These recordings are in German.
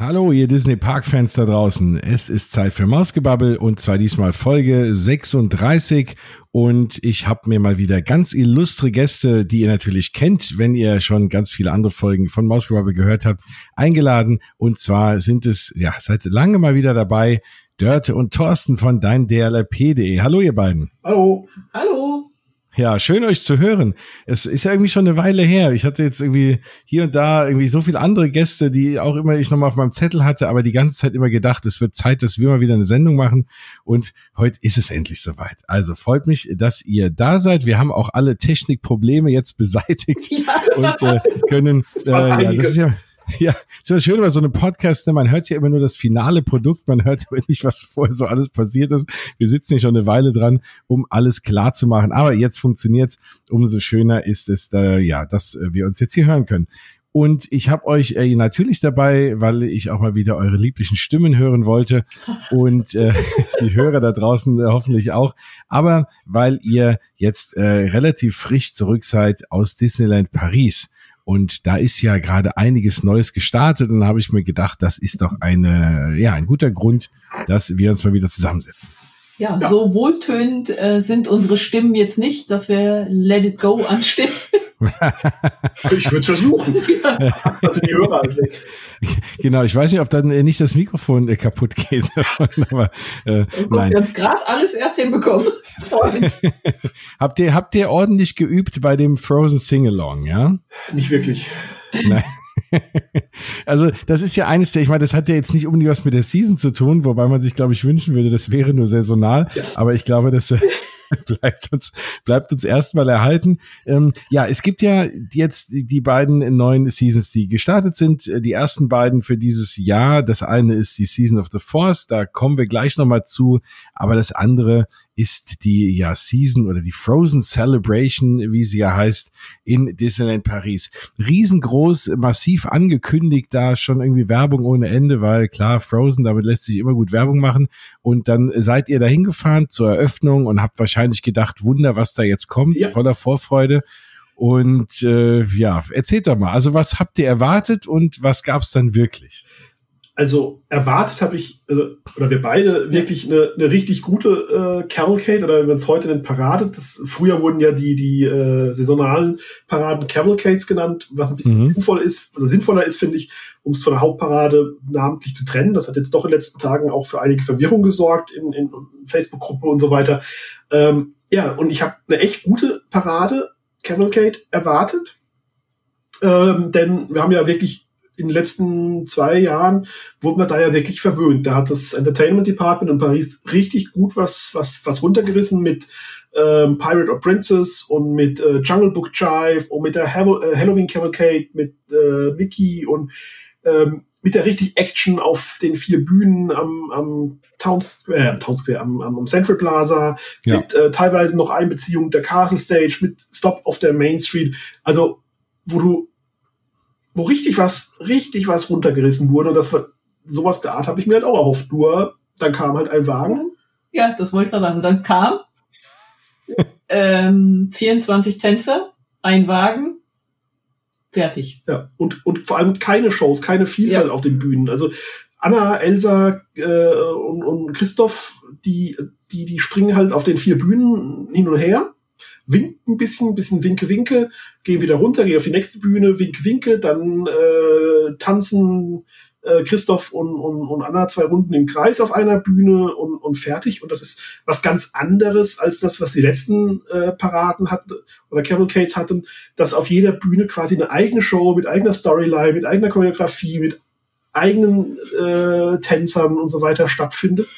Hallo, ihr Disney Park-Fans da draußen. Es ist Zeit für Mausgebabbel und zwar diesmal Folge 36 und ich habe mir mal wieder ganz illustre Gäste, die ihr natürlich kennt, wenn ihr schon ganz viele andere Folgen von Mausgebabbel gehört habt, eingeladen und zwar sind es, ja, seit lange mal wieder dabei, Dörte und Thorsten von dein DLRP.de. Hallo ihr beiden. Hallo. Hallo. Ja, schön euch zu hören. Es ist ja irgendwie schon eine Weile her. Ich hatte jetzt irgendwie hier und da irgendwie so viele andere Gäste, die auch immer ich nochmal auf meinem Zettel hatte, aber die ganze Zeit immer gedacht, es wird Zeit, dass wir mal wieder eine Sendung machen. Und heute ist es endlich soweit. Also freut mich, dass ihr da seid. Wir haben auch alle Technikprobleme jetzt beseitigt ja. und äh, können, äh, ja, das ist ja, Ja, ist immer schön bei so einem Podcast, ne? man hört ja immer nur das finale Produkt, man hört aber nicht, was vorher so alles passiert ist. Wir sitzen hier schon eine Weile dran, um alles klar zu machen. Aber jetzt funktioniert's. Umso schöner ist es, äh, ja, dass wir uns jetzt hier hören können. Und ich habe euch äh, natürlich dabei, weil ich auch mal wieder eure lieblichen Stimmen hören wollte und äh, die Hörer da draußen äh, hoffentlich auch. Aber weil ihr jetzt äh, relativ frisch zurück seid aus Disneyland Paris. Und da ist ja gerade einiges Neues gestartet und da habe ich mir gedacht, das ist doch eine, ja, ein guter Grund, dass wir uns mal wieder zusammensetzen. Ja, ja. so wohltönend äh, sind unsere Stimmen jetzt nicht, dass wir Let It Go anstimmen. ich würde versuchen. Ja. Also die Hörer Genau, ich weiß nicht, ob dann äh, nicht das Mikrofon äh, kaputt geht. aber, äh, oh nein. Wir haben gerade alles erst hinbekommen. habt, ihr, habt ihr ordentlich geübt bei dem Frozen Singalong, ja? Nicht wirklich. Nein. also das ist ja eines der, ich meine, das hat ja jetzt nicht unbedingt was mit der Season zu tun, wobei man sich, glaube ich, wünschen würde, das wäre nur saisonal. Ja. Aber ich glaube, dass äh, bleibt uns, bleibt uns erstmal erhalten. Ähm, ja, es gibt ja jetzt die beiden neuen Seasons, die gestartet sind. Äh, die ersten beiden für dieses Jahr. Das eine ist die Season of the Force, da kommen wir gleich nochmal zu. Aber das andere ist die ja Season oder die Frozen Celebration, wie sie ja heißt, in Disneyland Paris. Riesengroß, massiv angekündigt, da schon irgendwie Werbung ohne Ende, weil klar, Frozen, damit lässt sich immer gut Werbung machen. Und dann seid ihr dahin gefahren zur Eröffnung und habt wahrscheinlich gedacht, Wunder, was da jetzt kommt, ja. voller Vorfreude. Und äh, ja, erzählt doch mal, also was habt ihr erwartet und was gab's dann wirklich? Also erwartet habe ich, also, oder wir beide, wirklich eine, eine richtig gute äh, Cavalcade oder wenn man es heute nennt, Parade. Das, früher wurden ja die, die äh, saisonalen Paraden Cavalcades genannt, was ein bisschen mhm. sinnvoll ist, also sinnvoller ist, finde ich, um es von der Hauptparade namentlich zu trennen. Das hat jetzt doch in den letzten Tagen auch für einige Verwirrung gesorgt in, in Facebook-Gruppen und so weiter. Ähm, ja, und ich habe eine echt gute Parade Cavalcade erwartet. Ähm, denn wir haben ja wirklich in den letzten zwei Jahren wurden wir da ja wirklich verwöhnt. Da hat das Entertainment Department in Paris richtig gut was, was, was runtergerissen mit ähm, Pirate or Princess und mit äh, Jungle Book Jive und mit der äh, Halloween Cavalcade mit äh, Mickey und ähm, mit der richtig Action auf den vier Bühnen am, am Town, äh, Town Square, am, am Central Plaza, ja. mit äh, teilweise noch Einbeziehung der Castle Stage, mit Stop auf der Main Street. Also, wo du wo richtig was, richtig was runtergerissen wurde. Und das war sowas der Art habe ich mir halt auch erhofft. Nur dann kam halt ein Wagen. Ja, das wollte ich mal sagen. Dann kam ähm, 24 Tänzer, ein Wagen, fertig. Ja, und, und vor allem keine Shows, keine Vielfalt ja. auf den Bühnen. Also Anna, Elsa äh, und, und Christoph, die, die, die springen halt auf den vier Bühnen hin und her winkt ein bisschen, ein bisschen Winke, Winke, gehen wieder runter, gehen auf die nächste Bühne, Winke, Winke, dann äh, tanzen äh, Christoph und, und, und Anna zwei Runden im Kreis auf einer Bühne und, und fertig. Und das ist was ganz anderes als das, was die letzten äh, Paraden hatten oder Cavalcades hatten, dass auf jeder Bühne quasi eine eigene Show mit eigener Storyline, mit eigener Choreografie, mit eigenen äh, Tänzern und so weiter stattfindet.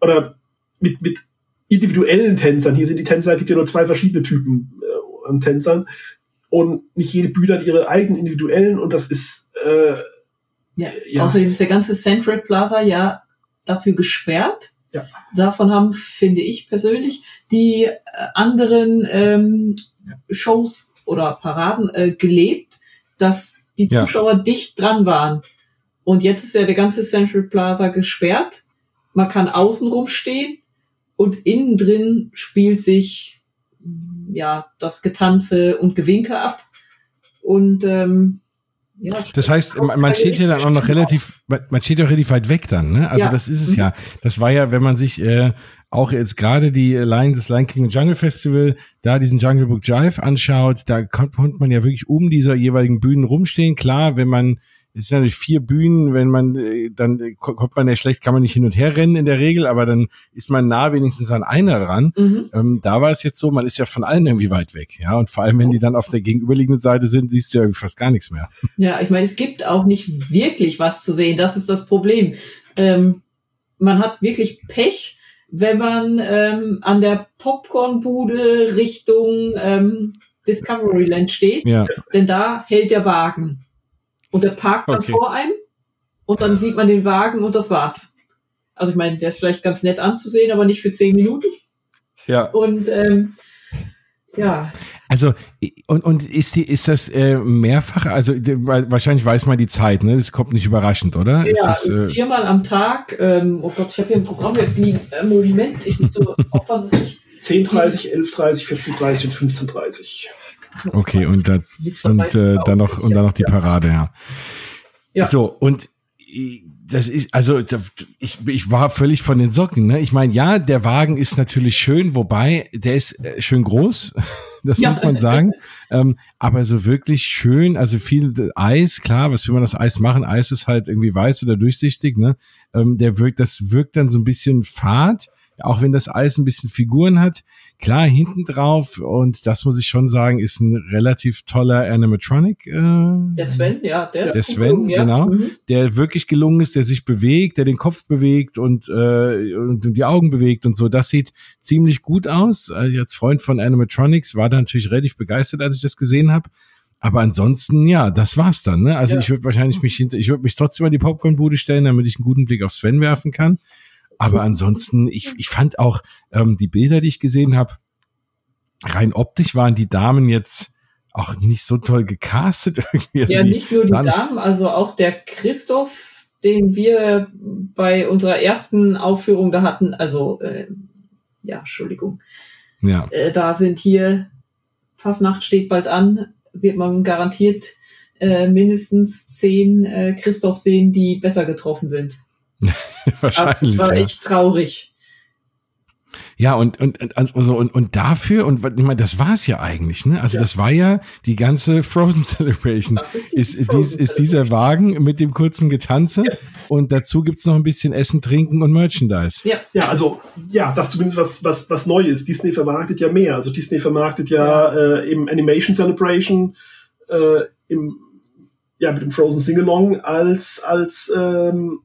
Oder mit, mit individuellen Tänzern. Hier sind die Tänzer, gibt ja nur zwei verschiedene Typen äh, an Tänzern. Und nicht jede Bühne hat ihre eigenen individuellen und das ist äh, ja, ja. Außerdem ist der ganze Central Plaza ja dafür gesperrt. Ja. Davon haben, finde ich persönlich, die äh, anderen ähm, Shows oder Paraden äh, gelebt, dass die Zuschauer ja. dicht dran waren. Und jetzt ist ja der ganze Central Plaza gesperrt. Man kann außenrum stehen und innen drin spielt sich ja das Getanze und Gewinke ab. Und ähm, Ja, das heißt, man steht ja dann auch noch relativ, man steht ja auch relativ weit weg dann, ne? Also ja. das ist es mhm. ja. Das war ja, wenn man sich äh, auch jetzt gerade die Line des Lion King Jungle Festival, da diesen Jungle Book Jive anschaut, da konnte man ja wirklich um dieser jeweiligen Bühnen rumstehen. Klar, wenn man es sind natürlich vier Bühnen, wenn man, äh, dann äh, kommt man ja schlecht, kann man nicht hin und her rennen in der Regel, aber dann ist man nah wenigstens an einer dran. Mhm. Ähm, da war es jetzt so, man ist ja von allen irgendwie weit weg, ja. Und vor allem, wenn die dann auf der gegenüberliegenden Seite sind, siehst du ja fast gar nichts mehr. Ja, ich meine, es gibt auch nicht wirklich was zu sehen. Das ist das Problem. Ähm, man hat wirklich Pech, wenn man ähm, an der Popcornbude Richtung ähm, Discoveryland steht, ja. denn da hält der Wagen. Und der parkt dann okay. vor einem und dann sieht man den Wagen und das war's. Also ich meine, der ist vielleicht ganz nett anzusehen, aber nicht für zehn Minuten. Ja. Und ähm, ja. Also und und ist die ist das äh, mehrfach? Also wahrscheinlich weiß man die Zeit, ne? Das kommt nicht überraschend, oder? Ja, das, äh, viermal am Tag. Ähm, oh Gott, ich habe hier ein Programm liegen. Äh, Moment, ich muss so aufpassen, dass ich 10.30, 11.30, 14.30 und 15.30. Okay, und, da, und äh, dann noch und dann noch die Parade, ja. ja. So, und das ist, also ich, ich war völlig von den Socken. Ne? Ich meine, ja, der Wagen ist natürlich schön, wobei der ist äh, schön groß, das ja. muss man sagen. ähm, aber so wirklich schön, also viel Eis, klar, was will man das Eis machen? Eis ist halt irgendwie weiß oder durchsichtig. Ne? Ähm, der wirkt, das wirkt dann so ein bisschen fad auch wenn das Eis ein bisschen Figuren hat. Klar, hinten drauf, und das muss ich schon sagen, ist ein relativ toller Animatronic. Äh, der Sven, ja, der, der Sven, gelungen, ja. genau, mhm. der wirklich gelungen ist, der sich bewegt, der den Kopf bewegt und, äh, und die Augen bewegt und so. Das sieht ziemlich gut aus. Also als Freund von Animatronics war da natürlich relativ begeistert, als ich das gesehen habe. Aber ansonsten, ja, das war's dann. Ne? Also ja. ich würde wahrscheinlich mich hinter, ich würde mich trotzdem an die Popcornbude stellen, damit ich einen guten Blick auf Sven werfen kann. Aber ansonsten, ich, ich fand auch ähm, die Bilder, die ich gesehen habe, rein optisch waren die Damen jetzt auch nicht so toll gecastet. Irgendwie. Also ja, nicht nur die Damen, also auch der Christoph, den wir bei unserer ersten Aufführung da hatten, also äh, ja, Entschuldigung. Ja. Äh, da sind hier, Fastnacht steht bald an, wird man garantiert äh, mindestens zehn äh, Christoph sehen, die besser getroffen sind. Wahrscheinlich. Das war ja. echt traurig. Ja, und, und, und, also, und, und dafür, und ich meine, das war es ja eigentlich, ne? Also ja. das war ja die ganze Frozen Celebration. Ist, ist, dies, ist dieser Wagen mit dem kurzen Getanze ja. und dazu gibt's noch ein bisschen Essen, Trinken und Merchandise. Ja, ja also ja, das zumindest was, was, was neu ist. Disney vermarktet ja mehr. Also Disney vermarktet ja, ja. Äh, im Animation Celebration äh, im, ja, mit dem Frozen Singalong als, als ähm,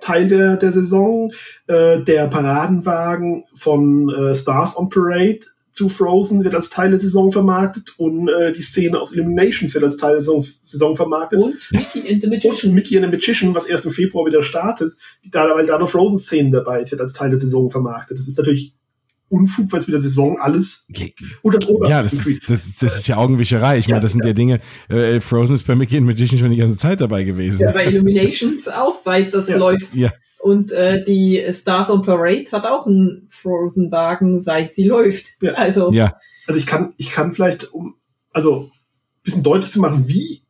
Teil der, der Saison. Äh, der Paradenwagen von äh, Stars on Parade zu Frozen wird als Teil der Saison vermarktet und äh, die Szene aus Illuminations wird als Teil der Saison, Saison vermarktet. Und Mickey and the Magician. Und Mickey and the Magician, was erst im Februar wieder startet, da, weil da noch Frozen-Szenen dabei ist, wird als Teil der Saison vermarktet. Das ist natürlich Unfug, weil es mit der Saison alles oder drüber. Ja, das ist, das, das ist ja Augenwischerei. Ich ja, meine, das sind ja, ja Dinge, äh, Frozen ist bei Mickey and Magician schon die ganze Zeit dabei gewesen. Ja, bei Illuminations auch, seit das ja. läuft. Ja. Und äh, die Stars on Parade hat auch einen Frozen-Wagen, seit sie läuft. Ja. Also, ja. also ich kann, ich kann vielleicht, um, also bisschen deutlich zu machen, wie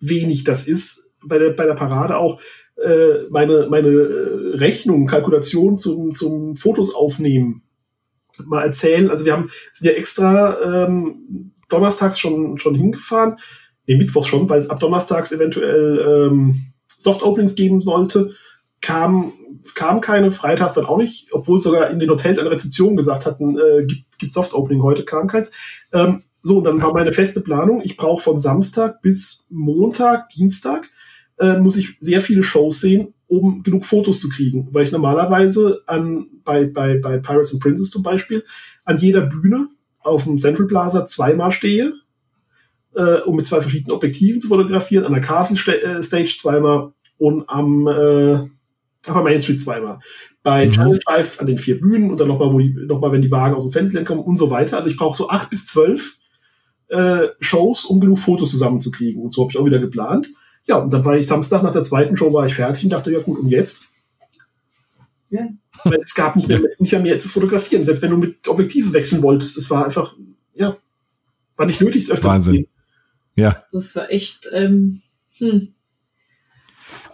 wenig das ist, bei der, bei der Parade auch, äh, meine, meine äh, Rechnung, Kalkulation zum, zum Fotos aufnehmen mal erzählen. Also wir haben sind ja extra ähm, donnerstags schon schon hingefahren, nee, Mittwoch schon, weil es ab donnerstags eventuell ähm, Soft Openings geben sollte. Kam kam keine, freitags dann auch nicht, obwohl sogar in den Hotels an Rezeption gesagt hatten, äh, gibt, gibt Soft Opening heute, kam keins. Ähm, so, und dann war meine feste Planung, ich brauche von Samstag bis Montag, Dienstag, äh, muss ich sehr viele Shows sehen, um genug Fotos zu kriegen. Weil ich normalerweise an, bei, bei, bei Pirates and Princess zum Beispiel, an jeder Bühne auf dem Central Plaza zweimal stehe, äh, um mit zwei verschiedenen Objektiven zu fotografieren, an der Castle äh, Stage zweimal und am äh, Main Street zweimal. Bei mhm. Channel Drive an den vier Bühnen und dann nochmal, wo die, noch mal, wenn die Wagen aus dem Fenster kommen und so weiter. Also ich brauche so acht bis zwölf äh, Shows, um genug Fotos zusammenzukriegen. Und so habe ich auch wieder geplant. Ja, und dann war ich Samstag nach der zweiten Show war ich fertig und dachte, ja gut, und jetzt? Ja. Weil es gab nicht mehr, nicht mehr, mehr zu fotografieren. Selbst wenn du mit Objektiven wechseln wolltest, es war einfach, ja, war nicht nötig, es öfter Wahnsinn. zu sehen. Ja. Das war echt, ähm, Hm.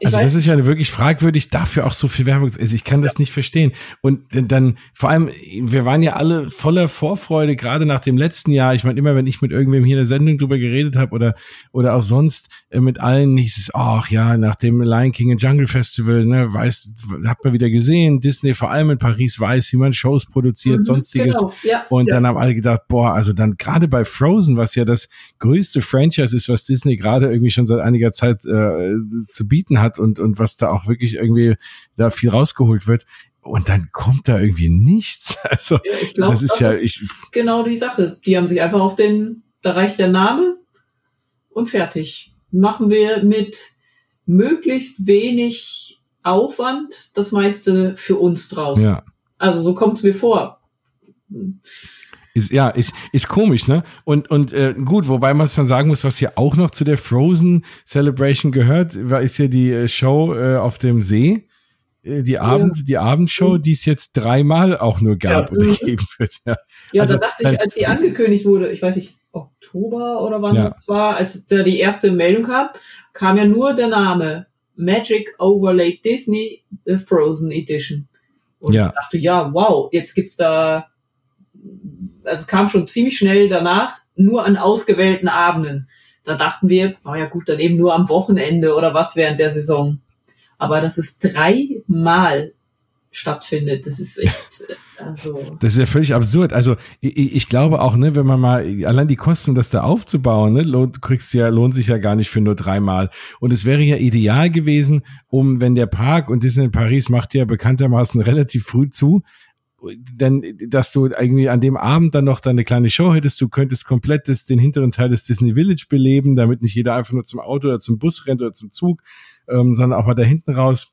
Ich also das ist ja wirklich fragwürdig, dafür auch so viel Werbung. Also ich kann das ja. nicht verstehen. Und dann, vor allem, wir waren ja alle voller Vorfreude, gerade nach dem letzten Jahr. Ich meine, immer wenn ich mit irgendwem hier in der Sendung drüber geredet habe oder, oder auch sonst äh, mit allen, hieß es, ach ja, nach dem Lion King and Jungle Festival, ne, weiß, hat man wieder gesehen, Disney vor allem in Paris weiß, wie man Shows produziert, mhm, sonstiges. Genau. Ja, und ja. dann haben alle gedacht, boah, also dann gerade bei Frozen, was ja das größte Franchise ist, was Disney gerade irgendwie schon seit einiger Zeit äh, zu bieten hat, hat und, und was da auch wirklich irgendwie da viel rausgeholt wird. Und dann kommt da irgendwie nichts. Also, glaub, das ist das ja, ist ich. Genau die Sache. Die haben sich einfach auf den, da reicht der Name und fertig. Machen wir mit möglichst wenig Aufwand das meiste für uns draus. Ja. Also so kommt es mir vor. Ist, ja, ist, ist komisch, ne? Und, und äh, gut, wobei man schon sagen muss, was ja auch noch zu der Frozen Celebration gehört, war, ist ja die äh, Show äh, auf dem See. Äh, die Abend, ja. die Abendshow, mhm. die es jetzt dreimal auch nur gab ja. oder geben wird. Ja, ja also, da dachte ich, als die angekündigt wurde, ich weiß nicht, Oktober oder wann ja. das war, als da die erste Meldung kam, kam ja nur der Name Magic Over Lake Disney, The Frozen Edition. Und ja. ich dachte, ja, wow, jetzt gibt's da also kam schon ziemlich schnell danach, nur an ausgewählten Abenden. Da dachten wir, na ja gut, dann eben nur am Wochenende oder was während der Saison. Aber dass es dreimal stattfindet, das ist echt, also. Das ist ja völlig absurd. Also ich, ich, glaube auch, ne, wenn man mal allein die Kosten, das da aufzubauen, ne, lohnt, kriegst ja, lohnt sich ja gar nicht für nur dreimal. Und es wäre ja ideal gewesen, um, wenn der Park und Disney Paris macht ja bekanntermaßen relativ früh zu, denn, dass du irgendwie an dem Abend dann noch deine kleine Show hättest, du könntest komplett das, den hinteren Teil des Disney Village beleben, damit nicht jeder einfach nur zum Auto oder zum Bus rennt oder zum Zug, ähm, sondern auch mal da hinten raus.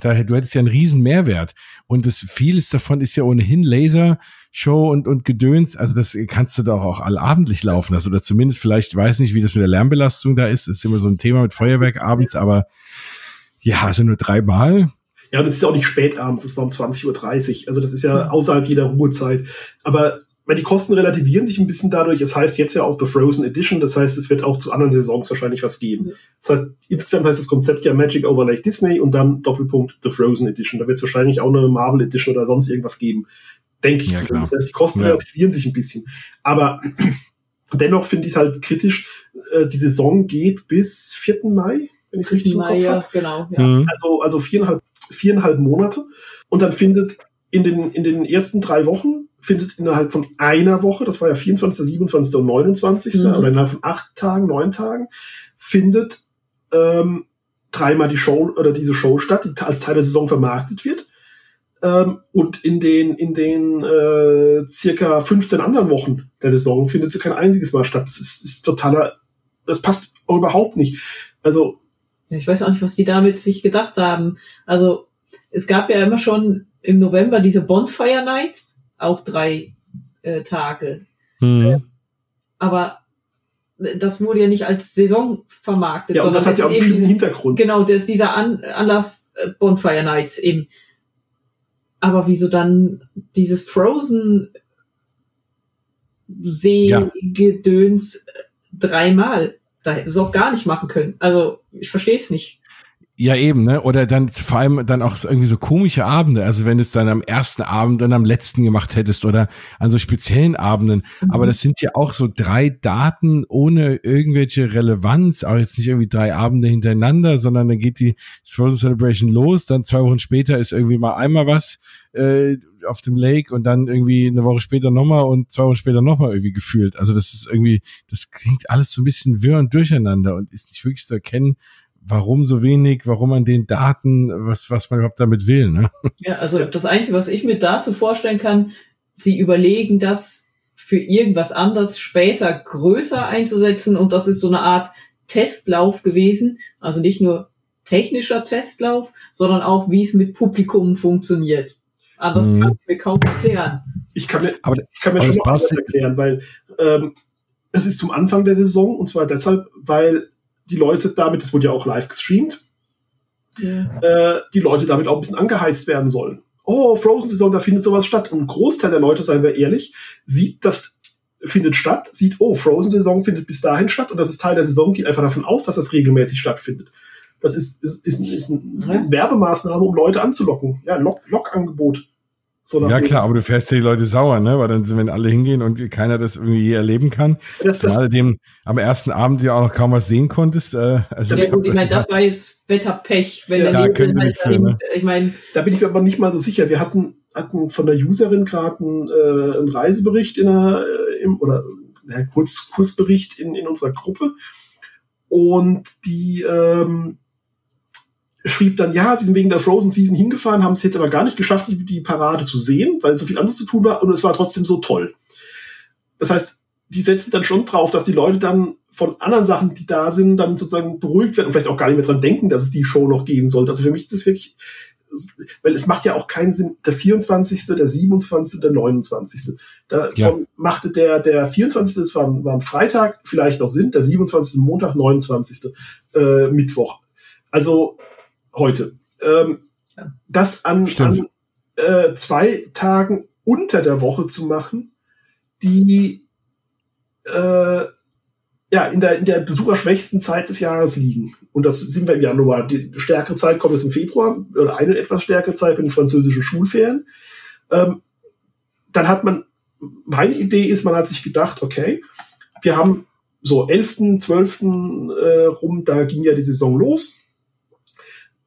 Daher, du hättest ja einen riesen Mehrwert. Und das vieles davon ist ja ohnehin Laser-Show und, und Gedöns. Also das kannst du doch auch allabendlich laufen lassen. Oder zumindest vielleicht, weiß nicht, wie das mit der Lärmbelastung da ist. Das ist immer so ein Thema mit Feuerwerk abends, aber ja, also nur dreimal ja, das ist ja auch nicht spät abends, das war um 20.30 Uhr. Also das ist ja außerhalb jeder Ruhezeit. Aber weil die Kosten relativieren sich ein bisschen dadurch. Es heißt jetzt ja auch The Frozen Edition. Das heißt, es wird auch zu anderen Saisons wahrscheinlich was geben. Das heißt, insgesamt heißt das Konzept ja Magic Over Lake Disney und dann Doppelpunkt The Frozen Edition. Da wird es wahrscheinlich auch eine Marvel Edition oder sonst irgendwas geben. Denke ich ja, zumindest. Das heißt, die Kosten ja. relativieren sich ein bisschen. Aber dennoch finde ich es halt kritisch. Äh, die Saison geht bis 4. Mai, wenn ich es richtig im Kopf ja, habe. Genau, ja. Mhm. Also, also viereinhalb viereinhalb Monate und dann findet in den, in den ersten drei Wochen findet innerhalb von einer Woche, das war ja 24., 27. und 29., mhm. oder innerhalb von acht Tagen, neun Tagen, findet ähm, dreimal die Show oder diese Show statt, die als Teil der Saison vermarktet wird. Ähm, und in den, in den äh, circa 15 anderen Wochen der Saison findet sie kein einziges Mal statt. Das ist, ist totaler, das passt überhaupt nicht. Also ich weiß auch nicht, was die damit sich gedacht haben. Also es gab ja immer schon im November diese Bonfire Nights, auch drei äh, Tage. Mhm. Aber das wurde ja nicht als Saison vermarktet. Ja, und das hat ja auch einen diesen, Hintergrund. Genau, das ist dieser An Anlass äh, Bonfire Nights eben. Aber wieso dann dieses Frozen See-Gedöns ja. dreimal? Da hätten sie auch gar nicht machen können. Also, ich verstehe es nicht. Ja, eben, ne? Oder dann vor allem dann auch irgendwie so komische Abende. Also wenn du es dann am ersten Abend dann am letzten gemacht hättest oder an so speziellen Abenden. Mhm. Aber das sind ja auch so drei Daten ohne irgendwelche Relevanz. Auch jetzt nicht irgendwie drei Abende hintereinander, sondern dann geht die Frozen Celebration los. Dann zwei Wochen später ist irgendwie mal einmal was äh, auf dem Lake und dann irgendwie eine Woche später nochmal und zwei Wochen später nochmal irgendwie gefühlt. Also das ist irgendwie, das klingt alles so ein bisschen wirr und durcheinander und ist nicht wirklich zu erkennen, warum so wenig, warum an den Daten, was, was man überhaupt damit will. Ne? Ja, also das Einzige, was ich mir dazu vorstellen kann, sie überlegen das für irgendwas anderes später größer einzusetzen und das ist so eine Art Testlauf gewesen, also nicht nur technischer Testlauf, sondern auch, wie es mit Publikum funktioniert. Anders mhm. kann ich mir kaum erklären. Ich kann mir, aber, ich kann mir schon noch anders erklären, weil ähm, es ist zum Anfang der Saison und zwar deshalb, weil die Leute damit, das wurde ja auch live gestreamt, ja. äh, die Leute damit auch ein bisschen angeheizt werden sollen. Oh, Frozen Saison, da findet sowas statt. Und ein Großteil der Leute, seien wir ehrlich, sieht das findet statt, sieht, oh, Frozen-Saison findet bis dahin statt und das ist Teil der Saison, geht einfach davon aus, dass das regelmäßig stattfindet. Das ist, ist, ist, ist eine Werbemaßnahme, um Leute anzulocken. Ja, Lock-Angebot. So ja klar, aber du fährst ja die Leute sauer, ne? Weil dann, wenn alle hingehen und keiner das irgendwie je erleben kann, das, das gerade dem am ersten Abend ja auch noch kaum was sehen konntest. Äh, also ja, gut, ich meine, das war jetzt Wetterpech, wenn ja, der Leben halt dahin, ne? ich meine, da bin ich mir aber nicht mal so sicher. Wir hatten hatten von der Userin gerade einen, äh, einen Reisebericht in der, äh, im, oder ja, Kurz, Kurzbericht in, in unserer Gruppe und die ähm, schrieb dann, ja, sie sind wegen der Frozen Season hingefahren, haben es jetzt aber gar nicht geschafft, die, die Parade zu sehen, weil so viel anderes zu tun war und es war trotzdem so toll. Das heißt, die setzen dann schon drauf, dass die Leute dann von anderen Sachen, die da sind, dann sozusagen beruhigt werden und vielleicht auch gar nicht mehr dran denken, dass es die Show noch geben sollte. Also für mich ist das wirklich, weil es macht ja auch keinen Sinn, der 24., der 27., der 29. Da ja. machte der, der 24., das war, war ein Freitag, vielleicht noch Sinn, der 27. Montag, 29. Äh, Mittwoch. Also heute. Ähm, ja. Das an, an äh, zwei Tagen unter der Woche zu machen, die äh, ja, in der, in der besucherschwächsten Zeit des Jahres liegen. Und das sind wir im Januar. Die stärkere Zeit kommt es im Februar, oder eine etwas stärkere Zeit bei den französischen Schulferien. Ähm, dann hat man, meine Idee ist, man hat sich gedacht, okay, wir haben so 11., 12. Äh, rum, da ging ja die Saison los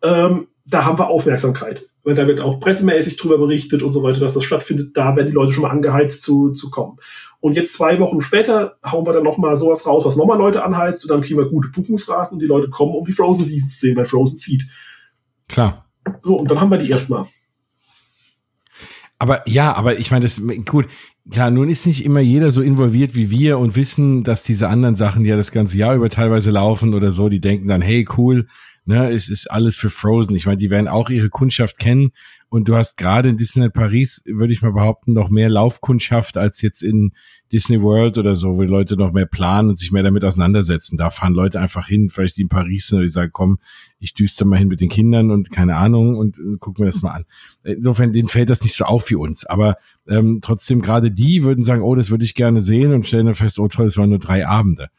ähm, da haben wir Aufmerksamkeit. Weil da wird auch pressemäßig drüber berichtet und so weiter, dass das stattfindet. Da werden die Leute schon mal angeheizt zu, zu kommen. Und jetzt zwei Wochen später hauen wir dann noch mal sowas raus, was nochmal Leute anheizt und dann kriegen wir gute Buchungsraten und die Leute kommen, um die Frozen Season zu sehen, weil Frozen zieht. Klar. So, und dann haben wir die erstmal. Aber ja, aber ich meine, das gut. Klar, nun ist nicht immer jeder so involviert wie wir und wissen, dass diese anderen Sachen, ja das ganze Jahr über teilweise laufen oder so, die denken dann, hey, cool, ne, es ist alles für Frozen. Ich meine, die werden auch ihre Kundschaft kennen und du hast gerade in Disneyland Paris, würde ich mal behaupten, noch mehr Laufkundschaft als jetzt in Disney World oder so, wo die Leute noch mehr planen und sich mehr damit auseinandersetzen. Da fahren Leute einfach hin, vielleicht die in Paris sind, oder die sagen, komm, ich düster mal hin mit den Kindern und keine Ahnung und, und guck mir das mal an. Insofern, denen fällt das nicht so auf wie uns. Aber ähm, trotzdem, gerade die würden sagen, oh, das würde ich gerne sehen und stellen dann fest, oh toll, es waren nur drei Abende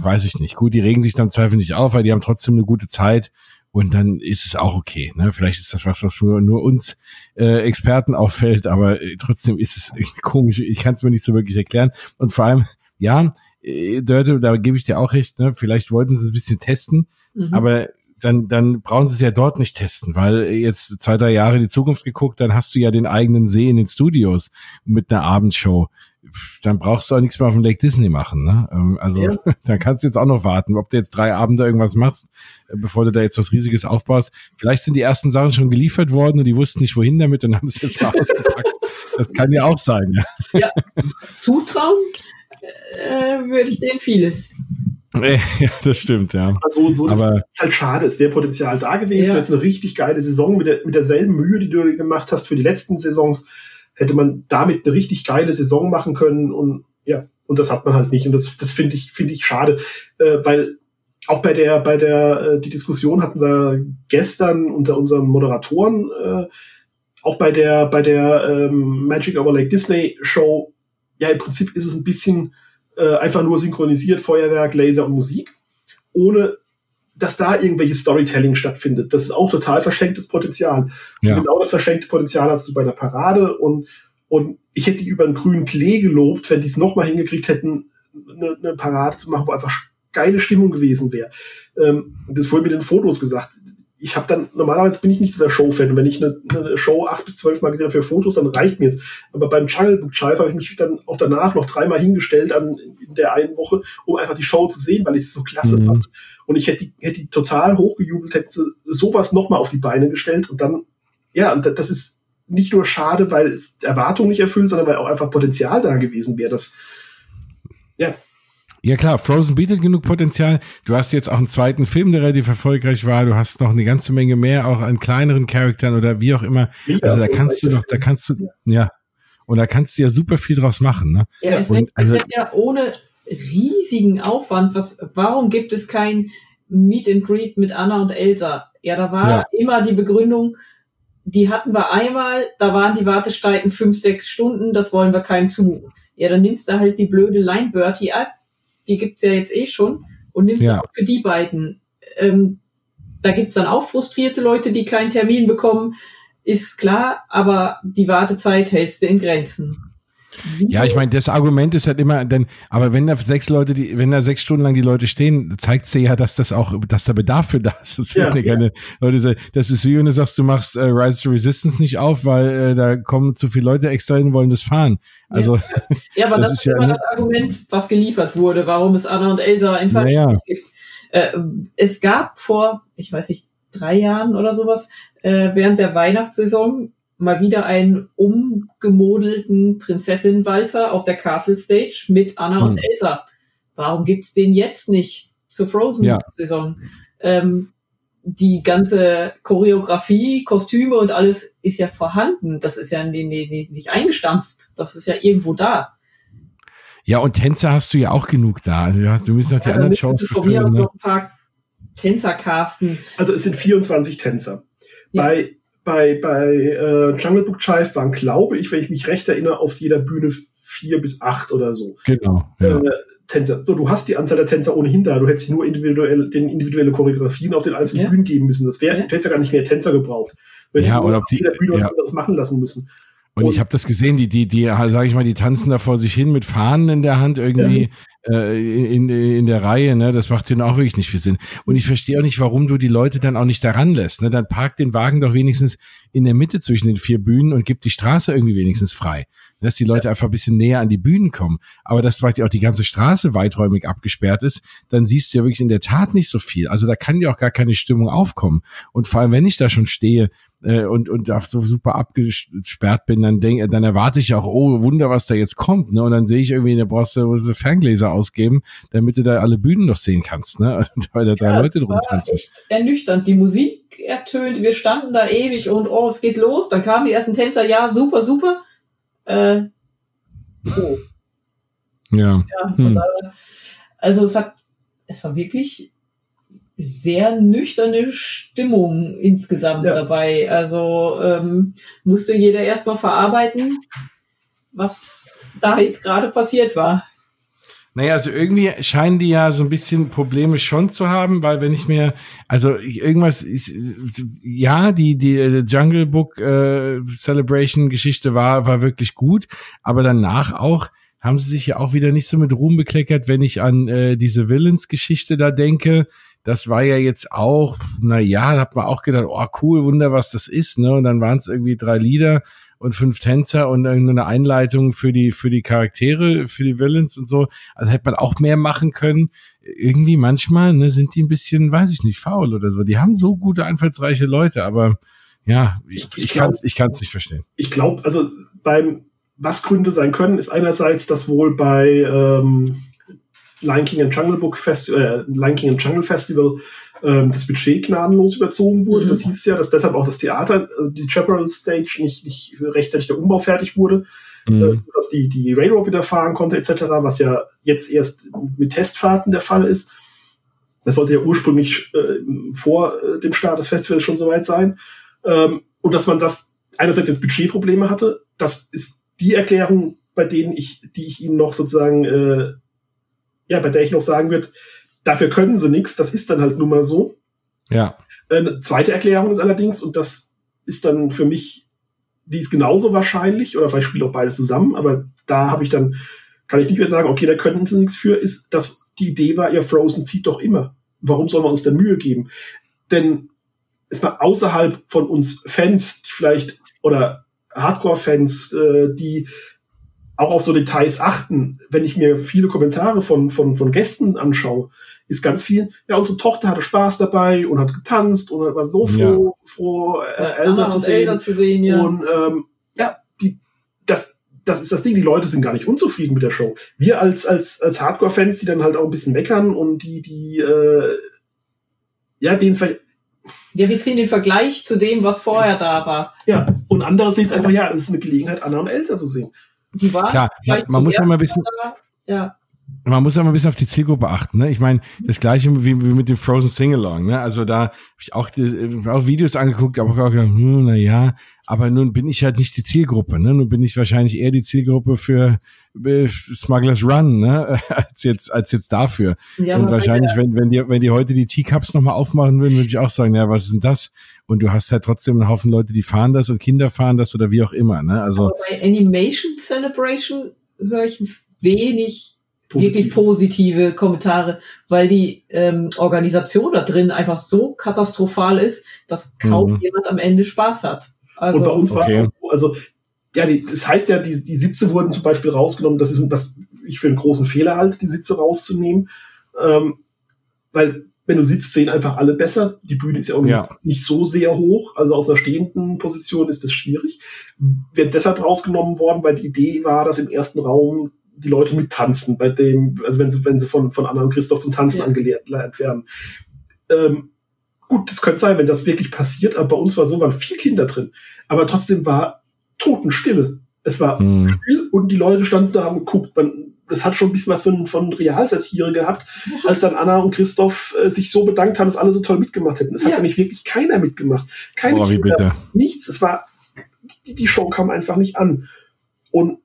weiß ich nicht. Gut, die regen sich dann Zweifel nicht auf, weil die haben trotzdem eine gute Zeit und dann ist es auch okay. Ne? Vielleicht ist das was, was nur, nur uns äh, Experten auffällt, aber äh, trotzdem ist es komisch. Ich kann es mir nicht so wirklich erklären. Und vor allem, ja, äh, Dörte, da gebe ich dir auch recht, ne? vielleicht wollten sie es ein bisschen testen, mhm. aber dann, dann brauchen sie es ja dort nicht testen, weil jetzt zwei, drei Jahre in die Zukunft geguckt, dann hast du ja den eigenen See in den Studios mit einer Abendshow dann brauchst du auch nichts mehr auf dem Lake Disney machen. Ne? Ähm, also ja. dann kannst du jetzt auch noch warten, ob du jetzt drei Abende irgendwas machst, äh, bevor du da jetzt was Riesiges aufbaust. Vielleicht sind die ersten Sachen schon geliefert worden und die wussten nicht wohin damit und haben es jetzt mal ausgepackt. Das kann ja auch sein. Ja, ja. zutrauen äh, würde ich denen vieles. Ja, das stimmt, ja. Also so, das Aber ist halt schade. Es wäre Potenzial da gewesen. Ja. Jetzt eine richtig geile Saison mit, der, mit derselben Mühe, die du gemacht hast für die letzten Saisons hätte man damit eine richtig geile Saison machen können und ja, und das hat man halt nicht. Und das, das finde ich, finde ich schade, äh, weil auch bei der, bei der, äh, die Diskussion hatten wir gestern unter unseren Moderatoren, äh, auch bei der, bei der ähm, Magic Over Lake Disney Show, ja, im Prinzip ist es ein bisschen äh, einfach nur synchronisiert, Feuerwerk, Laser und Musik, ohne dass da irgendwelche Storytelling stattfindet. Das ist auch total verschenktes Potenzial. Ja. Genau das verschenkte Potenzial hast du bei der Parade und, und ich hätte die über einen grünen Klee gelobt, wenn die es nochmal hingekriegt hätten, eine, eine Parade zu machen, wo einfach geile Stimmung gewesen wäre. Ähm, das vorhin mit den Fotos gesagt ich habe dann, normalerweise bin ich nicht so der Show-Fan. Wenn ich eine, eine, Show acht bis zwölf Mal gesehen habe für Fotos, dann reicht mir es. Aber beim Jungle Book Chive habe ich mich dann auch danach noch dreimal hingestellt an, in der einen Woche, um einfach die Show zu sehen, weil ich es so klasse mhm. fand. Und ich hätte die, hätte die total hochgejubelt, hätte sowas nochmal auf die Beine gestellt und dann, ja, und das ist nicht nur schade, weil es Erwartungen nicht erfüllt, sondern weil auch einfach Potenzial da gewesen wäre. Das, ja, ja klar, Frozen bietet genug Potenzial. Du hast jetzt auch einen zweiten Film, der relativ erfolgreich war. Du hast noch eine ganze Menge mehr, auch an kleineren Charakteren oder wie auch immer. Also da kannst du doch, da kannst du, ja. Und da kannst du ja super viel draus machen. Ne? Ja, es, wird, also, es wird ja ohne riesigen Aufwand. Was, warum gibt es kein Meet and Greet mit Anna und Elsa? Ja, da war ja. immer die Begründung, die hatten wir einmal, da waren die Wartezeiten fünf, sechs Stunden, das wollen wir keinem zumuten Ja, dann nimmst du halt die blöde Line Bertie ab, die gibt's ja jetzt eh schon, und nimmst Ja. auch für die beiden. Ähm, da gibt's dann auch frustrierte Leute, die keinen Termin bekommen, ist klar, aber die Wartezeit hältst du in Grenzen. Ja, ich meine, das Argument ist halt immer, denn, aber wenn da sechs Leute, die, wenn da sechs Stunden lang die Leute stehen, zeigt dir ja, dass das auch, dass da Bedarf für da ist. Das, Ja, ja keine Leute sagen. das ist wie wenn du sagst, du machst äh, Rise to Resistance nicht auf, weil äh, da kommen zu viele Leute extra hin, wollen das fahren. Also, Ja, aber Das das, ist ja immer nicht- das Argument, was geliefert wurde, warum es Anna und Elsa in Naja. gibt. Äh, es gab vor, ich weiß nicht, drei Jahren oder sowas, äh, während der Weihnachtssaison mal wieder einen umgemodelten Prinzessinnenwalzer auf der Castle Stage mit Anna und Hm. Elsa. Warum gibt's den jetzt nicht zur Frozen-Saison? Ähm, die ganze Choreografie, Kostüme und alles ist ja vorhanden. Das ist ja nicht, nicht, nicht eingestampft. Das ist ja irgendwo da. ja, und Tänzer hast du ja auch genug da. Also, du müssen noch die Ja, anderen Shows du von mir ne? noch ein paar Tänzer casten. Also es sind 24 Tänzer. Ja. Bei, bei, bei äh, Jungle Book Jive waren, glaube ich, wenn ich mich recht erinnere, auf jeder Bühne vier bis acht oder so. Genau. Ja. Äh, Tänzer. So, du hast die Anzahl der Tänzer ohnehin da. Du hättest nur individuell, den individuelle Choreografien auf den einzelnen Ja. Bühnen geben müssen. Das wäre, Ja. du hättest ja gar nicht mehr Tänzer gebraucht. Du hättest Ja, nur oder auf ob die- jeder Bühne was anderes machen lassen müssen. Und Und- ich habe das gesehen, die, die, die, sage ich mal, die tanzen da vor sich hin mit Fahnen in der Hand irgendwie äh, in, in der Reihe, ne? Das macht denen auch wirklich nicht viel Sinn. Und ich verstehe auch nicht, warum du die Leute dann auch nicht daran lässt. Ne? Dann park den Wagen doch wenigstens in der Mitte zwischen den vier Bühnen und gib die Straße irgendwie wenigstens frei. Dass die Leute einfach ein bisschen näher an die Bühnen kommen. Aber dass vielleicht auch die ganze Straße weiträumig abgesperrt ist, dann siehst du ja wirklich in der Tat nicht so viel. Also da kann ja auch gar keine Stimmung aufkommen. Und vor allem, wenn ich da schon stehe, äh, und und da so super abgesperrt bin, dann denk, dann erwarte ich auch, oh Wunder, was da jetzt kommt, ne? Und dann sehe ich irgendwie, da brauchst du so Ferngläser ausgeben, damit du da alle Bühnen noch sehen kannst, ne? Weil da drei Ja, Leute drum tanzen. echt ernüchternd. Die Musik ertönt, wir standen da ewig und oh, es geht los. Dann kamen die ersten Tänzer, ja, super, super. Äh, oh, Ja. ja, Hm. also es hat, es war wirklich sehr nüchterne Stimmung insgesamt Ja. dabei. Also ähm, musste jeder erstmal verarbeiten, was da jetzt gerade passiert war. Naja, also irgendwie scheinen die ja so ein bisschen Probleme schon zu haben, weil wenn ich mir, also irgendwas ist, ja, die, die äh, Jungle Book äh, Celebration Geschichte war, war wirklich gut, aber danach auch haben sie sich ja auch wieder nicht so mit Ruhm bekleckert, wenn ich an äh, diese Villains-Geschichte da denke. Das war ja jetzt auch, na ja, da hat man auch gedacht, oh cool, Wunder, was das ist, ne? Und dann waren es irgendwie drei Lieder und fünf Tänzer und irgendeine Einleitung für die für die Charaktere, für die Villains und so. Also hätte man auch mehr machen können. Irgendwie manchmal ne, sind die ein bisschen, weiß ich nicht, faul oder so. Die haben so gute einfallsreiche Leute, aber ja, ich, Ich- ich ich kann es ich kann's nicht verstehen. Ich glaube, also beim, was Gründe sein können, ist einerseits, dass wohl bei ähm, Lion King and Jungle Book Festival, äh, Lion King and Jungle Festival ähm, das Budget gnadenlos überzogen wurde. Mhm. Das hieß es ja, dass deshalb auch das Theater, also die Chaparral Stage nicht, nicht rechtzeitig der Umbau fertig wurde, äh, Mhm. dass die, die Railroad wieder fahren konnte, etc., was ja jetzt erst mit Testfahrten der Fall ist. Das sollte ja ursprünglich äh, vor äh, dem Start des Festivals schon soweit sein. Ähm, und dass man das einerseits jetzt Budgetprobleme hatte, das ist die Erklärung, bei denen ich, die ich Ihnen noch sozusagen, äh, ja, bei der ich noch sagen würde, dafür können sie nichts, das ist dann halt nun mal so. Ja. Eine zweite Erklärung ist allerdings, und das ist dann für mich, die ist genauso wahrscheinlich, oder vielleicht spielt auch beides zusammen, aber da habe ich dann, kann ich nicht mehr sagen, okay, da könnten sie nichts für, ist, dass die Idee war, ihr Frozen zieht doch immer. Warum soll man uns denn Mühe geben? Denn ist mal außerhalb von uns Fans, die vielleicht, oder Hardcore-Fans, äh, die auch auf so Details achten, wenn ich mir viele Kommentare von, von, von Gästen anschaue, ist ganz viel, ja, unsere Tochter hatte Spaß dabei und hat getanzt und war so froh, froh äh, Elsa Anna zu sehen. Elsa zu sehen, ja. Und ähm, ja, die, das, das ist das Ding, die Leute sind gar nicht unzufrieden mit der Show. Wir als, als, als Hardcore-Fans, die dann halt auch ein bisschen meckern und die, die, äh, ja, denen es vielleicht, ja, wir ziehen den Vergleich zu dem, was vorher da war. ja, und andere sehen es einfach, ja, es ist eine Gelegenheit, Anna und Elsa zu sehen. Die war Klar, vielleicht man muss ein bisschen, da, ja. Man muss aber ein bisschen auf die Zielgruppe achten. Ne? Ich meine, das gleiche wie, wie mit dem Frozen Singalong. Ne? Also da habe ich auch, auch Videos angeguckt, aber auch gedacht, hm, na ja, aber nun bin ich halt nicht die Zielgruppe. Ne? Nun bin ich wahrscheinlich eher die Zielgruppe für äh, Smugglers Run, ne? als jetzt als jetzt dafür. Ja, Und wahrscheinlich, wenn wenn die wenn die heute die Teacups nochmal aufmachen würden, würde ich auch sagen, ja, was ist denn das? Und du hast halt trotzdem einen Haufen Leute, die fahren das und Kinder fahren das oder wie auch immer. Ne? Also aber bei Animation Celebration höre ich wenig wirklich positive Kommentare, weil die ähm, Organisation da drin einfach so katastrophal ist, dass kaum mhm. jemand am Ende Spaß hat. Also, und bei uns war es so, also ja, die, das heißt ja, die, die Sitze wurden zum Beispiel rausgenommen. Das ist, was ich für einen großen Fehler halte, die Sitze rauszunehmen, ähm, weil wenn du sitzt, sehen einfach alle besser. Die Bühne ist ja auch ja. Nicht, nicht, so sehr hoch, also aus einer stehenden Position ist das schwierig. Wird deshalb rausgenommen worden, weil die Idee war, dass im ersten Raum die Leute mittanzen, bei dem, also wenn sie, wenn sie von, von Anna und Christoph zum Tanzen ja. angelernt werden. Ähm, gut, das könnte sein, wenn das wirklich passiert, aber bei uns war so, waren vier Kinder drin. Aber trotzdem war Totenstille. Es war hm. still und die Leute standen da, haben geguckt. Man, das hat schon ein bisschen was von, von Realsatire gehabt, als dann Anna und Christoph äh, sich so bedankt haben, dass alle so toll mitgemacht hätten. Es hat ja. nämlich wirklich keiner mitgemacht. Keine oh, Kinder, nichts. Es war, die, die Show kam einfach nicht an. Und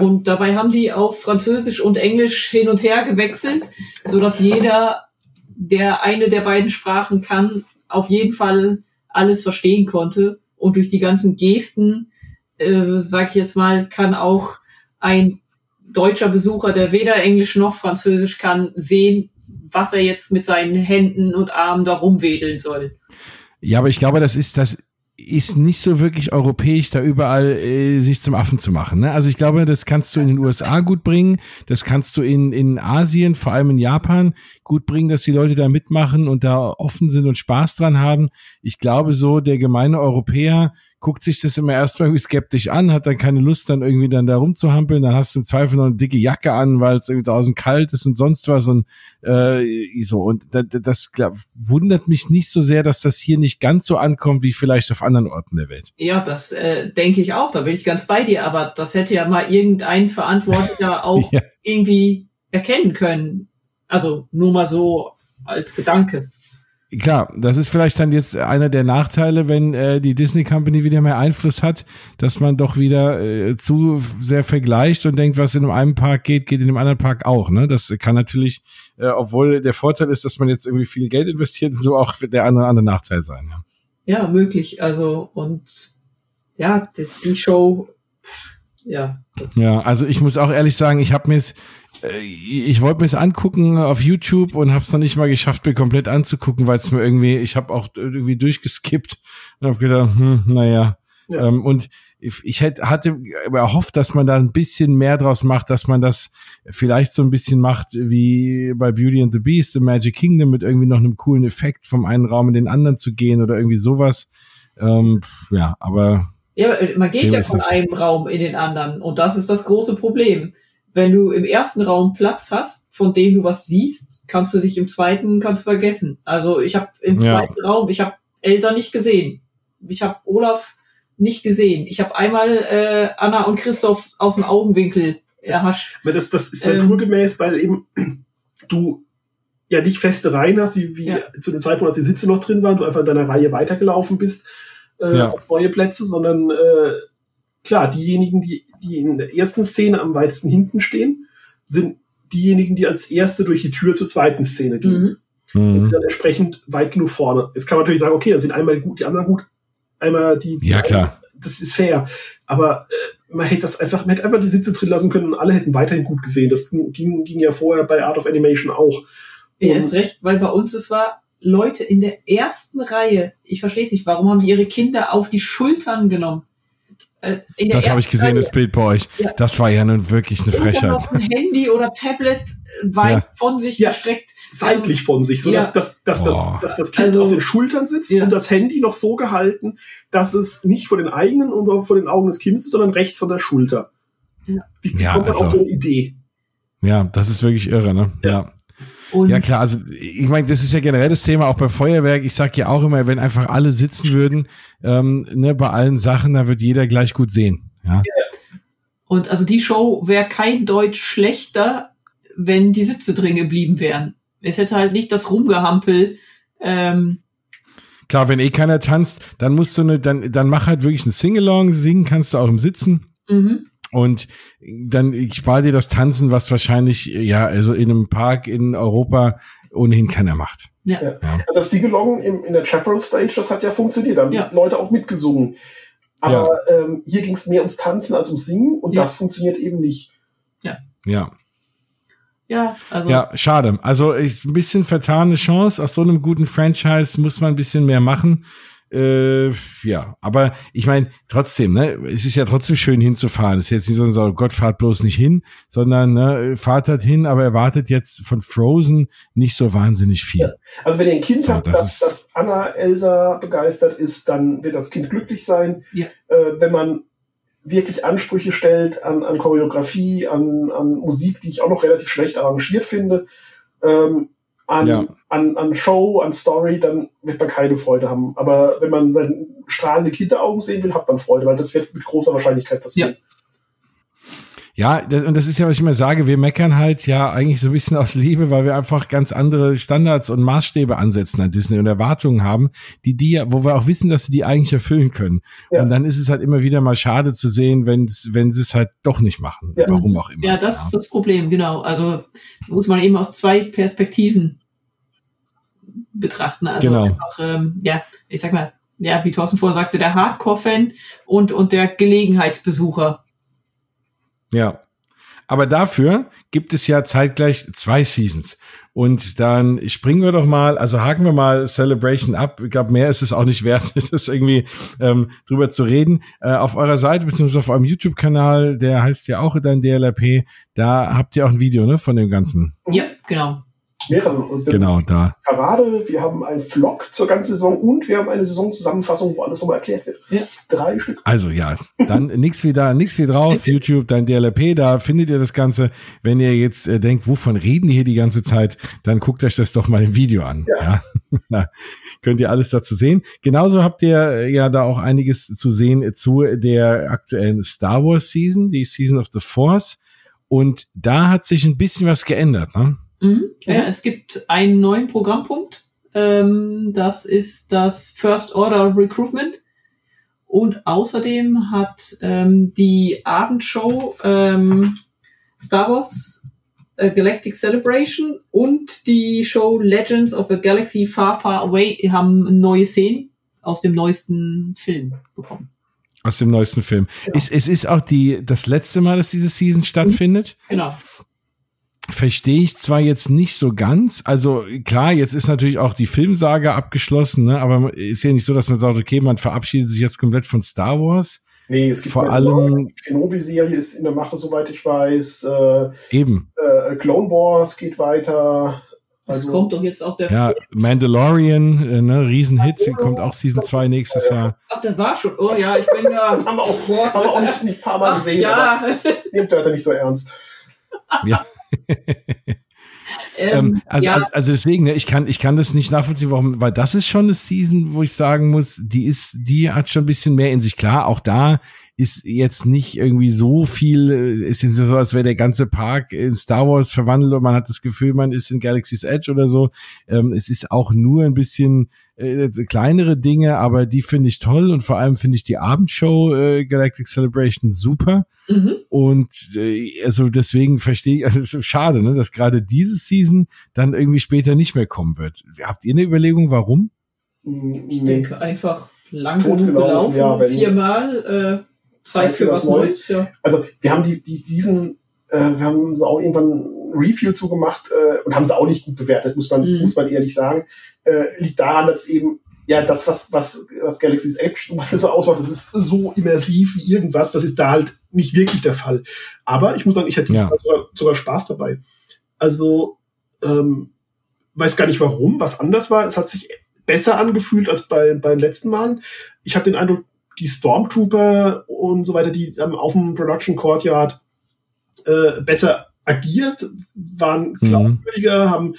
und dabei haben die auf Französisch und Englisch hin und her gewechselt, so dass jeder, der eine der beiden Sprachen kann, auf jeden Fall alles verstehen konnte. Und durch die ganzen Gesten, äh, sag ich jetzt mal, kann auch ein deutscher Besucher, der weder Englisch noch Französisch kann, sehen, was er jetzt mit seinen Händen und Armen da rumwedeln soll. Ja, aber ich glaube, das ist das ist nicht so wirklich europäisch, da überall äh, sich zum Affen zu machen. Ne? Also ich glaube, das kannst du in den USA gut bringen, das kannst du in, in Asien, vor allem in Japan, gut bringen, dass die Leute da mitmachen und da offen sind und Spaß dran haben. Ich glaube so, der gemeine Europäer guckt sich das immer erstmal irgendwie skeptisch an, hat dann keine Lust, dann irgendwie dann da rumzuhampeln, dann hast du im Zweifel noch eine dicke Jacke an, weil es irgendwie draußen kalt ist und sonst was und äh, so. Und das, das glaub, wundert mich nicht so sehr, dass das hier nicht ganz so ankommt wie vielleicht auf anderen Orten der Welt. Ja, das äh, denke ich auch, da bin ich ganz bei dir, aber das hätte ja mal irgendein Verantwortlicher auch ja. irgendwie erkennen können. Also nur mal so als Gedanke klar, das ist vielleicht dann jetzt einer der Nachteile, wenn äh, die Disney Company wieder mehr Einfluss hat, dass man doch wieder äh, zu sehr vergleicht und denkt, was in einem Park geht, geht in dem anderen Park auch. Ne? Das kann natürlich, äh, obwohl der Vorteil ist, dass man jetzt irgendwie viel Geld investiert, so auch der andere, andere Nachteil sein. Ja. ja, möglich. Also und ja, die, die Show, ja. Ja, also ich muss auch ehrlich sagen, ich habe mir es ich wollte mir es angucken auf YouTube und habe es noch nicht mal geschafft, mir komplett anzugucken, weil es mir irgendwie, ich habe auch irgendwie durchgeskippt und habe gedacht, hm, naja. Ja. Ähm, und ich hätte, hatte erhofft, dass man da ein bisschen mehr draus macht, dass man das vielleicht so ein bisschen macht wie bei Beauty and the Beast, The Magic Kingdom, mit irgendwie noch einem coolen Effekt vom einen Raum in den anderen zu gehen oder irgendwie sowas. Ähm, ja, aber. Ja, man geht ja von einem Raum in den anderen und das ist das große Problem wenn du im ersten Raum Platz hast, von dem du was siehst, kannst du dich im zweiten kannst vergessen. Also ich habe im ja. zweiten Raum, ich habe Elsa nicht gesehen. Ich habe Olaf nicht gesehen. Ich habe einmal äh, Anna und Christoph aus dem Augenwinkel erhascht. Das, das ist ähm, naturgemäß, weil eben du ja nicht feste Reihen hast, wie, wie ja. zu dem Zeitpunkt, als die Sitze noch drin waren, du einfach in deiner Reihe weitergelaufen bist äh, ja. auf neue Plätze, sondern äh, klar, diejenigen, die die in der ersten Szene am weitesten hinten stehen, sind diejenigen, die als erste durch die Tür zur zweiten Szene gehen. Mhm. Und sind dann entsprechend weit genug vorne. Jetzt kann man natürlich sagen, okay, dann sind einmal gut, die anderen gut, einmal die. die ja, klar. das ist fair. Aber äh, man hätte das einfach, man hätte einfach die Sitze drin lassen können und alle hätten weiterhin gut gesehen. Das ging, ging ja vorher bei Art of Animation auch. Ja, ist recht, weil bei uns es war, Leute in der ersten Reihe, ich verstehe es nicht, warum haben die ihre Kinder auf die Schultern genommen? Äh, das habe ich gesehen, Reihe. das Bild bei euch. Ja. Das war ja nun wirklich eine Frechheit. Noch ein Handy oder Tablet weit ja. von sich ja. gestreckt. Seitlich von sich, so dass, dass, dass, dass, dass das Kind also, auf den Schultern sitzt und das Handy noch so gehalten, dass es nicht vor den eigenen und vor den Augen des Kindes ist, sondern rechts von der Schulter. Wie, wie kommt man also, auf so eine Idee? Ja, das ist wirklich irre, ne? ja. Und ja klar, also ich meine, das ist ja generell das Thema auch bei Feuerwerk. Ich sage ja auch immer, wenn einfach alle sitzen würden, ähm, ne, bei allen Sachen, da wird jeder gleich gut sehen. Ja. Und also die Show wäre kein Deutsch schlechter, wenn die Sitze drin geblieben wären. Es hätte halt nicht das Rumgehampel. Ähm, Klar, wenn eh keiner tanzt, dann musst du eine, dann, dann mach halt wirklich ein Singalong, singen kannst du auch im Sitzen. mhm. Und dann ich spare dir das Tanzen, was wahrscheinlich, ja, also in einem Park in Europa ohnehin keiner macht. Ja. Ja. Also das Siegelong in der Chaparral Stage, das hat ja funktioniert. Da haben Ja. die Leute auch mitgesungen. Aber ähm, hier ging es mehr ums Tanzen als ums Singen und Ja. das funktioniert eben nicht. Ja. Ja, also Ja, schade. Also ich, ein bisschen vertane Chance. Aus so einem guten Franchise muss man ein bisschen mehr machen. Äh, ja, aber ich meine, trotzdem, ne, es ist ja trotzdem schön hinzufahren. Es ist jetzt nicht so, so Gott fahrt bloß nicht hin, sondern ne, fahrt halt hin, aber erwartet jetzt von Frozen nicht so wahnsinnig viel. Also wenn ihr ein Kind So, habt, das das Anna Elsa begeistert ist, dann wird das Kind glücklich sein. Ja. Äh, wenn man wirklich Ansprüche stellt an, an Choreografie, an, an Musik, die ich auch noch relativ schlecht arrangiert finde, ähm, an, Ja. an, an Show, an Story, dann wird man keine Freude haben. Aber wenn man seine strahlende Kinderaugen sehen will, hat man Freude, weil das wird mit großer Wahrscheinlichkeit passieren. Ja, das, und das ist ja, was ich immer sage, wir meckern halt ja eigentlich so ein bisschen aus Liebe, weil wir einfach ganz andere Standards und Maßstäbe ansetzen an Disney und Erwartungen haben, die die, ja- wo wir auch wissen, dass sie die eigentlich erfüllen können. Ja. Und dann ist es halt immer wieder mal schade zu sehen, wenn wenn sie es halt doch nicht machen. Ja. Warum auch immer. Ja, das ist das Problem, genau. Also muss man eben aus zwei Perspektiven betrachten. Also Genau. einfach, ähm, ja, ich sag mal, ja, wie Thorsten vorher sagte, der Hardcore-Fan und, und der Gelegenheitsbesucher. Ja. Aber dafür gibt es ja zeitgleich zwei Seasons. Und dann springen wir doch mal, also haken wir mal Celebration ab. Ich glaube, mehr ist es auch nicht wert, das irgendwie ähm, drüber zu reden. Äh, auf eurer Seite, beziehungsweise auf eurem YouTube-Kanal, der heißt ja auch dann DLRP, da habt ihr auch ein Video, ne, von dem Ganzen. Ja, genau. Mehrere. Also wir Genau, haben da. Parade, wir haben einen Vlog zur ganzen Saison und wir haben eine Saisonzusammenfassung, wo alles nochmal erklärt wird. Ja. Drei Stück. Also ja, dann nix wie da, nix wie drauf, YouTube, dann DLRP, da findet ihr das Ganze. Wenn ihr jetzt äh, denkt, wovon reden die hier die ganze Zeit, dann guckt euch das doch mal im Video an. Ja. Ja. Da könnt ihr alles dazu sehen. Genauso habt ihr äh, ja da auch einiges zu sehen zu der aktuellen Star Wars Season, die Season of the Force. Und da hat sich ein bisschen was geändert, ne? Mhm. Ja, es gibt einen neuen Programmpunkt. Ähm, das ist das First Order Recruitment. Und außerdem hat ähm, die Abendshow ähm, Star Wars äh, Galactic Celebration und die Show Legends of a Galaxy Far Far Away haben neue Szenen aus dem neuesten Film bekommen. Aus dem neuesten Film. Es, es ist auch die, das letzte Mal, dass diese Season stattfindet. Genau. Verstehe ich zwar jetzt nicht so ganz. Also klar, jetzt ist natürlich auch die Filmsage abgeschlossen, ne? aber ist ja nicht so, dass man sagt, okay, man verabschiedet sich jetzt komplett von Star Wars. Nee, es gibt Vor allem- Kenobi-Serie ist in der Mache, soweit ich weiß. Äh, Eben. äh, Clone Wars geht weiter. Es Also, kommt doch jetzt auch der Ja, Film. Ihr äh, ne, Riesenhit, kommt auch Season 2 nächstes Jahr. Ach, der war schon. Oh ja, ich bin ja. haben wir auch, haben wir auch nicht, nicht ein paar Mal Ach, gesehen, ja. aber nehmt Leute nicht so ernst. Ja. Ähm, Ähm, also, ja, also, also deswegen, ne, ich kann, ich kann das nicht nachvollziehen, warum, weil das ist schon eine Season, wo ich sagen muss, die ist, die hat schon ein bisschen mehr in sich. Klar, auch da ist jetzt nicht irgendwie so viel, äh, ist jetzt so, als wäre der ganze Park in Star Wars verwandelt und man hat das Gefühl, man ist in Galaxy's Edge oder so. Ähm, es ist auch nur ein bisschen äh, kleinere Dinge, aber die finde ich toll und vor allem finde ich die Abendshow äh, Galactic Celebration super. mhm. Und äh, also deswegen verstehe ich, also es ist schade, ne, dass gerade diese Season dann irgendwie später nicht mehr kommen wird. Habt ihr eine Überlegung, warum? Hm, ich denke einfach lang genug gelaufen, gelaufen, ja, viermal. Äh, Zeit für was Neues. Ja. Also wir haben die, die Season, äh, wir haben so auch irgendwann ein Review zugemacht äh, und haben sie auch nicht gut bewertet, muss man, Mhm. muss man ehrlich sagen. Äh, liegt daran, dass eben ja das, was, was, was Galaxy's Edge zum Beispiel so ausmacht, das ist so immersiv wie irgendwas, das ist da halt nicht wirklich der Fall. Aber ich muss sagen, ich hatte Ja. sogar, sogar Spaß dabei. Also, ähm, weiß gar nicht warum, was anders war. Es hat sich besser angefühlt als bei, bei den letzten Malen. Ich habe den Eindruck, die Stormtrooper und so weiter, die ähm, auf dem Production Courtyard äh, besser agiert, waren Mhm. glaubwürdiger, haben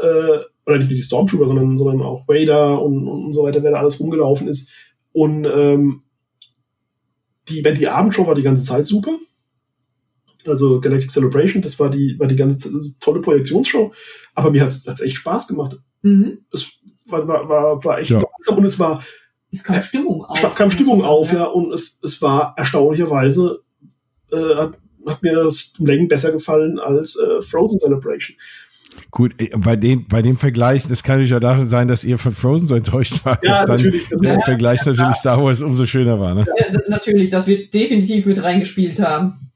äh, oder nicht nur die Stormtrooper, sondern, sondern auch Vader und, und so weiter, wer da alles rumgelaufen ist. Und ähm, die, wenn die Abendshow war die ganze Zeit super. also Galactic Celebration, das war die, war die ganze tolle Projektionsshow, aber mir hat es echt Spaß gemacht. Mhm. Es war, war, war, war echt ja. und es war es kam Stimmung auf. Es kam Stimmung auf, ja, und es, es war erstaunlicherweise, äh, hat, hat mir das Längen besser gefallen als äh, Frozen Celebration. Gut, äh, bei dem, bei dem Vergleich, das kann ja dafür sein, dass ihr von Frozen so enttäuscht wart, ja, dass dann der ja, Vergleich natürlich ja. Star Wars umso schöner war. Ne? Ja, natürlich, dass wir definitiv mit reingespielt haben.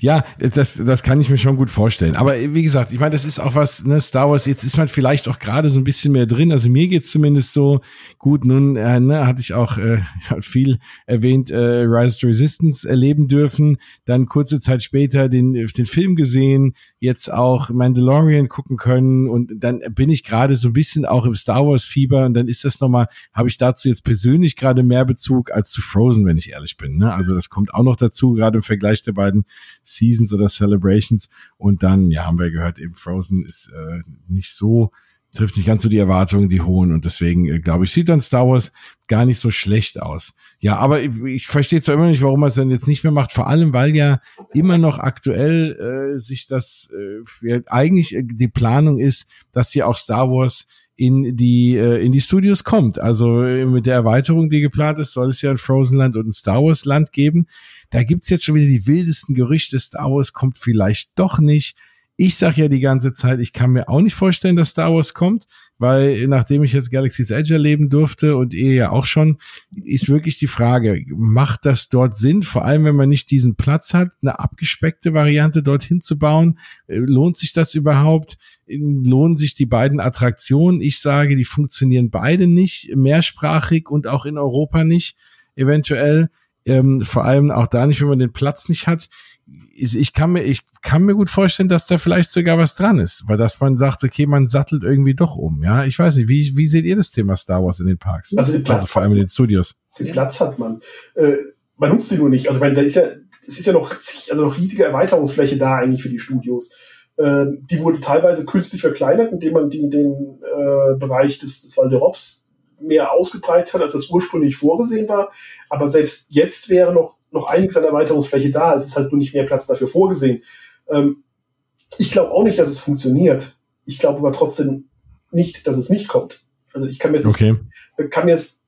Ja, das, das kann ich mir schon gut vorstellen. Aber wie gesagt, ich meine, das ist auch was, ne, Star Wars, jetzt ist man vielleicht auch gerade so ein bisschen mehr drin. Also mir geht's zumindest so gut. Nun äh, ne, hatte ich auch äh, viel erwähnt, äh, Rise to Resistance erleben dürfen. Dann kurze Zeit später den, den Film gesehen, jetzt auch Mandalorian gucken können. Und dann bin ich gerade so ein bisschen auch im Star Wars-Fieber. Und dann ist das nochmal, habe ich dazu jetzt persönlich gerade mehr Bezug als zu Frozen, wenn ich ehrlich bin. Ne? Also das kommt auch noch dazu, gerade im Vergleich der beiden Seasons oder Celebrations. Und dann, ja, haben wir gehört, eben Frozen ist äh, nicht so, trifft nicht ganz so die Erwartungen, die hohen. Und deswegen, äh, glaube ich, sieht dann Star Wars gar nicht so schlecht aus. Ja, aber ich, ich verstehe zwar immer nicht, warum man es dann jetzt nicht mehr macht, vor allem, weil ja immer noch aktuell äh, sich das, äh, eigentlich äh, die Planung ist, dass ja auch Star Wars in die äh, in die Studios kommt. Also äh, mit der Erweiterung, die geplant ist, soll es ja ein Frozen Land und ein Star Wars Land geben. Da gibt's jetzt schon wieder die wildesten Gerüchte, Star Wars kommt vielleicht doch nicht. Ich sage ja die ganze Zeit, ich kann mir auch nicht vorstellen, dass Star Wars kommt, weil nachdem ich jetzt Galaxy's Edge erleben durfte und ihr ja auch schon, ist wirklich die Frage, macht das dort Sinn? Vor allem, wenn man nicht diesen Platz hat, eine abgespeckte Variante dorthin zu bauen. Äh, lohnt sich das überhaupt? Lohnen sich die beiden Attraktionen? Ich sage, die funktionieren beide nicht, mehrsprachig und auch in Europa nicht, eventuell. Ähm, vor allem auch da nicht, wenn man den Platz nicht hat. Ich kann mir, ich kann mir gut vorstellen, dass da vielleicht sogar was dran ist, weil dass man sagt, okay, man sattelt irgendwie doch um. Ja, ich weiß nicht, wie, wie seht ihr das Thema Star Wars in den Parks? Also, den Platz also vor allem in den Studios. Den Platz hat man. Äh, man nutzt sie nur nicht. Also, ich meine, da ist ja, es ist ja noch, also noch riesige Erweiterungsfläche da eigentlich für die Studios. Äh, die wurde teilweise künstlich verkleinert, indem man die, den äh, Bereich des, des Valderops mehr ausgebreitet hat, als das ursprünglich vorgesehen war. Aber selbst jetzt wäre noch, noch einiges an Erweiterungsfläche da. Es ist halt nur nicht mehr Platz dafür vorgesehen. Ähm, ich glaube auch nicht, dass es funktioniert. Ich glaube aber trotzdem nicht, dass es nicht kommt. Also ich kann mir jetzt, okay. nicht, kann mir jetzt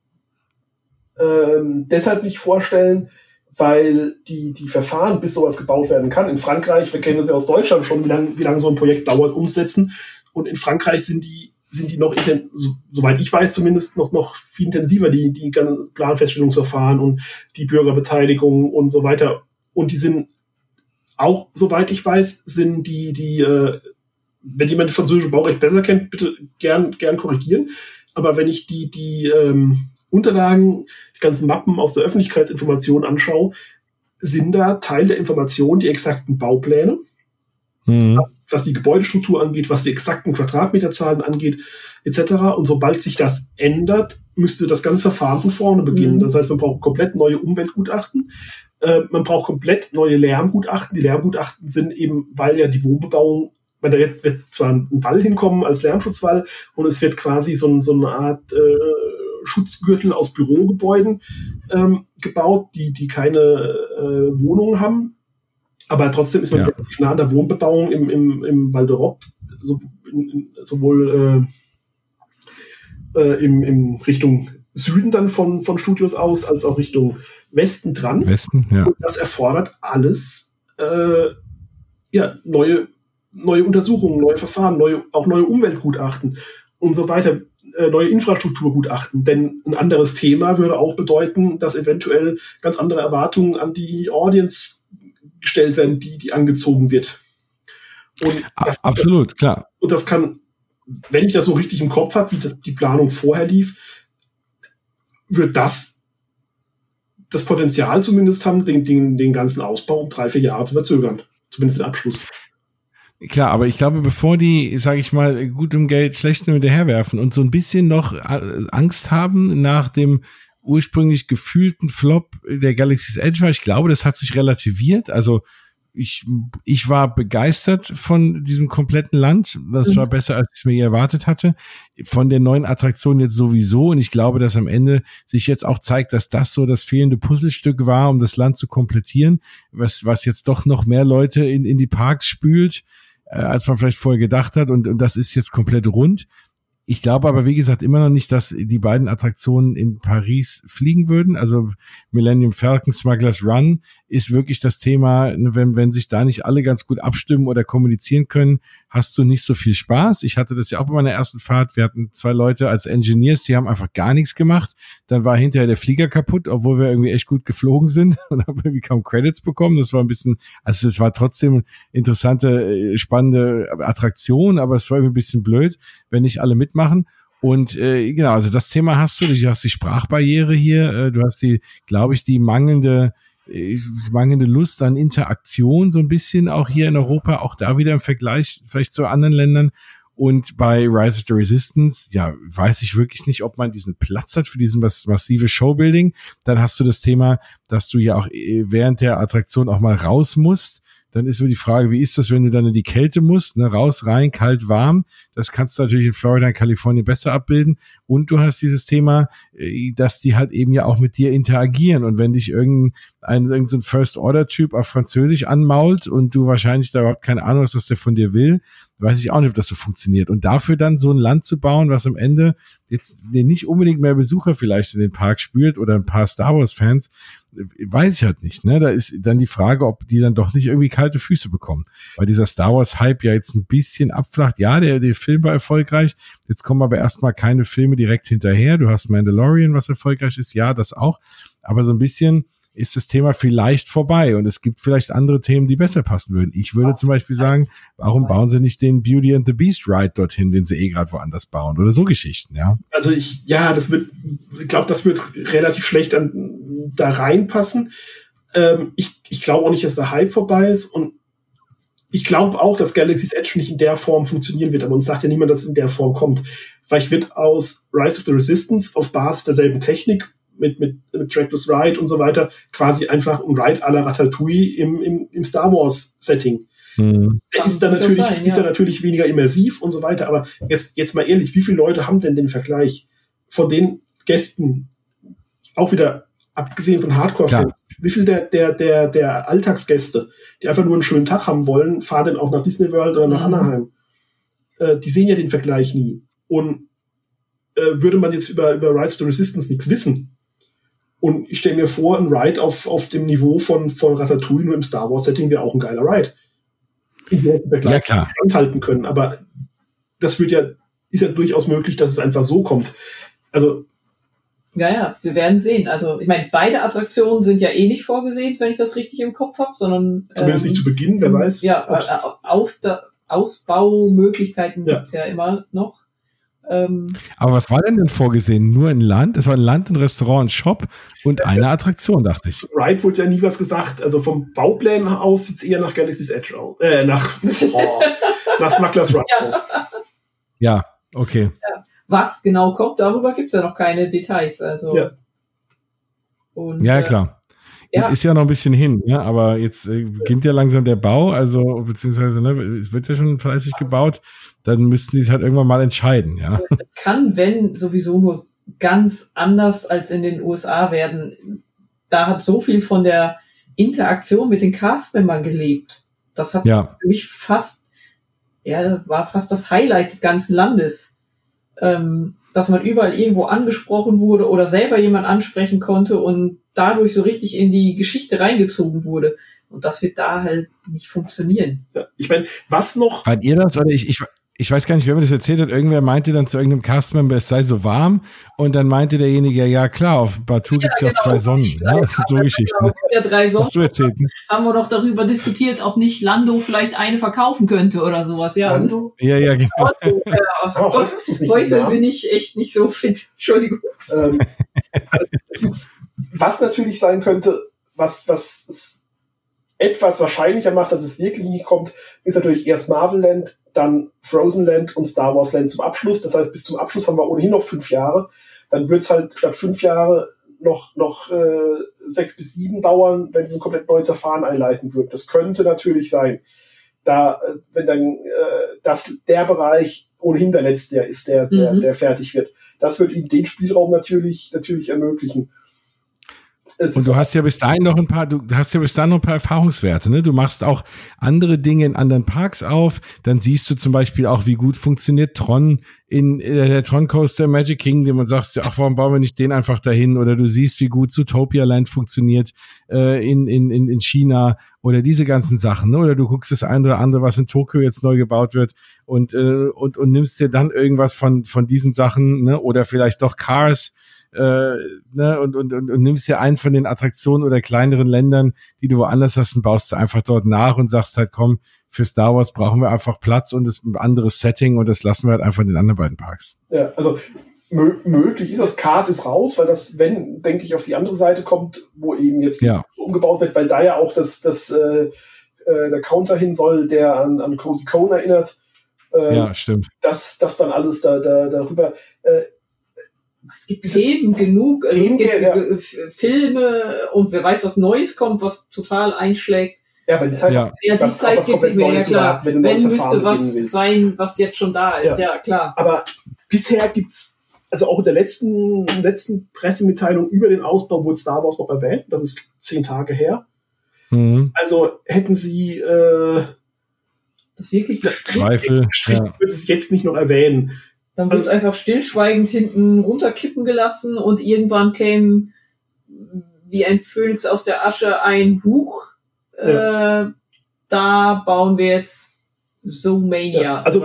ähm, deshalb nicht vorstellen, weil die, die Verfahren, bis sowas gebaut werden kann, in Frankreich, wir kennen das ja aus Deutschland schon, wie lange wie lang so ein Projekt dauert, umsetzen. Und in Frankreich sind die sind die noch, so, soweit ich weiß zumindest, noch, noch viel intensiver, die, die ganzen Planfeststellungsverfahren und die Bürgerbeteiligung und so weiter. Und die sind auch, soweit ich weiß, sind die, die, äh, wenn jemand französische Baurecht besser kennt, bitte gern, gern korrigieren. Aber wenn ich die, die ähm, Unterlagen, die ganzen Mappen aus der Öffentlichkeitsinformation anschaue, sind da Teil der Information die exakten Baupläne mhm. was, was, die Gebäudestruktur angeht, was die exakten Quadratmeterzahlen angeht, etc. Und sobald sich das ändert, müsste das ganze Verfahren von vorne beginnen. Mhm. Das heißt, man braucht komplett neue Umweltgutachten. Äh, man braucht komplett neue Lärmgutachten. Die Lärmgutachten sind eben, weil ja die Wohnbebauung weil da wird, wird zwar ein Wall hinkommen als Lärmschutzwall und es wird quasi so, so eine Art äh, Schutzgürtel aus Bürogebäuden ähm, gebaut, die, die keine äh, Wohnungen haben. Aber trotzdem ist man ja. nah an der Wohnbebauung im, im, im Val de Rob, so, in, in, sowohl äh, äh, im, im Richtung Süden dann von, von Studios aus, als auch Richtung Westen dran. Westen, ja. Und das erfordert alles äh, ja, neue, neue Untersuchungen, neue Verfahren, neue, auch neue Umweltgutachten und so weiter, äh, neue Infrastrukturgutachten. Denn ein anderes Thema würde auch bedeuten, dass eventuell ganz andere Erwartungen an die Audience gestellt werden, die, die angezogen wird. Und das, Absolut, klar. Und das kann, wenn ich das so richtig im Kopf habe, wie das, die Planung vorher lief, wird das das Potenzial zumindest haben, den, den, den ganzen Ausbau um drei, vier Jahre zu verzögern. Zumindest den Abschluss. Klar, aber ich glaube, bevor die, sage ich mal, gutem Geld schlecht nur hinterherwerfen und so ein bisschen noch äh, Angst haben nach dem ursprünglich gefühlten Flop der Galaxy's Edge war. Ich glaube, das hat sich relativiert. Also ich, ich war begeistert von diesem kompletten Land. Das mhm. war besser, als ich mir erwartet hatte. Von der neuen Attraktion jetzt sowieso. Und ich glaube, dass am Ende sich jetzt auch zeigt, dass das so das fehlende Puzzlestück war, um das Land zu komplettieren, was, was jetzt doch noch mehr Leute in, in die Parks spült, äh, als man vielleicht vorher gedacht hat. Und, und das ist jetzt komplett rund. Ich glaube aber, wie gesagt, immer noch nicht, dass die beiden Attraktionen in Paris fliegen würden. Also Millennium Falcon, Smugglers Run ist wirklich das Thema, ne, wenn, wenn sich da nicht alle ganz gut abstimmen oder kommunizieren können, hast du nicht so viel Spaß. Ich hatte das ja auch bei meiner ersten Fahrt. Wir hatten zwei Leute als Engineers, die haben einfach gar nichts gemacht. Dann war hinterher der Flieger kaputt, obwohl wir irgendwie echt gut geflogen sind und haben irgendwie kaum Credits bekommen. Das war ein bisschen, also es war trotzdem interessante, äh, spannende Attraktion, aber es war irgendwie ein bisschen blöd, wenn nicht alle mitmachen. Und äh, genau, also das Thema hast du, du hast die Sprachbarriere hier, äh, du hast die, glaube ich, die mangelnde mangelnde Lust an Interaktion so ein bisschen auch hier in Europa, auch da wieder im Vergleich vielleicht zu anderen Ländern. Und bei Rise of the Resistance, ja, weiß ich wirklich nicht, ob man diesen Platz hat für diesen massive Showbuilding. Dann hast du das Thema, dass du ja auch äh, während der Attraktion auch mal raus musst. Dann ist mir die Frage, wie ist das, wenn du dann in die Kälte musst, ne? raus, rein, kalt, warm. Das kannst du natürlich in Florida und Kalifornien besser abbilden. Und du hast dieses Thema, äh, dass die halt eben ja auch mit dir interagieren. Und wenn dich irgendein, irgendein First-Order-Typ auf Französisch anmault und du wahrscheinlich da überhaupt keine Ahnung hast, was der von dir will, weiß ich auch nicht, ob das so funktioniert. Und dafür dann so ein Land zu bauen, was am Ende jetzt nicht unbedingt mehr Besucher vielleicht in den Park spürt oder ein paar Star Wars Fans, weiß ich halt nicht. Ne? Da ist dann die Frage, ob die dann doch nicht irgendwie kalte Füße bekommen. Weil dieser Star Wars Hype ja jetzt ein bisschen abflacht. Ja, der, der Film war erfolgreich. Jetzt kommen aber erstmal keine Filme direkt hinterher. Du hast Mandalorian, was erfolgreich ist. Ja, das auch. Aber so ein bisschen, ist das Thema vielleicht vorbei und es gibt vielleicht andere Themen, die besser passen würden. Ich würde zum Beispiel sagen, warum bauen sie nicht den Beauty and the Beast Ride dorthin, den sie eh gerade woanders bauen oder so Geschichten, ja? Also ich, ja, das wird, ich glaube, das wird relativ schlecht an, da reinpassen. Ähm, ich ich glaube auch nicht, dass der Hype vorbei ist und ich glaube auch, dass Galaxy's Edge nicht in der Form funktionieren wird, aber uns sagt ja niemand, dass es in der Form kommt. Vielleicht wird aus Rise of the Resistance auf Basis derselben Technik mit, mit, mit Trackless Ride und so weiter quasi einfach ein Ride à la Ratatouille im, im, im Star Wars Setting. Mhm. Der ist dann natürlich, sein, ja. ist dann natürlich weniger immersiv und so weiter, aber jetzt, jetzt mal ehrlich, wie viele Leute haben denn den Vergleich von den Gästen, auch wieder abgesehen von Hardcore-Fans, wie viel der, der, der, der Alltagsgäste, die einfach nur einen schönen Tag haben wollen, fahren dann auch nach Disney World oder nach mhm. Anaheim. Äh, die sehen ja den Vergleich nie. Und äh, würde man jetzt über, über Rise of the Resistance nichts wissen, und ich stelle mir vor, ein Ride auf, auf dem Niveau von, von Ratatouille nur im Star Wars-Setting wäre auch ein geiler Ride. Ja, klar. Standhalten können. Aber das wird ja, ist ja durchaus möglich, dass es einfach so kommt. Also. Ja, ja, wir werden sehen. Also, ich meine, beide Attraktionen sind ja eh nicht vorgesehen, wenn ich das richtig im Kopf habe, sondern. Zumindest ähm, nicht zu Beginn, wer weiß. Ja, äh, auf der Ausbaumöglichkeiten ja. gibt's ja immer noch. Ähm, Aber was war denn denn vorgesehen? Nur ein Land? Es war ein Land, ein Restaurant, ein Shop und eine Attraktion, dachte ich. Ride wurde ja nie was gesagt. Also vom Bauplan aus sieht es eher nach Galaxy's Edge aus. Äh, nach, oh, nach Smugglers Ride ja. aus. Ja, okay. Ja. Was genau kommt, darüber gibt es ja noch keine Details. Also. Ja, und, ja klar. Ja. Ist ja noch ein bisschen hin, ja, aber jetzt äh, beginnt ja langsam der Bau, also beziehungsweise ne, es wird ja schon fleißig gebaut dann müssten die sich halt irgendwann mal entscheiden, ja. Es kann, wenn, sowieso nur ganz anders als in den USA werden. Da hat so viel von der Interaktion mit den Castmembern gelebt. Das hat ja. für mich fast, ja, war fast das Highlight des ganzen Landes. Ähm, dass man überall irgendwo angesprochen wurde oder selber jemand ansprechen konnte und dadurch so richtig in die Geschichte reingezogen wurde. Und das wird da halt nicht funktionieren. Ja, ich meine, was noch? Fand ihr das? Oder ich, ich, ich weiß gar nicht, wer mir das erzählt hat, irgendwer meinte dann zu irgendeinem Castmember, es sei so warm und dann meinte derjenige, ja klar, auf Batu ja, es ja genau. zwei Sonnen. Ja, ja, so Geschichten. Genau. Ja, drei Sonnen. Hast du erzählt, ne? Haben wir doch darüber diskutiert, ob nicht Lando vielleicht eine verkaufen könnte oder sowas. Ja, Lando? Ja, ja, genau. Lando, ja. Oh, Gott, heute bin ich echt nicht so fit. Entschuldigung. Ähm, also, ist, was natürlich sein könnte, was, was etwas wahrscheinlicher macht, dass es wirklich nicht kommt, ist natürlich erst Marvel Land, dann Frozen Land und Star Wars Land zum Abschluss. Das heißt, bis zum Abschluss haben wir ohnehin noch fünf Jahre. Dann wird es halt statt fünf Jahre noch, noch äh, sechs bis sieben dauern, wenn sie ein komplett neues Verfahren einleiten würden. Das könnte natürlich sein. Da, äh, wenn dann äh, das der Bereich ohnehin der letzte ist, der, der, mhm. der fertig wird. Das wird ihnen den Spielraum natürlich, natürlich ermöglichen. Es und du hast ja bis dahin noch ein paar, du hast ja bis dahin noch ein paar Erfahrungswerte, ne? Du machst auch andere Dinge in anderen Parks auf, dann siehst du zum Beispiel auch, wie gut funktioniert Tron in äh, der Tron Coaster Magic Kingdom und sagst, ach, warum bauen wir nicht den einfach dahin? Oder du siehst, wie gut Zootopia Land funktioniert äh, in, in, in, in China oder diese ganzen Sachen, ne? Oder du guckst das eine oder andere, was in Tokio jetzt neu gebaut wird und, äh, und, und nimmst dir dann irgendwas von, von diesen Sachen, ne? Oder vielleicht doch Cars, äh, ne, und, und, und, und nimmst dir einen von den Attraktionen oder kleineren Ländern, die du woanders hast und baust du einfach dort nach und sagst halt, komm, für Star Wars brauchen wir einfach Platz und das ein anderes Setting und das lassen wir halt einfach in den anderen beiden Parks. Ja, also mö möglich ist das Cars ist raus, weil das, wenn, denke ich, auf die andere Seite kommt, wo eben jetzt ja. umgebaut wird, weil da ja auch das, das äh, äh, der Counter hin soll, der an, an Cozy Cone erinnert. Äh, ja, stimmt. Das, das dann alles da, da, darüber. Äh, es gibt Themen genug, also Themen, es gibt ja. Filme und wer weiß, was Neues kommt, was total einschlägt. Ja, aber die Zeit, ja. ja die Zeit gibt mir ja klar. Wenn, wenn müsste was sein, was jetzt schon da ist, ja, ja klar. Aber bisher gibt's, also auch in der letzten, letzten Pressemitteilung über den Ausbau wurde Star Wars noch erwähnt. Das ist zehn Tage her. Mhm. Also hätten sie äh, das wirklich Zweifel, ja. würde es jetzt nicht noch erwähnen. Dann wird es einfach stillschweigend hinten runterkippen gelassen und irgendwann käme wie ein Phönix aus der Asche ein Buch. Ja. Äh, da bauen wir jetzt so Mania. Ja, also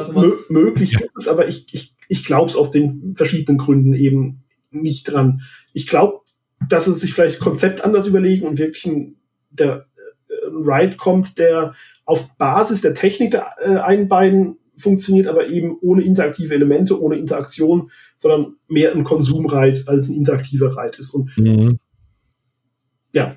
möglich ist es, aber ich, ich, ich glaube es aus den verschiedenen Gründen eben nicht dran. Ich glaube, dass es sich vielleicht Konzept anders überlegen und wirklich ein, der, äh, Ride kommt, der auf Basis der Technik der äh, einen beiden funktioniert aber eben ohne interaktive Elemente, ohne Interaktion, sondern mehr ein Konsumreit als ein interaktiver Reit ist. Und mhm. ja.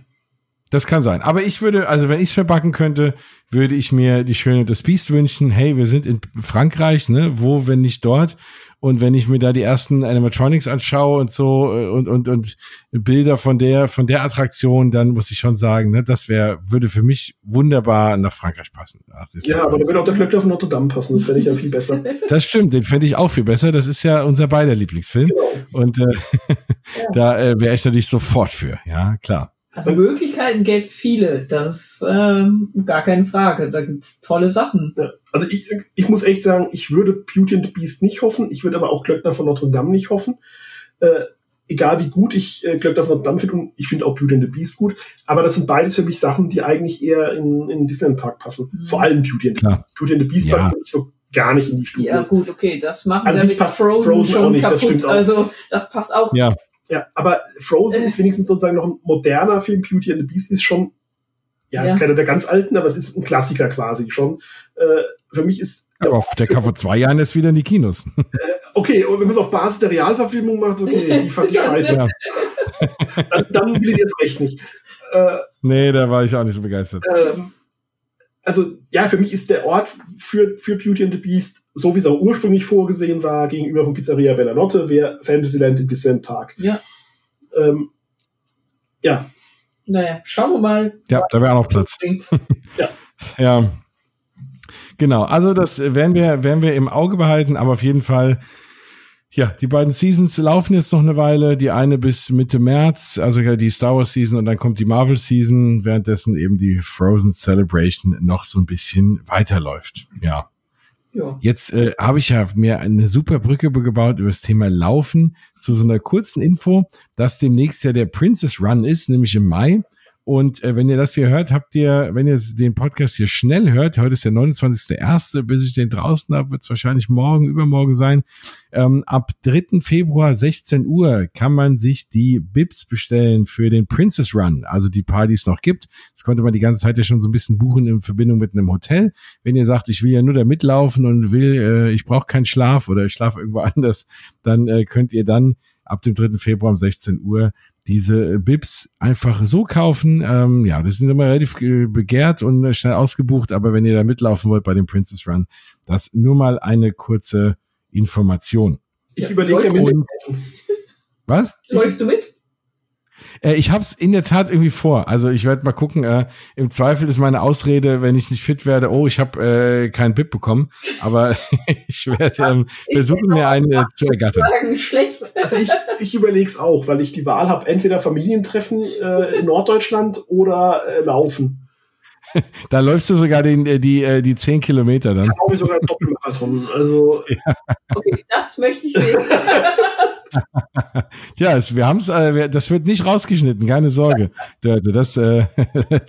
Das kann sein. Aber ich würde, also wenn ich es verbacken könnte, würde ich mir die Schöne des Biest wünschen. Hey, wir sind in Frankreich, ne? Wo, wenn nicht dort? Und wenn ich mir da die ersten Animatronics anschaue und so äh, und, und, und Bilder von der, von der Attraktion, dann muss ich schon sagen, ne, das wäre, würde für mich wunderbar nach Frankreich passen. Ach, ja, aber da würde auch der Glöckner von Notre Dame passen. Das fände ich ja viel besser. Das stimmt, den fände ich auch viel besser. Das ist ja unser beider Lieblingsfilm. Genau. Und äh, ja. da äh, wäre ich natürlich sofort für. Ja, klar. Also Möglichkeiten gäbe es viele, das ähm, gar keine Frage. Da gibt's tolle Sachen. Ja. Also ich, ich muss echt sagen, ich würde Beauty and the Beast nicht hoffen, ich würde aber auch Glöckner von Notre Dame nicht hoffen. Äh, egal wie gut ich äh, Glöckner von Notre Dame finde, und ich finde auch Beauty and the Beast gut, aber das sind beides für mich Sachen, die eigentlich eher in, in Disneyland Park passen. Mhm. Vor allem Beauty and the Klar. Beast. Beauty and the Beast ja. passt so gar nicht in die Studios. Ja gut, okay, das machen also wir mit Frozen, Frozen schon nicht, kaputt. Das also das passt auch. Ja. Ja, aber Frozen ist wenigstens sozusagen noch ein moderner Film. Beauty and the Beast ist schon, ja, ja. ist keiner der ganz alten, aber es ist ein Klassiker quasi schon. Äh, für mich ist. Aber auf der vor zwei Jahren ist wieder in die Kinos. Äh, okay, und wenn man es auf Basis der Realverfilmung macht, okay, die fand ich scheiße. Ja. Dann, dann will ich jetzt recht nicht. Äh, nee, da war ich auch nicht so begeistert. Ähm, also ja, für mich ist der Ort für, für Beauty and the Beast, so wie es auch ursprünglich vorgesehen war, gegenüber von Pizzeria Bellanotte, wäre Fantasyland im Disneyland Park. Ja. Ähm, ja. Naja, schauen wir mal. Ja, da wäre auch noch Platz. ja. Ja. Genau, also das werden wir, werden wir im Auge behalten, aber auf jeden Fall ja, die beiden Seasons laufen jetzt noch eine Weile. Die eine bis Mitte März, also die Star Wars Season und dann kommt die Marvel Season, währenddessen eben die Frozen Celebration noch so ein bisschen weiterläuft. Ja. ja. Jetzt äh, habe ich ja mir eine super Brücke gebaut über das Thema Laufen zu so einer kurzen Info, dass demnächst ja der Princess Run ist, nämlich im Mai. Und äh, wenn ihr das hier hört, habt ihr, wenn ihr den Podcast hier schnell hört, heute ist der 29.01., bis ich den draußen habe, wird es wahrscheinlich morgen, übermorgen sein. Ähm, ab 3. Februar 16 Uhr kann man sich die Bibs bestellen für den Princess Run, also die paar, die es noch gibt. Das konnte man die ganze Zeit ja schon so ein bisschen buchen in Verbindung mit einem Hotel. Wenn ihr sagt, ich will ja nur da mitlaufen und will, äh, ich brauche keinen Schlaf oder ich schlafe irgendwo anders, dann äh, könnt ihr dann ab dem 3. Februar um 16 Uhr diese Bibs einfach so kaufen. Ähm, ja, das sind immer relativ äh, begehrt und äh, schnell ausgebucht, aber wenn ihr da mitlaufen wollt bei dem Princess Run, das nur mal eine kurze Information. Ich überlege ja mit. Was? Läufst du mit? Äh, ich habe es in der Tat irgendwie vor. Also ich werde mal gucken. Äh, Im Zweifel ist meine Ausrede, wenn ich nicht fit werde, oh, ich habe äh, keinen Bib bekommen. Aber ich werde ähm, versuchen, mir einen zu ergattern. Schlecht. Also ich, ich überlege es auch, weil ich die Wahl habe, entweder Familientreffen äh, in Norddeutschland oder äh, Laufen. Da läufst du sogar den, äh, die, äh, die 10 Kilometer dann. Glaube ich sogar Doppelmarathon. Also. Ja. Okay, das möchte ich sehen. Tja, wir haben es, äh, das wird nicht rausgeschnitten, keine Sorge. Dörte, das äh,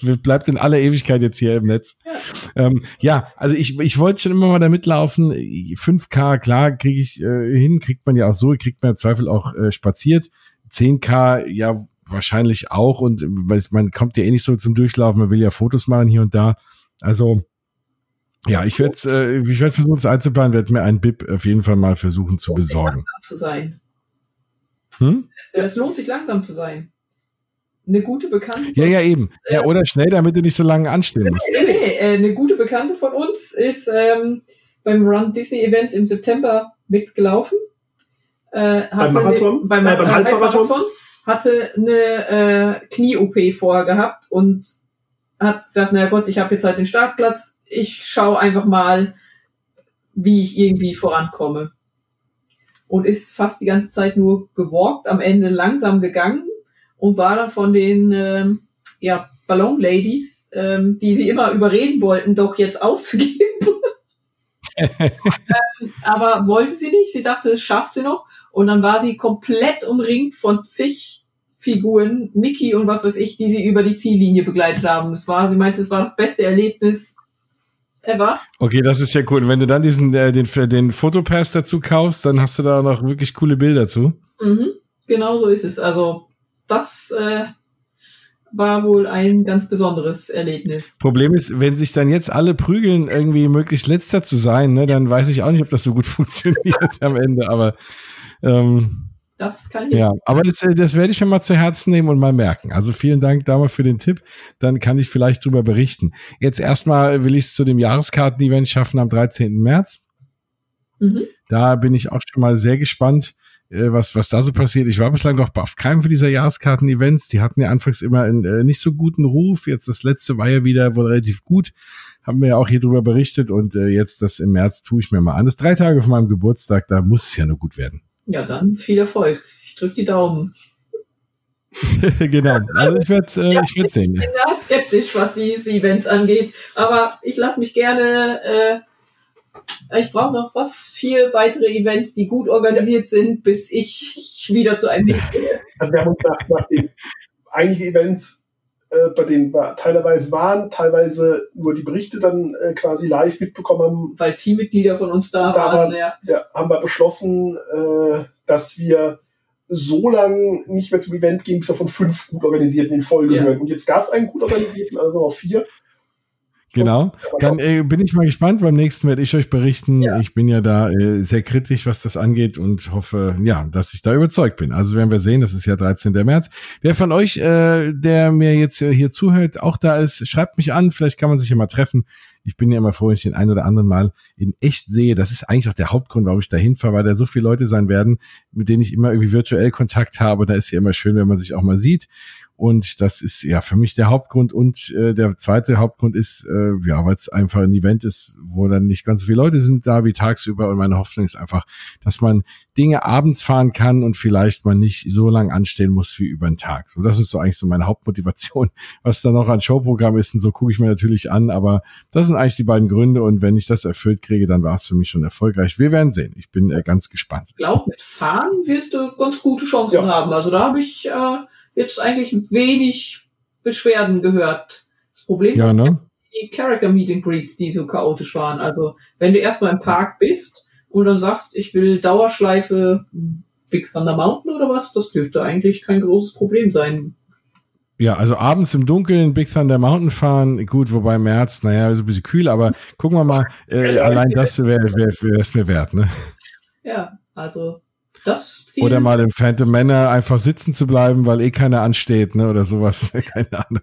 bleibt in aller Ewigkeit jetzt hier im Netz. Ja, ähm, ja also ich, ich wollte schon immer mal da mitlaufen. 5K, klar, kriege ich äh, hin, kriegt man ja auch so, kriegt man im Zweifel auch äh, spaziert. 10K, ja, wahrscheinlich auch. Und man kommt ja eh nicht so zum Durchlaufen, man will ja Fotos machen hier und da. Also ja, ich werde äh, ich werde versuchen, es einzuplanen, werde mir einen Bib auf jeden Fall mal versuchen zu besorgen. Zu sein. Hm? Es lohnt sich langsam zu sein. Eine gute Bekannte. Ja, ja, eben. Ja, äh, oder schnell, damit du nicht so lange anstehen musst. Nee, nee, äh, eine gute Bekannte von uns ist ähm, beim Run Disney Event im September mitgelaufen. Äh, beim Marathon? Ne, beim, äh, beim Halbmarathon? Hatte eine äh, Knie-OP vorher gehabt und hat gesagt, na Gott, ich habe jetzt halt den Startplatz, ich schaue einfach mal, wie ich irgendwie vorankomme und ist fast die ganze Zeit nur gewalkt, am Ende langsam gegangen und war dann von den ähm, ja, Ballon Ladies, ähm, die sie immer überreden wollten, doch jetzt aufzugeben. ähm, aber wollte sie nicht, sie dachte, es schafft sie noch. Und dann war sie komplett umringt von zig Figuren, Mickey und was weiß ich, die sie über die Ziellinie begleitet haben. Es war, sie meinte, es war das beste Erlebnis ever. Okay, das ist ja cool. Und wenn du dann diesen, äh, den, den Fotopass dazu kaufst, dann hast du da noch wirklich coole Bilder zu. Mhm, genau so ist es. Also, das äh, war wohl ein ganz besonderes Erlebnis. Problem ist, wenn sich dann jetzt alle prügeln, irgendwie möglichst letzter zu sein, ne, dann weiß ich auch nicht, ob das so gut funktioniert am Ende, aber ähm, das kann ich Ja, aber das, äh, das werde ich mir mal zu Herzen nehmen und mal merken. Also vielen Dank damals für den Tipp. Dann kann ich vielleicht drüber berichten. Jetzt erstmal will ich es zu dem Jahreskarten-Event schaffen am 13. März. Mhm. Da bin ich auch schon mal sehr gespannt, äh, was, was da so passiert. Ich war bislang noch auf keinem dieser Jahreskarten-Events. Die hatten ja anfangs immer einen äh, nicht so guten Ruf. Jetzt das letzte war ja wieder wohl relativ gut. Haben wir ja auch hier drüber berichtet und äh, jetzt das im März tue ich mir mal an. Das ist drei Tage von meinem Geburtstag, da muss es ja nur gut werden. Ja, dann viel Erfolg. Ich drücke die Daumen. genau. Also ich werde äh, ja, ich werd sehen. Ich bin da skeptisch, was diese Events angeht. Aber ich lasse mich gerne. Äh, ich brauche noch was vier weitere Events, die gut organisiert sind, bis ich wieder zu einem gehe. Also wir haben uns nach, nach den einige Events, äh, bei denen wir teilweise waren, teilweise nur die Berichte dann äh, quasi live mitbekommen haben. Weil Teammitglieder von uns da, da waren. Ja. ja, haben wir beschlossen, äh, dass wir so lang nicht mehr zum Event gehen, bis er von fünf gut organisierten in Folge ja. Und jetzt gab es einen gut organisierten, also auf vier. Genau. Dann äh, bin ich mal gespannt. Beim nächsten werde ich euch berichten. Ja. Ich bin ja da äh, sehr kritisch, was das angeht und hoffe, ja, dass ich da überzeugt bin. Also werden wir sehen, das ist ja 13. März. Wer von euch, äh, der mir jetzt äh, hier zuhört, auch da ist, schreibt mich an. Vielleicht kann man sich ja mal treffen. Ich bin ja immer froh, wenn ich den ein oder anderen Mal in echt sehe. Das ist eigentlich auch der Hauptgrund, warum ich da hinfahre, weil da so viele Leute sein werden, mit denen ich immer irgendwie virtuell Kontakt habe. Da ist ja immer schön, wenn man sich auch mal sieht. Und das ist ja für mich der Hauptgrund. Und äh, der zweite Hauptgrund ist, äh, ja, weil es einfach ein Event ist, wo dann nicht ganz so viele Leute sind da wie tagsüber. Und meine Hoffnung ist einfach, dass man Dinge abends fahren kann und vielleicht man nicht so lang anstehen muss wie über den Tag. So, das ist so eigentlich so meine Hauptmotivation. Was da noch an Showprogramm ist und so gucke ich mir natürlich an. Aber das sind eigentlich die beiden Gründe. Und wenn ich das erfüllt kriege, dann war es für mich schon erfolgreich. Wir werden sehen. Ich bin äh, ganz gespannt. Ich glaube, mit Fahren wirst du ganz gute Chancen ja. haben. Also da habe ich äh jetzt eigentlich wenig Beschwerden gehört. Das Problem ja, ne? die Character Meet and Greets, die so chaotisch waren. Also wenn du erstmal im Park bist und dann sagst, ich will Dauerschleife Big Thunder Mountain oder was, das dürfte eigentlich kein großes Problem sein. Ja, also abends im Dunkeln Big Thunder Mountain fahren, gut, wobei März, naja, ist ein bisschen kühl, aber gucken wir mal, äh, allein das wäre wär, wär, es mir wert, ne? Ja, also das Ziel. Oder mal im Phantom Manor einfach sitzen zu bleiben, weil eh keiner ansteht, ne? Oder sowas. Keine Ahnung.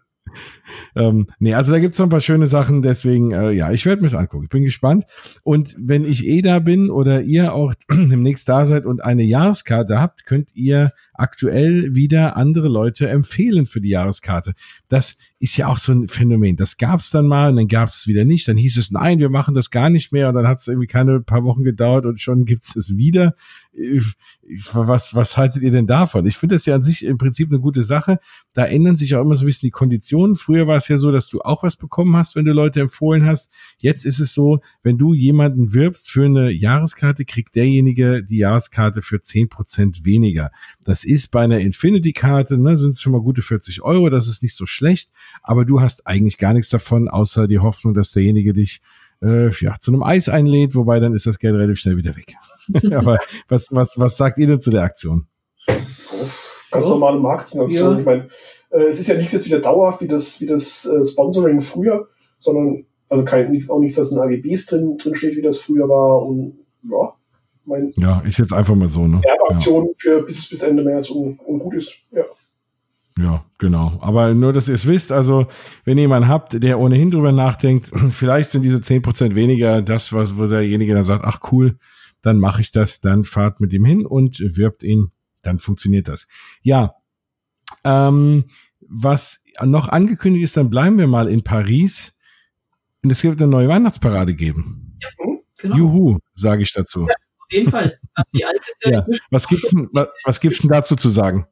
ähm, nee, also da gibt's noch ein paar schöne Sachen, deswegen, äh, ja, ich werde mir's angucken. Ich bin gespannt. Und wenn ich eh da bin oder ihr auch demnächst da seid und eine Jahreskarte habt, könnt ihr aktuell wieder andere Leute empfehlen für die Jahreskarte. Das ist ja auch so ein Phänomen. Das gab's dann mal und dann gab's wieder nicht. Dann hieß es, nein, wir machen das gar nicht mehr und dann hat es irgendwie keine paar Wochen gedauert und schon gibt's es wieder. Was, was haltet ihr denn davon? Ich finde das ja an sich im Prinzip eine gute Sache. Da ändern sich auch immer so ein bisschen die Konditionen. Früher war es ja so, dass du auch was bekommen hast, wenn du Leute empfohlen hast. Jetzt ist es so, wenn du jemanden wirbst für eine Jahreskarte, kriegt derjenige die Jahreskarte für zehn Prozent weniger. Das ist bei einer Infinity-Karte, ne, sind es schon mal gute 40 Euro, das ist nicht so schlecht, aber du hast eigentlich gar nichts davon, außer die Hoffnung, dass derjenige dich äh, ja, zu einem Eis einlädt, wobei dann ist das Geld relativ schnell wieder weg. aber was, was, was sagt ihr denn zu der Aktion? Ganz normale Marketingaktion. Ja. Ich meine, äh, es ist ja nicht jetzt wieder dauerhaft wie das, wie das äh, Sponsoring früher, sondern also kein, nichts, auch nichts, was in AGBs drin, drin steht, wie das früher war. Und ja, mein ja, ist jetzt einfach mal so, ne? Werbeaktion ja. für bis, bis Ende März und, und gut ist, ja. Ja, genau. Aber nur, dass ihr es wisst, also wenn ihr jemanden habt, der ohnehin drüber nachdenkt, vielleicht sind diese zehn Prozent weniger das, was wo derjenige dann sagt, ach cool, dann mache ich das, dann fahrt mit ihm hin und wirbt ihn, dann funktioniert das. Ja, ähm, was noch angekündigt ist, dann bleiben wir mal in Paris. Und es wird eine neue Weihnachtsparade geben. Ja, genau. Juhu, sage ich dazu. Ja, auf jeden Fall. ja ja. Was gibt's denn, was, was gibt's denn dazu zu sagen?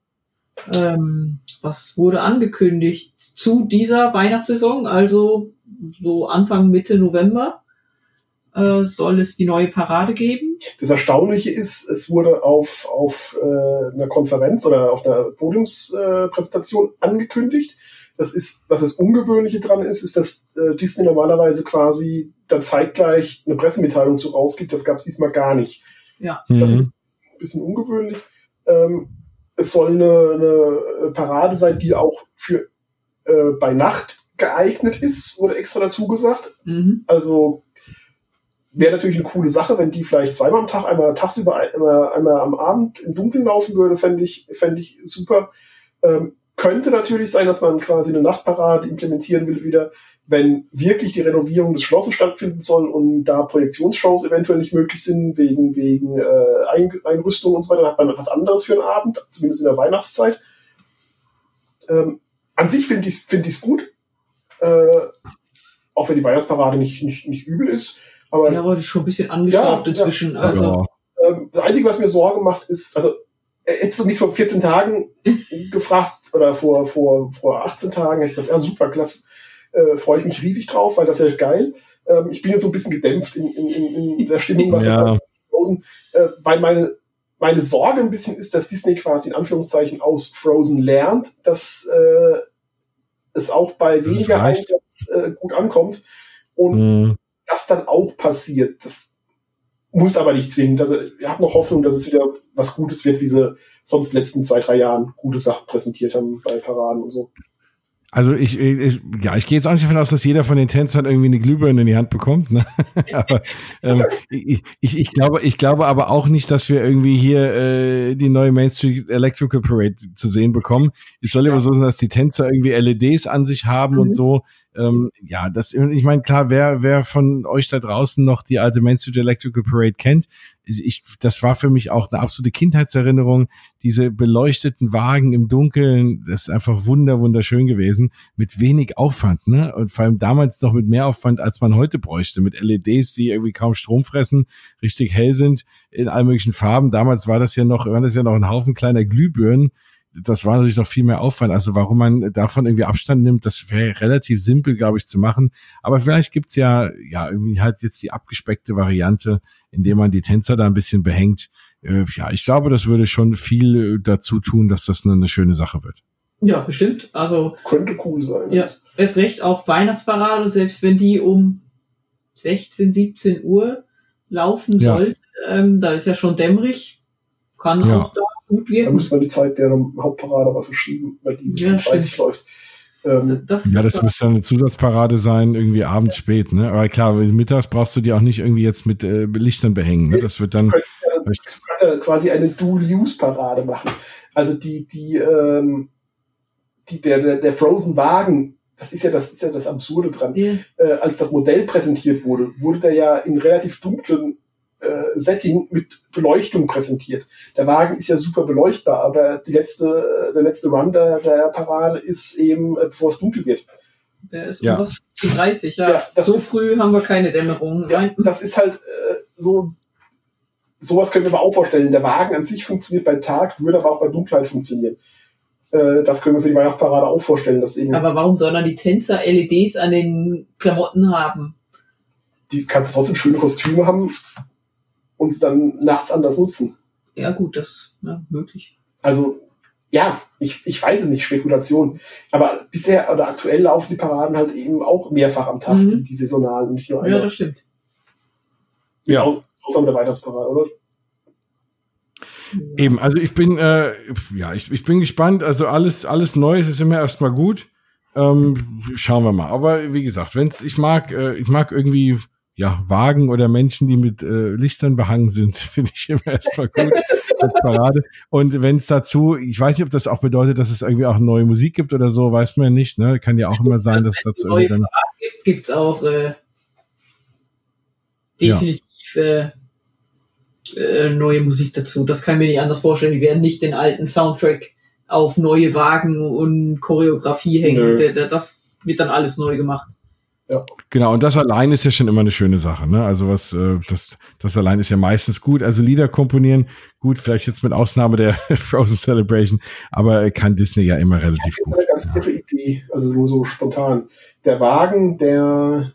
Ähm, was wurde angekündigt zu dieser Weihnachtssaison, also so Anfang Mitte November, äh, soll es die neue Parade geben. Das Erstaunliche ist, es wurde auf, auf äh, einer Konferenz oder auf einer Podiumspräsentation äh, angekündigt. Das ist, was das Ungewöhnliche dran ist, ist, dass äh, Disney normalerweise quasi dann zeitgleich eine Pressemitteilung zu rausgibt. Das gab es diesmal gar nicht. Ja. Das mhm. ist ein bisschen ungewöhnlich. Ähm, es soll eine, eine Parade sein, die auch für äh, bei Nacht geeignet ist, wurde extra dazu gesagt. Mhm. Also wäre natürlich eine coole Sache, wenn die vielleicht zweimal am Tag, einmal tagsüber, einmal, einmal am Abend im Dunkeln laufen würde, fände ich, fände ich super. Ähm, könnte natürlich sein, dass man quasi eine Nachtparade implementieren will wieder, wenn wirklich die Renovierung des Schlosses stattfinden soll und da Projektionsshows eventuell nicht möglich sind, wegen, wegen äh, Einrüstung und so weiter, dann hat man etwas anderes für einen Abend, zumindest in der Weihnachtszeit. Ähm, an sich finde ich es find ich's gut, äh, auch wenn die Weihnachtsparade nicht, nicht, nicht übel ist. Aber ja, wurde schon ein bisschen angeschraubt ja, inzwischen. Ja, also. Ähm, das Einzige, was mir Sorge macht, ist, also hättest du mich vor 14 Tagen gefragt oder vor, vor, vor 18 Tagen, hätte ich gesagt, ja super, klasse äh, freue ich mich riesig drauf, weil das ist ja Geil. Ähm, ich bin jetzt so ein bisschen gedämpft in, in, in der Stimmung, was ja. das Frozen, äh, weil meine, meine Sorge ein bisschen ist, dass Disney quasi in Anführungszeichen aus Frozen lernt, dass äh, es auch bei weniger Einsatz äh, gut ankommt und mhm. das dann auch passiert. Das muss aber nicht zwingend. Also ich habe noch Hoffnung, dass es wieder was Gutes wird, wie sie sonst letzten zwei, drei Jahren gute Sachen präsentiert haben bei Paraden und so. Also ich, ich ja, ich gehe jetzt auch nicht davon aus, dass jeder von den Tänzern irgendwie eine Glühbirne in die Hand bekommt. Ne? aber ähm, ich, ich, ich glaube, ich glaube aber auch nicht, dass wir irgendwie hier äh, die neue Main Street Electrical Parade zu sehen bekommen. Es soll ja aber so sein, dass die Tänzer irgendwie LEDs an sich haben mhm. und so. Ähm, ja, das, ich meine, klar, wer, wer von euch da draußen noch die alte Main Street Electrical Parade kennt, ich, das war für mich auch eine absolute Kindheitserinnerung. Diese beleuchteten Wagen im Dunkeln, das ist einfach wunder, wunderschön gewesen. Mit wenig Aufwand, ne? Und vor allem damals noch mit mehr Aufwand, als man heute bräuchte. Mit LEDs, die irgendwie kaum Strom fressen, richtig hell sind, in allen möglichen Farben. Damals war das ja noch, war das ja noch ein Haufen kleiner Glühbirnen das war natürlich noch viel mehr Aufwand. Also warum man davon irgendwie Abstand nimmt, das wäre relativ simpel, glaube ich, zu machen. Aber vielleicht gibt's ja, ja, irgendwie halt jetzt die abgespeckte Variante, indem man die Tänzer da ein bisschen behängt. Äh, ja, ich glaube, das würde schon viel äh, dazu tun, dass das eine, eine schöne Sache wird. Ja, bestimmt. Also könnte cool sein. Ja, ist recht auch Weihnachtsparade, selbst wenn die um 16, 17 Uhr laufen ja. sollte, ähm, da ist ja schon dämmerig, kann ja. auch da gut wirken. Da müssen wir die Zeit der Hauptparade aber verschieben, weil die ja, 30 läuft. Ähm, das ja, das müsste eine Zusatzparade sein, irgendwie abends ja. spät, ne? Aber klar, mittags brauchst du die auch nicht irgendwie jetzt mit äh, Lichtern behängen, ne? Das wird dann. Du kannst ja quasi eine Dual-Use-Parade machen. Also die, die, ähm, die, der, der, Frozen-Wagen, das ist ja das, ist ja das Absurde dran. Yeah. Äh, als das Modell präsentiert wurde, wurde der ja in relativ dunklen äh, Setting mit Beleuchtung präsentiert. Der Wagen ist ja super beleuchtbar, aber die letzte, der letzte Run der, der Parade ist eben, äh, bevor es dunkel wird. Der ist ja. um 30, ja. ja so ist, früh haben wir keine Dämmerung. Ja, das ist halt äh, so, sowas können wir aber auch vorstellen. Der Wagen an sich funktioniert bei Tag, würde aber auch bei Dunkelheit funktionieren. Äh, das können wir für die Weihnachtsparade auch vorstellen. Dass eben aber warum sollen dann die Tänzer LEDs an den Klamotten haben? Die kannst du trotzdem schöne Kostüme haben und dann nachts anders nutzen. Ja, gut, das ja, möglich. Also, ja, ich, ich weiß es nicht, Spekulation. Aber bisher oder aktuell laufen die Paraden halt eben auch mehrfach am Tag, mhm. die, die saisonalen, nicht nur einmal. Ja, das stimmt. Ja. Außer mit der Weihnachtsparade, oder? Eben, also ich bin, äh, ja, ich, ich bin gespannt. Also alles, alles Neues ist immer erstmal gut. Ähm, schauen wir mal. Aber wie gesagt, wenn's, ich mag, äh, ich mag irgendwie ja, Wagen oder Menschen, die mit äh, Lichtern behangen sind, finde ich immer erstmal gut. Parade. Und wenn es dazu, ich weiß nicht, ob das auch bedeutet, dass es irgendwie auch neue Musik gibt oder so, weiß man ja nicht. Ne? Kann ja auch immer sein, dass dazu irgendwie dann gibt, gibt's auch äh, definitiv ja. äh, äh, neue Musik dazu. Das kann ich mir nicht anders vorstellen. Die werden nicht den alten Soundtrack auf neue Wagen und Choreografie hängen. Nö. Das wird dann alles neu gemacht. Ja. Genau, und das allein ist ja schon immer eine schöne Sache, ne? Also was, äh, das, das allein ist ja meistens gut. Also Lieder komponieren, gut, vielleicht jetzt mit Ausnahme der Frozen Celebration, aber kann Disney ja immer relativ gut. Das ist eine ganz ja. Idee, also nur so spontan. Der Wagen der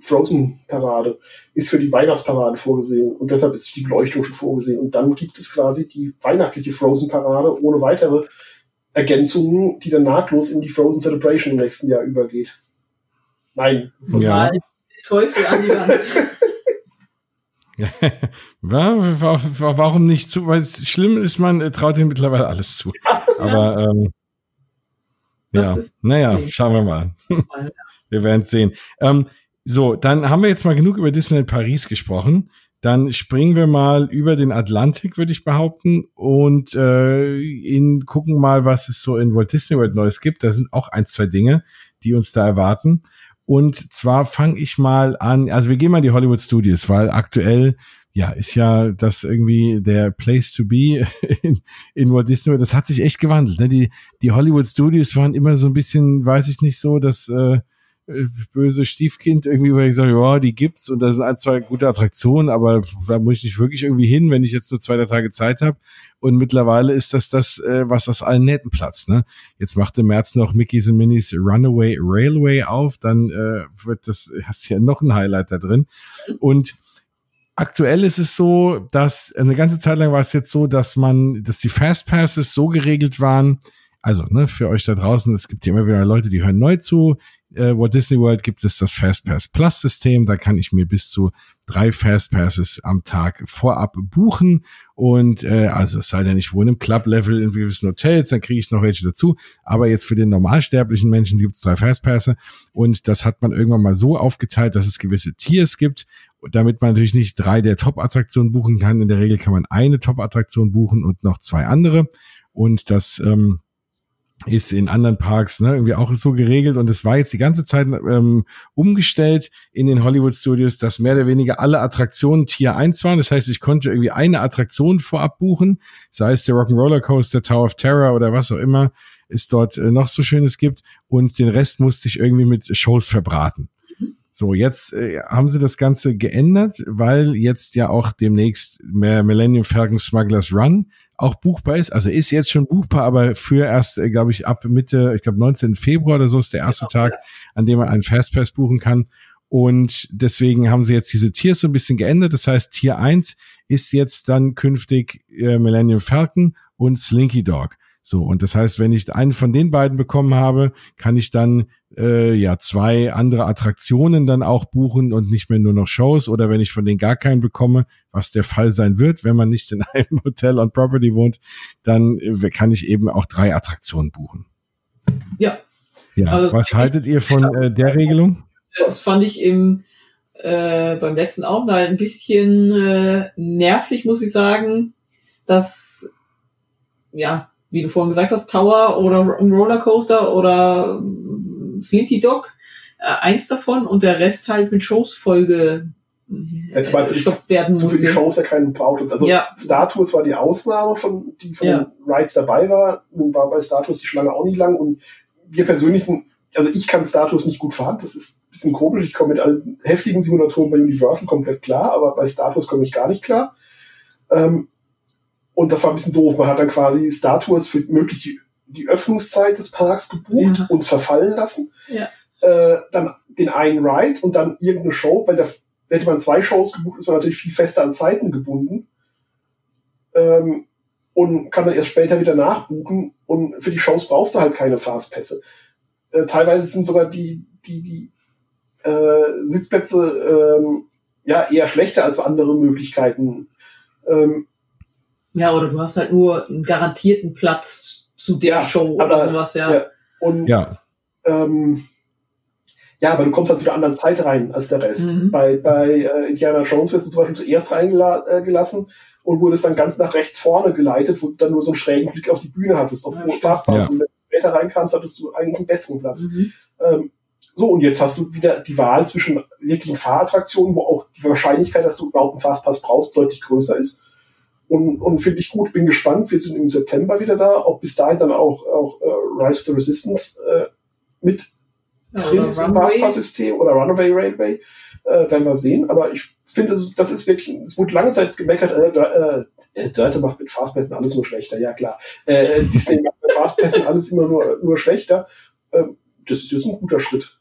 Frozen-Parade ist für die Weihnachtsparade vorgesehen und deshalb ist die Beleuchtung schon vorgesehen. Und dann gibt es quasi die weihnachtliche Frozen-Parade ohne weitere Ergänzungen, die dann nahtlos in die Frozen Celebration im nächsten Jahr übergeht. Nein. So ja. Teufel an die Wand. Warum nicht zu? Weil es schlimm ist, man äh, traut ihm mittlerweile alles zu. Aber ähm, ja, naja, schauen wir mal. wir werden es sehen. Ähm, so, dann haben wir jetzt mal genug über Disneyland Paris gesprochen. Dann springen wir mal über den Atlantik, würde ich behaupten, und äh, in, gucken mal, was es so in Walt Disney World Neues gibt. Da sind auch ein, zwei Dinge, die uns da erwarten. Und zwar fange ich mal an, also wir gehen mal in die Hollywood Studios, weil aktuell ja, ist ja das irgendwie der Place to be in, in Walt Disney World. Das hat sich echt gewandelt. Ne? Die, die Hollywood Studios waren immer so ein bisschen, weiß ich nicht so, dass äh, böse Stiefkind irgendwie, weil ich sage, ja, die gibt's und da sind ein, zwei gute Attraktionen, aber da muss ich nicht wirklich irgendwie hin, wenn ich jetzt nur zwei, drei Tage Zeit habe. Und mittlerweile ist das das, äh, was das allen Nähten platzt. Ne? Jetzt macht im März noch Mickey's and Minis Runaway Railway auf, dann äh, wird das, hast ja noch ein Highlight da drin. Und aktuell ist es so, dass eine ganze Zeit lang war es jetzt so, dass man, dass die Fastpasses so geregelt waren, also ne, für euch da draußen, es gibt ja immer wieder Leute, die hören neu zu, äh, Walt Disney World gibt es das Fastpass Plus System. Da kann ich mir bis zu drei Fastpasses am Tag vorab buchen. Und äh, also es sei denn, ich wohne im Club-Level in gewissen Hotels, dann kriege ich noch welche dazu. Aber jetzt für den normalsterblichen Menschen gibt es drei Fastpässe. Und das hat man irgendwann mal so aufgeteilt, dass es gewisse Tiers gibt, damit man natürlich nicht drei der Top-Attraktionen buchen kann. In der Regel kann man eine Top-Attraktion buchen und noch zwei andere. Und das ähm, ist in anderen Parks ne, irgendwie auch so geregelt und es war jetzt die ganze Zeit ähm, umgestellt in den Hollywood Studios, dass mehr oder weniger alle Attraktionen Tier 1 waren. Das heißt, ich konnte irgendwie eine Attraktion vorab buchen, sei es der Rock'n'Roller Coaster, Tower of Terror oder was auch immer es dort äh, noch so Schönes gibt und den Rest musste ich irgendwie mit Shows verbraten. So, jetzt äh, haben sie das Ganze geändert, weil jetzt ja auch demnächst mehr Millennium Falcon Smugglers Run auch buchbar ist. Also ist jetzt schon buchbar, aber für erst, äh, glaube ich, ab Mitte, ich glaube 19. Februar oder so ist der erste genau, Tag, an dem man einen Fastpass buchen kann. Und deswegen haben sie jetzt diese Tiers so ein bisschen geändert. Das heißt, Tier 1 ist jetzt dann künftig äh, Millennium Falcon und Slinky Dog. So, und das heißt, wenn ich einen von den beiden bekommen habe, kann ich dann äh, ja zwei andere Attraktionen dann auch buchen und nicht mehr nur noch Shows. Oder wenn ich von denen gar keinen bekomme, was der Fall sein wird, wenn man nicht in einem Hotel on Property wohnt, dann äh, kann ich eben auch drei Attraktionen buchen. Ja. Ja. Also was haltet ihr von äh, der Regelung? Das fand ich im äh, beim letzten Aufenthalt ein bisschen äh, nervig, muss ich sagen, dass ja wie du vorhin gesagt hast, Tower oder ein Rollercoaster oder Slinky Dog, äh, eins davon und der Rest halt mit Shows Folge Jetzt mal für die, werden für die Shows ja keinen braucht. Also ja. Star Tours war die Ausnahme von, die von ja. den Rides dabei war. Nun war bei Star Tours die Schlange auch nicht lang und wir persönlich sind, also ich kann Star Tours nicht gut fahren. Das ist ein bisschen komisch. Ich komme mit allen heftigen Simulatoren bei Universal komplett klar, aber bei Star Tours komme ich gar nicht klar. Ähm, und das war ein bisschen doof. Man hat dann quasi Star Tours für möglich die, die Öffnungszeit des Parks gebucht ja. und verfallen lassen. Ja. Äh, dann den einen Ride und dann irgendeine Show, weil der hätte man zwei Shows gebucht, ist man natürlich viel fester an Zeiten gebunden. Ähm, und kann dann erst später wieder nachbuchen. Und für die Shows brauchst du halt keine Fastpässe. Äh, teilweise sind sogar die, die, die äh, Sitzplätze ähm, ja eher schlechter als andere Möglichkeiten. Ähm, ja, oder du hast halt nur einen garantierten Platz zu der ja, Show oder aber, sowas, ja. ja. Und ja. Ähm, ja, aber du kommst halt zu einer anderen Zeit rein als der Rest. Mhm. Bei, bei äh, Indiana Jones wirst du zum Beispiel zuerst reingelassen äh, und wurdest dann ganz nach rechts vorne geleitet, wo du dann nur so einen schrägen Blick auf die Bühne hattest, obwohl ja, Fastpass. Ja. Und wenn du später reinkamst, hattest du eigentlich einen besseren Platz. Mhm. Ähm, so, und jetzt hast du wieder die Wahl zwischen wirklichen Fahrattraktionen, wo auch die Wahrscheinlichkeit, dass du überhaupt einen Fastpass brauchst, deutlich größer ist. Und, und finde ich gut, bin gespannt. Wir sind im September wieder da, ob bis dahin dann auch, auch uh, Rise of the Resistance äh, mit drin ist im Fastpass-System oder Runaway Railway. Äh, werden wir sehen. Aber ich finde, das, das ist wirklich, es wurde lange Zeit gemeckert, äh, äh, äh Dörte macht mit Fastpassen alles nur schlechter. Ja, klar. Äh, Disney macht mit Fastpassen alles immer nur, nur schlechter. Äh, das ist jetzt ein guter Schritt.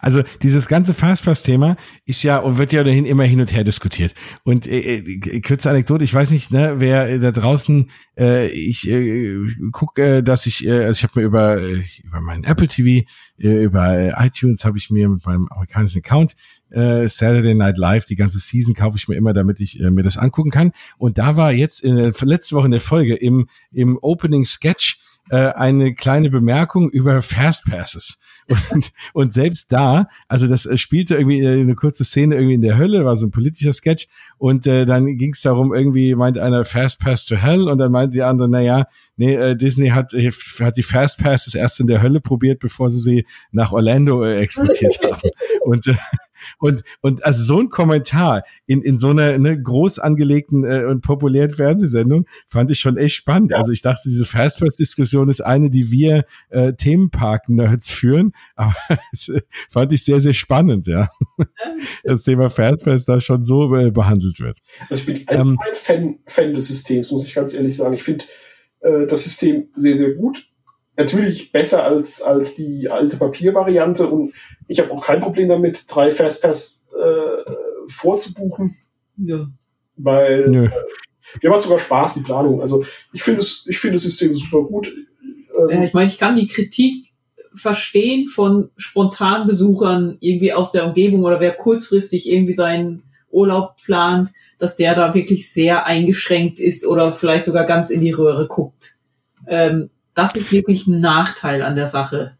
Also dieses ganze Fastpass-Thema ist ja und wird ja dahin immer hin und her diskutiert. Und äh, äh, kurze Anekdote, ich weiß nicht, ne, wer äh, da draußen, äh, ich äh, gucke, äh, dass ich, äh, also ich habe mir über äh, über meinen Apple TV, äh, über äh, iTunes habe ich mir mit meinem amerikanischen Account äh, Saturday Night Live, die ganze Season kaufe ich mir immer, damit ich äh, mir das angucken kann. Und da war jetzt in, äh, letzte Woche in der Folge im im Opening Sketch äh, eine kleine Bemerkung über Fastpasses. Und, und selbst da, also das äh, spielte irgendwie äh, eine kurze Szene irgendwie in der Hölle, war so ein politischer Sketch. Und äh, dann ging es darum, irgendwie meint einer Fastpass to Hell und dann meint die andere, naja, nee, äh, Disney hat, äh, hat die Fastpasses erst in der Hölle probiert, bevor sie sie nach Orlando äh, exportiert haben. Und äh, und, und also so ein Kommentar in, in so einer ne, groß angelegten äh, und populären Fernsehsendung fand ich schon echt spannend. Also ich dachte, diese Fastpass-Diskussion ist eine, die wir äh, Themenpark-Nerds führen, aber das äh, fand ich sehr, sehr spannend, ja. Das Thema Fastpass da schon so äh, behandelt wird. Also ich bin ähm, ein Fan, Fan des Systems, muss ich ganz ehrlich sagen. Ich finde äh, das System sehr, sehr gut natürlich besser als, als die alte Papiervariante und ich habe auch kein Problem damit, drei Fastpass äh, vorzubuchen. Ja. Weil Nö. Äh, mir macht sogar Spaß, die Planung. Also ich finde es, ich finde das System super gut. Ähm, ja, ich meine, ich kann die Kritik verstehen von spontan Besuchern irgendwie aus der Umgebung oder wer kurzfristig irgendwie seinen Urlaub plant, dass der da wirklich sehr eingeschränkt ist oder vielleicht sogar ganz in die Röhre guckt. Ähm, das ist wirklich ein Nachteil an der Sache.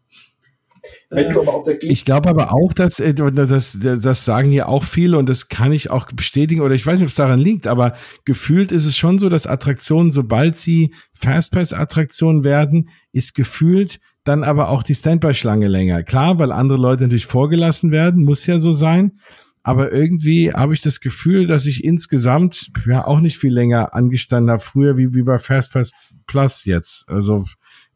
Ich glaube aber auch, dass äh, das, das sagen hier auch viele und das kann ich auch bestätigen oder ich weiß nicht, ob es daran liegt, aber gefühlt ist es schon so, dass Attraktionen, sobald sie Fastpass-Attraktionen werden, ist gefühlt dann aber auch die Standby-Schlange länger. Klar, weil andere Leute natürlich vorgelassen werden, muss ja so sein. Aber irgendwie habe ich das Gefühl, dass ich insgesamt ja auch nicht viel länger angestanden habe, früher wie, wie bei Fastpass Plus jetzt. Also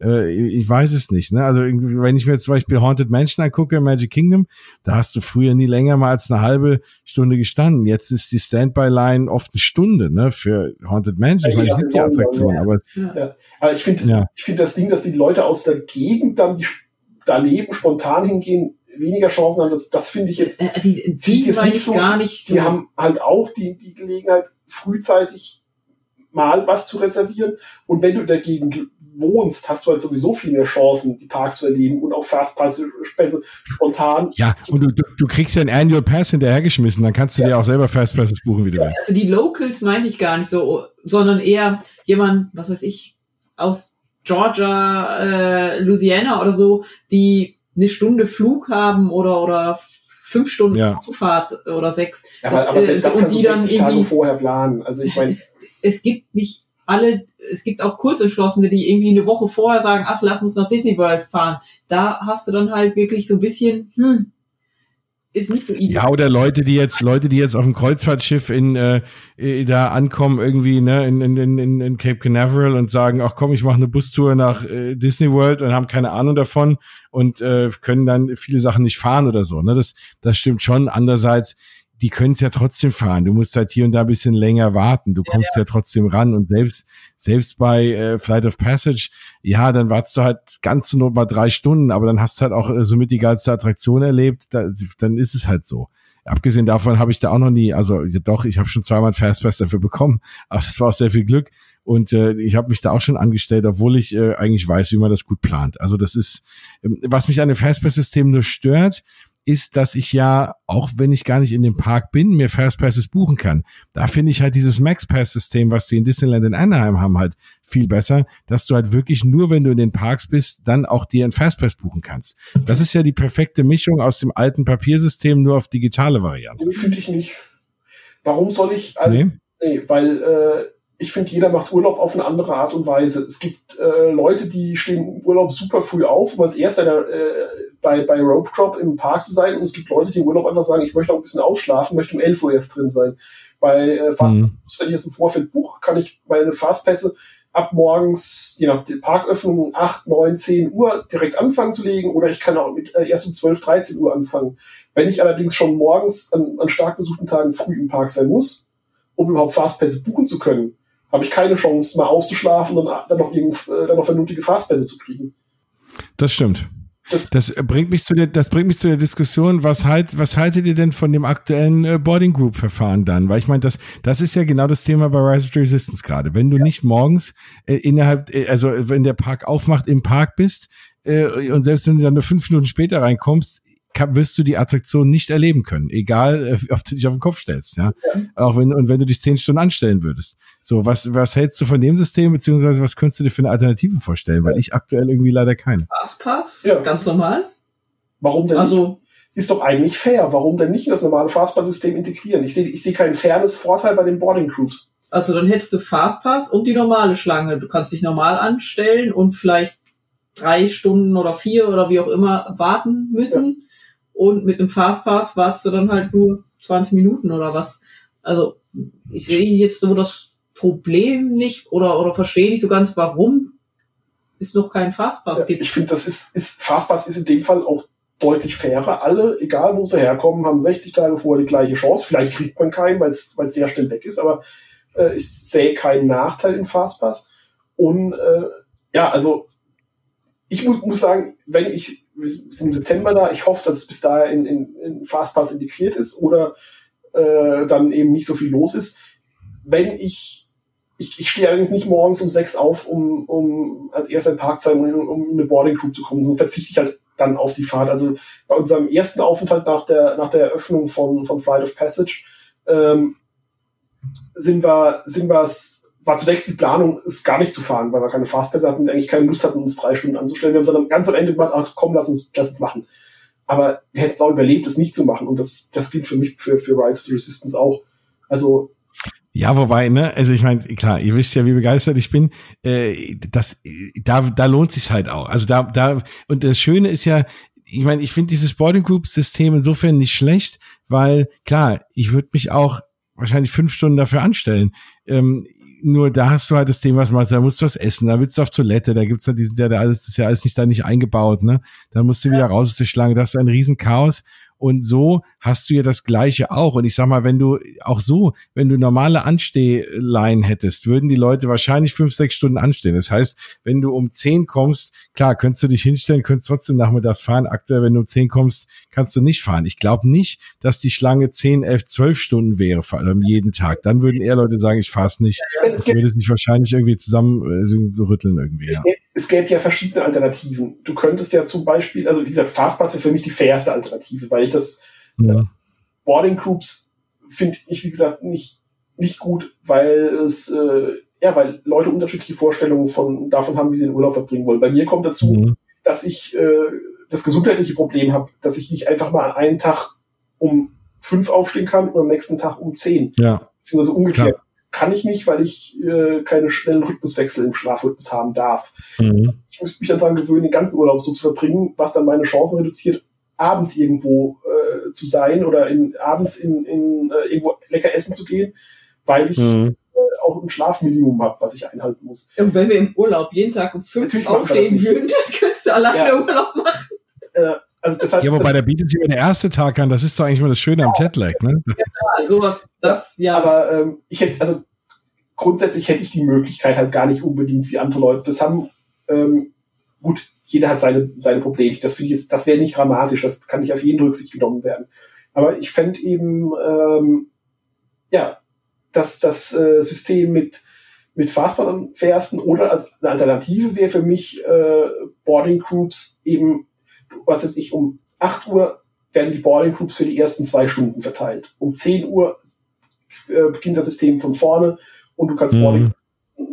äh, ich weiß es nicht. Ne? Also wenn ich mir zum Beispiel Haunted Mansion angucke, Magic Kingdom, da hast du früher nie länger mal als eine halbe Stunde gestanden. Jetzt ist die Standby-Line oft eine Stunde ne? für Haunted Mansion. Ja, ich meine, ich die Attraktion, aber, ja. aber ich finde das, ja. ich finde das Ding, dass die Leute aus der Gegend dann die daneben spontan hingehen, weniger Chancen haben, das, das finde ich jetzt, äh, die, die jetzt nicht so, gar nicht so. Die haben halt auch die, die Gelegenheit, frühzeitig mal was zu reservieren. Und wenn du in der Gegend wohnst, hast du halt sowieso viel mehr Chancen, die Parks zu erleben und auch Fastpass spontan. Ja, und du, du, du kriegst ja einen Annual Pass hinterhergeschmissen, dann kannst du ja. dir auch selber Fastpasses buchen, wie du willst. Also die Locals meinte ich gar nicht so, sondern eher jemand, was weiß ich, aus Georgia, äh, Louisiana oder so, die eine Stunde Flug haben oder oder fünf Stunden ja. Autofahrt oder sechs. Ja, aber, aber selbst das, das kannst du 60 Tage vorher planen. Also ich meine, es gibt nicht alle, es gibt auch Kurzentschlossene, die irgendwie eine Woche vorher sagen, ach, lass uns nach Disney World fahren. Da hast du dann halt wirklich so ein bisschen, hm, ist nicht so ideal. Ja, oder Leute, die jetzt, Leute, die jetzt auf dem Kreuzfahrtschiff in äh, da ankommen, irgendwie, ne, in, in, in, in Cape Canaveral und sagen, ach komm, ich mache eine Bustour nach äh, Disney World und haben keine Ahnung davon und äh, können dann viele Sachen nicht fahren oder so. Ne? Das, das stimmt schon. Andererseits, die können es ja trotzdem fahren. Du musst halt hier und da ein bisschen länger warten. Du kommst ja, ja. ja trotzdem ran. Und selbst, selbst bei äh, Flight of Passage, ja, dann wartest du halt ganz nur mal drei Stunden, aber dann hast du halt auch äh, somit die geilste Attraktion erlebt. Da, dann ist es halt so. Abgesehen davon habe ich da auch noch nie, also ja, doch, ich habe schon zweimal Fastpass dafür bekommen, aber das war auch sehr viel Glück. Und äh, ich habe mich da auch schon angestellt, obwohl ich äh, eigentlich weiß, wie man das gut plant. Also das ist, ähm, was mich an dem Fastpass-System nur stört, ist, dass ich ja, auch wenn ich gar nicht in dem Park bin, mir Fastpasses buchen kann. Da finde ich halt dieses MaxPass-System, was sie in Disneyland in Anaheim haben, halt viel besser, dass du halt wirklich nur, wenn du in den Parks bist, dann auch dir ein Fastpass buchen kannst. Das ist ja die perfekte Mischung aus dem alten Papiersystem nur auf digitale Variante. Nee, finde ich nicht. Warum soll ich als, nee. nee weil äh, ich finde, jeder macht Urlaub auf eine andere Art und Weise. Es gibt äh, Leute, die stehen im Urlaub super früh auf, um als erster äh, bei, bei Rope Drop im Park zu sein. Und es gibt Leute, die im Urlaub einfach sagen, ich möchte auch ein bisschen ausschlafen, möchte um 11 Uhr erst drin sein. Bei äh, Fastpass, mhm. wenn ich jetzt im Vorfeld buche, kann ich meine Fastpässe ab morgens, je nach Parköffnung, 8, 9, 10 Uhr direkt anfangen zu legen oder ich kann auch mit, äh, erst um 12, 13 Uhr anfangen. Wenn ich allerdings schon morgens an, an stark besuchten Tagen früh im Park sein muss, um überhaupt Fastpässe buchen zu können, habe ich keine Chance, mal auszuschlafen und dann noch, irgend, äh, dann noch vernünftige Fastpässe zu kriegen. Das stimmt. Das, das, bringt mich zu der, das bringt mich zu der Diskussion, was halt, was haltet ihr denn von dem aktuellen äh, Boarding Group Verfahren dann? Weil ich meine, das, das ist ja genau das Thema bei Rise of Resistance gerade. Wenn du ja. nicht morgens äh, innerhalb, äh, also wenn der Park aufmacht, im Park bist, und selbst wenn du dann nur fünf Minuten später reinkommst, kann, wirst du die Attraktion nicht erleben können, egal äh, ob du dich auf den Kopf stellst, ja? ja. Auch wenn und wenn du dich zehn Stunden anstellen würdest. So, was was hältst du von dem System beziehungsweise was könntest du dir für eine Alternative vorstellen? Weil ich aktuell irgendwie leider keine. Fastpass, ja. ganz normal. Warum denn also, nicht? Ist doch eigentlich fair. Warum denn nicht das normale Fastpass-System integrieren? Ich sehe ich sehe keinen Fairness-Vorteil bei den Boarding Groups. Also dann hättest du Fastpass und die normale Schlange. Du kannst dich normal anstellen und vielleicht drei Stunden oder vier oder wie auch immer warten müssen. Ja und mit einem Fastpass wartest du dann halt nur 20 Minuten oder was. Also ich sehe jetzt so das Problem nicht oder, oder verstehe nicht so ganz, warum es noch keinen Fastpass ja, gibt. Ich finde, das ist, ist, Fastpass ist in dem Fall auch deutlich fairer. Alle, egal wo sie herkommen, haben 60 Tage vorher die gleiche Chance. Vielleicht kriegt man keinen, weil es sehr schnell weg ist, aber äh, ich sehe keinen Nachteil in Fastpass. Und äh, ja, also ich muss, muss sagen, wenn ich, wir sind im September da, ich hoffe, dass es bis dahin in, in, in Fastpass integriert ist oder äh, dann eben nicht so viel los ist. Wenn ich, ich, ich stehe allerdings nicht morgens um sechs auf, um, um als erster in Park zu sein, um, um in eine Boarding Crew zu kommen, sondern verzichte ich halt dann auf die Fahrt. Also bei unserem ersten Aufenthalt nach der, nach der Eröffnung von, von Flight of Passage ähm, sind wir, sind wir war zunächst die Planung, es gar nicht zu fahren, weil wir keine Fastpässe hatten eigentlich keine Lust hatten, uns drei Stunden anzustellen. Wir haben es dann ganz am Ende gemacht, ach komm, lass uns, lass uns machen. Aber wir hätten es auch überlebt, es nicht zu machen. Und das, das gilt für mich, für, für Rise of the Resistance auch. Also. Ja, wobei, ne, also ich meine, klar, ihr wisst ja, wie begeistert ich bin. Äh, das, da, da lohnt sich halt auch. Also da, da, und das Schöne ist ja, ich meine, ich finde dieses Boarding Group System insofern nicht schlecht, weil klar, ich würde mich auch wahrscheinlich fünf Stunden dafür anstellen. Ähm, nur da hast du halt das Thema, was machst, da musst du was essen, da willst du auf Toilette, da gibt's da diesen, der, der alles, das ist ja alles nicht da nicht eingebaut, ne? Dann musst du wieder raus aus der Schlange, das ist ein Riesenchaos. Und so hast du ja das Gleiche auch. Und ich sag mal, wenn du auch so, wenn du normale Anstehleien hättest, würden die Leute wahrscheinlich fünf, sechs Stunden anstehen. Das heißt, wenn du um zehn kommst, klar, könntest du dich hinstellen, könntest trotzdem nachmittags fahren. Aktuell, wenn du um zehn kommst, kannst du nicht fahren. Ich glaube nicht, dass die Schlange zehn, elf, zwölf Stunden wäre, vor allem jeden Tag. Dann würden eher Leute sagen, ich fahr's nicht. Das würde sich wahrscheinlich irgendwie zusammen äh, so rütteln irgendwie. Es, ja. gäbe, es gäbe ja verschiedene Alternativen. Du könntest ja zum Beispiel, also wie gesagt, Fastpass wäre für mich die fairste Alternative, weil ich ich das ja. Boarding Groups finde ich, wie gesagt, nicht, nicht gut, weil es, äh, ja, weil Leute unterschiedliche Vorstellungen von, davon haben, wie sie den Urlaub verbringen wollen. Bei mir kommt dazu, mhm. dass ich äh, das gesundheitliche Problem habe, dass ich nicht einfach mal an einem Tag um fünf aufstehen kann und am nächsten Tag um zehn. Ja. Beziehungsweise umgekehrt. Klar. kann ich nicht, weil ich äh, keine schnellen Rhythmuswechsel im Schlafrhythmus haben darf. Mhm. Ich müsste mich dann daran gewöhnen, den ganzen Urlaub so zu verbringen, was dann meine Chancen reduziert, abends irgendwo äh, zu sein oder in, abends in, in äh, irgendwo lecker essen zu gehen, weil ich mhm. äh, auch ein Schlafminimum habe, was ich einhalten muss. Und wenn wir im Urlaub jeden Tag um fünf aufstehen würden, dann könntest du alleine ja. Urlaub machen. Äh, also das heißt, ja, wobei der bietet sich der erste Tag an, das ist doch eigentlich mal das Schöne am Jetlag, ne? Ja, sowas, das, ja. Aber ähm, ich hätte, also grundsätzlich hätte ich die Möglichkeit halt gar nicht unbedingt wie andere Leute. Das haben, ähm, gut, jeder hat seine, seine Probleme. Das finde ich jetzt, das wäre nicht dramatisch, das kann nicht auf jeden Rücksicht genommen werden. Aber ich fände eben, ähm, ja, dass das äh, System mit, mit Fastpass fährsten oder als eine Alternative wäre für mich äh, Boarding Groups eben was weiß ich, um 8 Uhr werden die Boarding Groups für die ersten zwei Stunden verteilt. Um 10 Uhr äh, beginnt das System von vorne und du kannst mhm. Boarding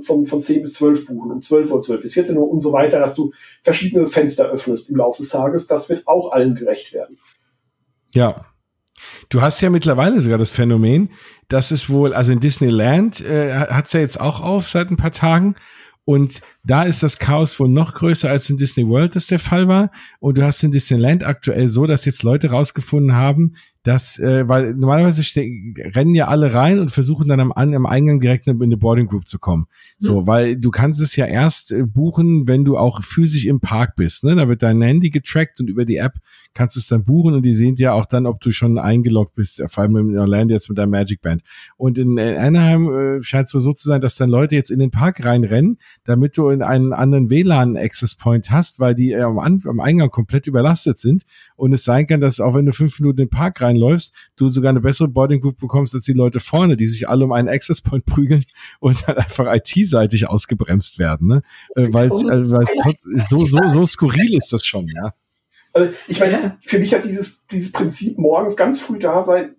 von, von 10 bis 12 buchen, um 12 Uhr, 12 bis 14 Uhr und so weiter, dass du verschiedene Fenster öffnest im Laufe des Tages. Das wird auch allen gerecht werden. Ja. Du hast ja mittlerweile sogar das Phänomen, dass es wohl, also in Disneyland äh, hat es ja jetzt auch auf seit ein paar Tagen und da ist das Chaos wohl noch größer als in Disney World das der Fall war. Und du hast in Disneyland aktuell so, dass jetzt Leute rausgefunden haben, dass, äh, weil normalerweise rennen ja alle rein und versuchen dann am, am Eingang direkt in eine Boarding Group zu kommen. So, mhm. weil du kannst es ja erst äh, buchen, wenn du auch physisch im Park bist. Ne? Da wird dein Handy getrackt und über die App kannst du es dann buchen und die sehen ja auch dann, ob du schon eingeloggt bist, vor allem in Orlando jetzt mit deinem Magic Band. Und in Anaheim äh, scheint es wohl so zu sein, dass dann Leute jetzt in den Park reinrennen, damit du in einen anderen WLAN-Access Point hast, weil die äh, am, am Eingang komplett überlastet sind. Und es sein kann, dass auch wenn du fünf Minuten in den Park reinläufst, du sogar eine bessere Boarding Group bekommst als die Leute vorne, die sich alle um einen Access Point prügeln und dann einfach IT-seitig ausgebremst werden. Ne? Äh, weil es so, so, so skurril ist das schon, ja. Also ich meine, für mich hat dieses, dieses Prinzip morgens ganz früh da sein,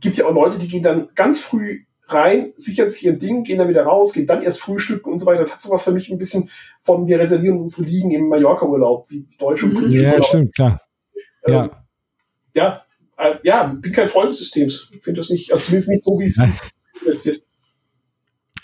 gibt ja auch Leute, die gehen dann ganz früh rein, sichern sich ihr Ding, gehen dann wieder raus, gehen dann erst frühstücken und so weiter. Das hat sowas für mich ein bisschen von, wir reservieren unsere Liegen im Mallorca-Urlaub, wie deutsche und mhm. britische Ja, Urlaub. stimmt, klar. Ähm, ja. Ja, äh, ja, bin kein Freund des Systems. Finde das nicht, also zumindest nicht so, wie es jetzt wird.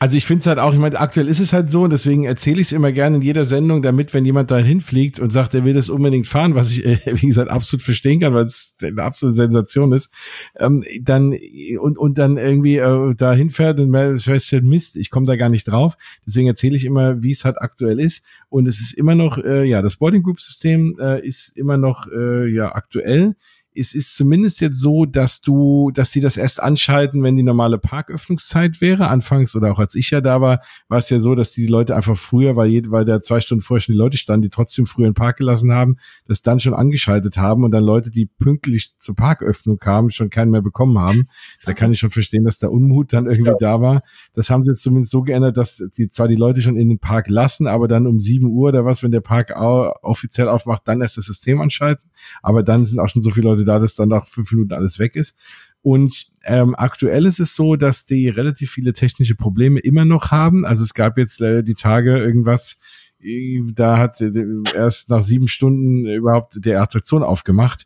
Also ich finde es halt auch, ich meine, aktuell ist es halt so und deswegen erzähle ich es immer gerne in jeder Sendung, damit, wenn jemand da hinfliegt und sagt, er will das unbedingt fahren, was ich, äh, wie gesagt, absolut verstehen kann, weil es eine absolute Sensation ist, ähm, dann und, und dann irgendwie äh, da hinfährt und feststellt, Mist, ich komme da gar nicht drauf. Deswegen erzähle ich immer, wie es halt aktuell ist. Und es ist immer noch, äh, ja, das Boarding Group System äh, ist immer noch äh, ja aktuell es ist zumindest jetzt so, dass du, dass die das erst anschalten, wenn die normale Parköffnungszeit wäre. Anfangs oder auch als ich ja da war, war es ja so, dass die Leute einfach früher, weil, weil da zwei Stunden vorher schon die Leute standen, die trotzdem früher in den Park gelassen haben, das dann schon angeschaltet haben und dann Leute, die pünktlich zur Parköffnung kamen, schon keinen mehr bekommen haben. Da kann ich schon verstehen, dass der Unmut dann irgendwie ja. da war. Das haben sie jetzt zumindest so geändert, dass die zwar die Leute schon in den Park lassen, aber dann um sieben Uhr oder was, wenn der Park offiziell aufmacht, dann erst das System anschalten. Aber dann sind auch schon so viele Leute da, dass dann nach fünf Minuten alles weg ist. Und ähm, aktuell ist es so, dass die relativ viele technische Probleme immer noch haben. Also es gab jetzt äh, die Tage irgendwas, äh, da hat äh, erst nach sieben Stunden überhaupt der Attraktion aufgemacht.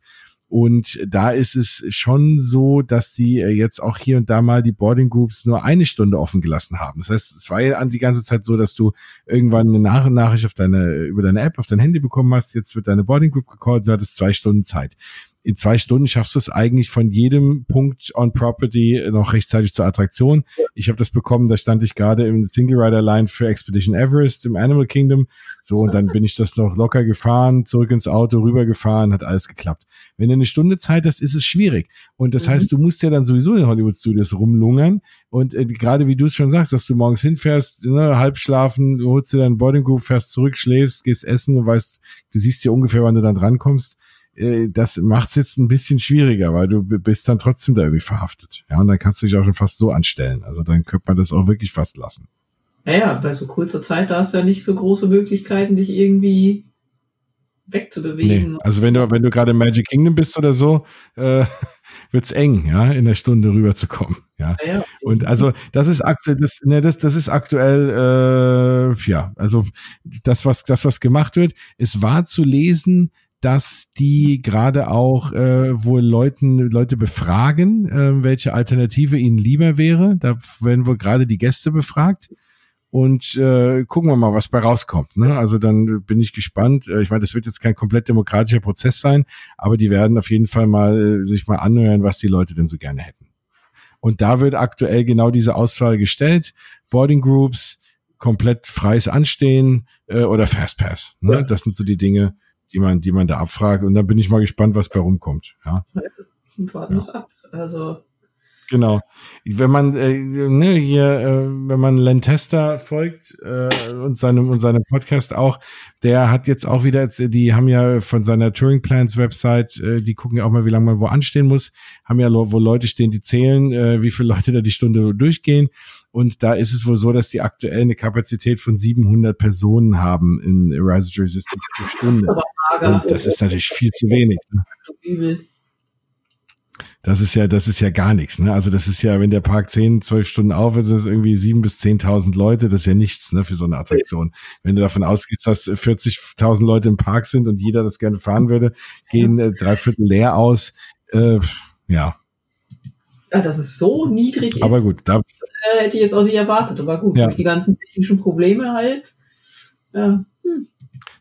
Und da ist es schon so, dass die äh, jetzt auch hier und da mal die Boarding Groups nur eine Stunde offen gelassen haben. Das heißt, es war ja die ganze Zeit so, dass du irgendwann eine Nach Nachricht auf deine, über deine App, auf dein Handy bekommen hast. Jetzt wird deine Boarding Group gecallt und du hattest zwei Stunden Zeit in zwei Stunden schaffst du es eigentlich von jedem Punkt on Property noch rechtzeitig zur Attraktion. Ich habe das bekommen, da stand ich gerade im Single Rider Line für Expedition Everest im Animal Kingdom. So, und dann bin ich das noch locker gefahren, zurück ins Auto, rübergefahren, hat alles geklappt. Wenn du eine Stunde Zeit hast, ist es schwierig. Und das mhm. heißt, du musst ja dann sowieso in Hollywood Studios rumlungern. Und äh, gerade wie du es schon sagst, dass du morgens hinfährst, ne, halb schlafen, holst dir deinen Boarding Group, fährst zurück, schläfst, gehst essen und weißt, du siehst ja ungefähr, wann du dann drankommst äh, das macht es jetzt ein bisschen schwieriger, weil du bist dann trotzdem da irgendwie verhaftet. Ja, und dann kannst du dich auch schon fast so anstellen. Also dann könnte man das auch wirklich fast lassen. Naja, bei so kurzer Zeit, da hast du ja nicht so große Möglichkeiten, dich irgendwie wegzubewegen. Nee, also wenn du, wenn du gerade im Magic Kingdom bist oder so, äh, wird's eng, ja, in der Stunde rüberzukommen. Ja. ja, ja. Und also das ist aktuell, das, ne, das, das ist aktuell, äh, ja, also das, was, das, was gemacht wird, es war zu lesen, dass die gerade auch äh, wohl Leuten, Leute befragen, äh, welche Alternative ihnen lieber wäre. Da werden wohl gerade die Gäste befragt. Und äh, gucken wir mal, was bei rauskommt. Ne? Also dann bin ich gespannt. Äh, ich meine, das wird jetzt kein komplett demokratischer Prozess sein, aber die werden auf jeden Fall mal äh, sich mal anhören, was die Leute denn so gerne hätten. Und da wird aktuell genau diese Auswahl gestellt. Boarding Groups, komplett freies Anstehen äh, oder Fastpass. Ne? Ja. Das sind so die Dinge, die man, die man da abfragt. Und dann bin ich mal gespannt, was bei rumkommt. Ja. Warten wir ja. ab. Also Genau. Wenn man äh, ne, hier, äh, wenn man Len Tester folgt äh, und seinem und seinem Podcast auch, der hat jetzt auch wieder, die haben ja von seiner Touring Plans Website, äh, die gucken ja auch mal, wie lange man wo anstehen muss, haben ja wo Leute stehen, die zählen, äh, wie viele Leute da die Stunde durchgehen. Und da ist es wohl so, dass die aktuell eine Kapazität von 700 Personen haben in Rise of Resistance pro Stunde. Das ist, und das ist natürlich viel zu wenig. Ne? Das ist ja, das ist ja gar nichts. Ne? Also das ist ja, wenn der Park 10, 12 Stunden auf ist, ist es irgendwie 7.000 bis 10.000 Leute. Das ist ja nichts ne, für so eine Attraktion. Wenn du davon ausgehst, dass 40.000 Leute im Park sind und jeder das gerne fahren würde, gehen äh, drei Viertel leer aus. Äh, ja. Ja, dass es so niedrig ist, aber gut, da, das, äh, hätte ich jetzt auch nicht erwartet. Aber gut, ja. durch die ganzen technischen Probleme halt. Ja.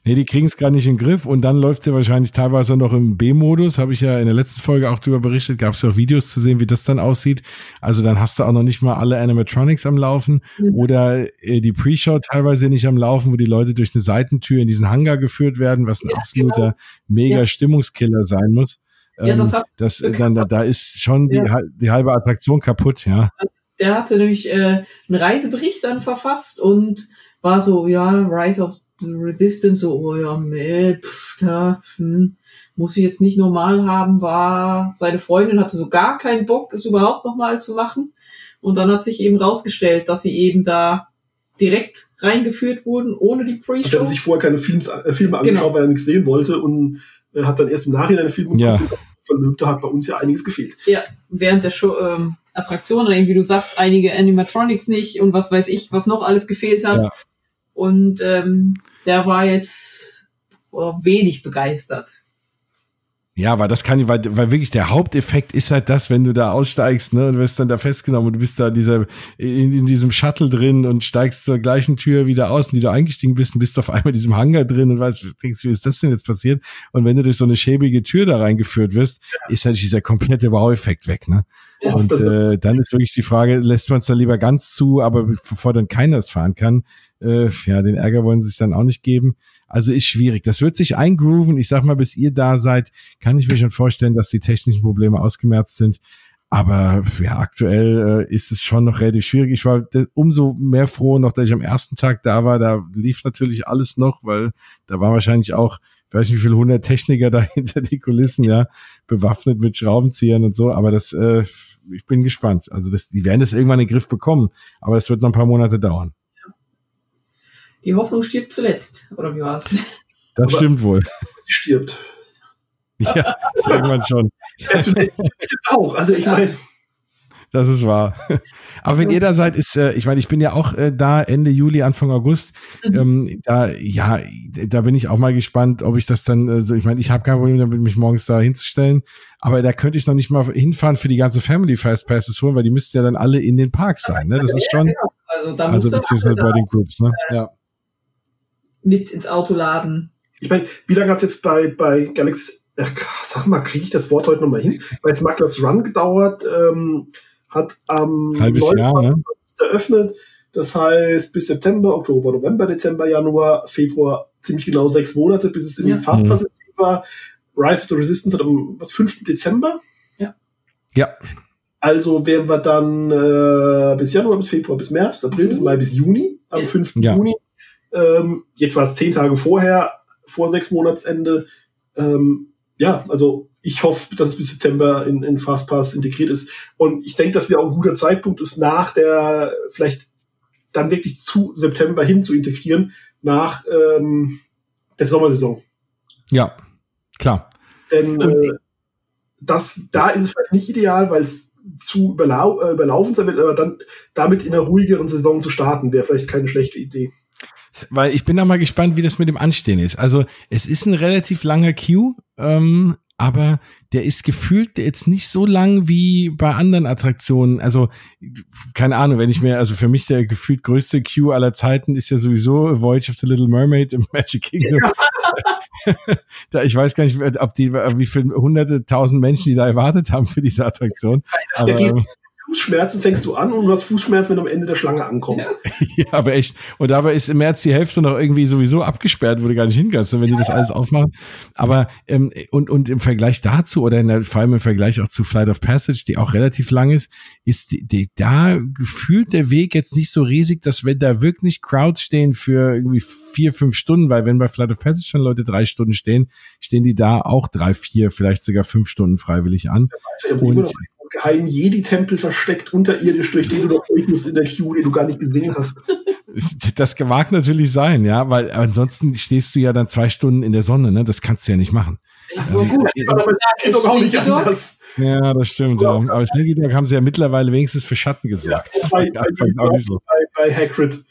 Nee, die kriegen es gar nicht in den Griff und dann läuft sie wahrscheinlich teilweise noch im B-Modus. Habe ich ja in der letzten Folge auch drüber berichtet. Gab es ja auch Videos zu sehen, wie das dann aussieht. Also dann hast du auch noch nicht mal alle Animatronics am Laufen mhm. oder äh, die Pre-Show teilweise nicht am Laufen, wo die Leute durch eine Seitentür in diesen Hangar geführt werden, was ein ja, absoluter genau. mega ja. Stimmungskiller sein muss. Ja, das, ähm, hat das dann da, da ist schon die, die halbe Attraktion kaputt, ja. Der hatte nämlich äh, einen Reisebericht dann verfasst und war so, ja, Rise of Resistance, so, oh ja, meh, pff, da, hm, muss ich jetzt nicht normal haben, war, seine Freundin hatte so gar keinen Bock, es überhaupt nochmal zu machen. Und dann hat sich eben rausgestellt, dass sie eben da direkt reingeführt wurden, ohne die Pre-Show. Er hatte sich vorher keine Films, äh, Filme angeschaut, genau. weil er nichts sehen wollte und äh, hat dann erst im Nachhinein Filme ja. geguckt. Da hat bei uns ja einiges gefehlt. Ja, während der Show, ähm, Attraktion oder irgendwie du sagst, einige Animatronics nicht und was weiß ich, was noch alles gefehlt hat. Ja. Und ähm, der war jetzt wenig begeistert. Ja, weil das kann, weil, weil wirklich der Haupteffekt ist halt das, wenn du da aussteigst, ne, und wirst dann da festgenommen und du bist da dieser, in, in diesem Shuttle drin und steigst zur gleichen Tür wieder aus, in die du eingestiegen bist und bist auf einmal in diesem Hangar drin und weißt, denkst, wie ist das denn jetzt passiert? Und wenn du durch so eine schäbige Tür da reingeführt wirst, ist halt dieser komplette Wow-Effekt weg, ne? Ja, und äh, dann ist wirklich die Frage, lässt man es dann lieber ganz zu, aber bevor dann keiner es fahren kann, äh, ja, den Ärger wollen sie sich dann auch nicht geben. Also ist schwierig. Das wird sich eingrooven. Ich sag mal, bis ihr da seid, kann ich mir schon vorstellen, dass die technischen Probleme ausgemerzt sind. Aber ja, aktuell äh, ist es schon noch relativ schwierig. Ich war umso mehr froh noch, dass ich am ersten Tag da war. Da lief natürlich alles noch, weil da war wahrscheinlich auch, ich weiß nicht, wie viele hundert Techniker da hinter die Kulissen, ja, bewaffnet mit Schraubenzieher und so. Aber das, äh, ich bin gespannt. Also das, die werden das irgendwann in den Griff bekommen. Aber es wird noch ein paar Monate dauern. Die Hoffnung stirbt zuletzt, oder wie war's? Das Aber stimmt wohl. Sie stirbt. Ja, irgendwann schon. auch, also ich meine. Das ist wahr. Aber wenn ihr da seid, ist, äh, ich meine, ich bin ja auch äh, da Ende Juli, Anfang August. Mhm. Ähm, da, ja, da bin ich auch mal gespannt, ob ich das dann, also ich meine, ich habe kein Problem damit, mich morgens da hinzustellen. Aber da könnte ich noch nicht mal hinfahren für die ganze Family Fast Passes holen, weil die müssten ja dann alle in den Parks sein. Ne? Das ist schon. Genau. Also, also beziehungsweise bei den Groups, ne? Äh, ja mit ins Auto laden. Ich meine, wie lange hat es jetzt bei, bei Galaxy, sag mal, kriege ich das Wort heute nochmal hin? Weil jetzt Maklers Run gedauert, ähm, hat am ähm, Halbes Jahr, ne? eröffnet. Das heißt, bis September, Oktober, November, Dezember, Januar, Februar, ziemlich genau sechs Monate, bis es im ja. Fastpass-System war. Rise of the Resistance hat am was, 5. Dezember? Ja. Ja. Also wären wir dann äh, bis Januar, bis Februar, bis März, bis April, bis Mai, bis Juni. Am 5. Ja. Juni ähm, jetzt war es zehn Tage vorher, vor sechs Monatsende. Ähm, ja, also ich hoffe, dass es bis September in, in Fastpass integriert ist. Und ich denke, dass wir auch ein guter Zeitpunkt ist, nach der, vielleicht dann wirklich zu September hin zu integrieren, nach ähm, der Sommersaison. Ja, klar. Denn äh, das, da ist es vielleicht nicht ideal, weil es zu überlau äh, überlaufen sein wird, aber dann damit in einer ruhigeren Saison zu starten, wäre vielleicht keine schlechte Idee. Weil ich bin da mal gespannt, wie das mit dem Anstehen ist. Also es ist ein relativ langer Queue, ähm, aber der ist gefühlt jetzt nicht so lang wie bei anderen Attraktionen. Also keine Ahnung, wenn ich mir, also für mich der gefühlt größte Queue aller Zeiten ist ja sowieso Voyage of the Little Mermaid im Magic Kingdom. Ja. da, ich weiß gar nicht, ob die, wie viele hunderte, tausend Menschen, die da erwartet haben für diese Attraktion. Aber, ja, Fußschmerzen fängst du an und du hast Fußschmerzen, wenn du am Ende der Schlange ankommst. Ja, aber echt. Und dabei ist im März die Hälfte noch irgendwie sowieso abgesperrt, wo du gar nicht hinkannst, wenn die das alles aufmachen. Aber ähm, und, und im Vergleich dazu oder in der, vor allem im Vergleich auch zu Flight of Passage, die auch relativ lang ist, ist die, die, da gefühlt der Weg jetzt nicht so riesig, dass wenn da wirklich Crowds stehen für irgendwie vier, fünf Stunden, weil wenn bei Flight of Passage schon Leute drei Stunden stehen, stehen die da auch drei, vier, vielleicht sogar fünf Stunden freiwillig an. Ja, und geheimen Jedi-Tempel versteckt unterirdisch, durch den du noch durch musst in der Queue, den du gar nicht gesehen hast. Das mag natürlich sein, ja, weil ansonsten stehst du ja dann zwei Stunden in der Sonne, ne? Das kannst du ja nicht machen. Ja, gut, ähm, aber doch auch nicht anders. Ja, das stimmt. Ja. Aber Sneaky Dog haben sie ja mittlerweile wenigstens für Schatten gesorgt. Ja, bei, bei, so. bei, bei Hagrid.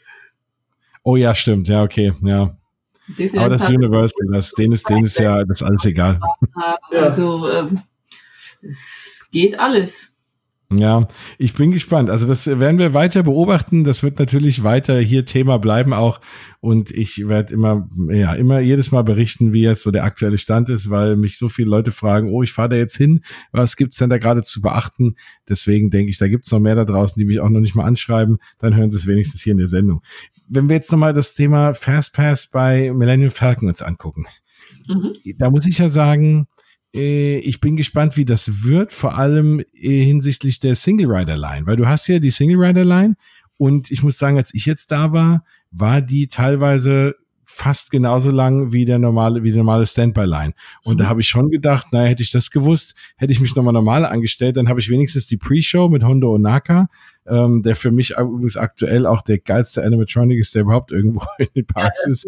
Oh ja, stimmt. Ja, okay, ja. Aber das Universal, das, denen ist, denen ist ja das alles egal. Also, ähm, es geht alles. Ja, ich bin gespannt. Also das werden wir weiter beobachten. Das wird natürlich weiter hier Thema bleiben auch. Und ich werde immer, ja, immer jedes Mal berichten, wie jetzt so der aktuelle Stand ist, weil mich so viele Leute fragen, oh, ich fahre da jetzt hin. Was gibt's denn da gerade zu beachten? Deswegen denke ich, da gibt's noch mehr da draußen, die mich auch noch nicht mal anschreiben. Dann hören sie es wenigstens hier in der Sendung. Wenn wir jetzt nochmal das Thema Fastpass bei Millennium Falcon uns angucken. Mhm. Da muss ich ja sagen, ich bin gespannt, wie das wird, vor allem äh, hinsichtlich der Single Rider Line, weil du hast ja die Single Rider Line und ich muss sagen, als ich jetzt da war, war die teilweise fast genauso lang wie der normale, wie die normale Standby-Line. Und mhm. da habe ich schon gedacht, naja, hätte ich das gewusst, hätte ich mich nochmal normal angestellt, dann habe ich wenigstens die Pre-Show mit Hondo Onaka, ähm, der für mich übrigens aktuell auch der geilste Animatronic ist, der überhaupt irgendwo in den Parks ist.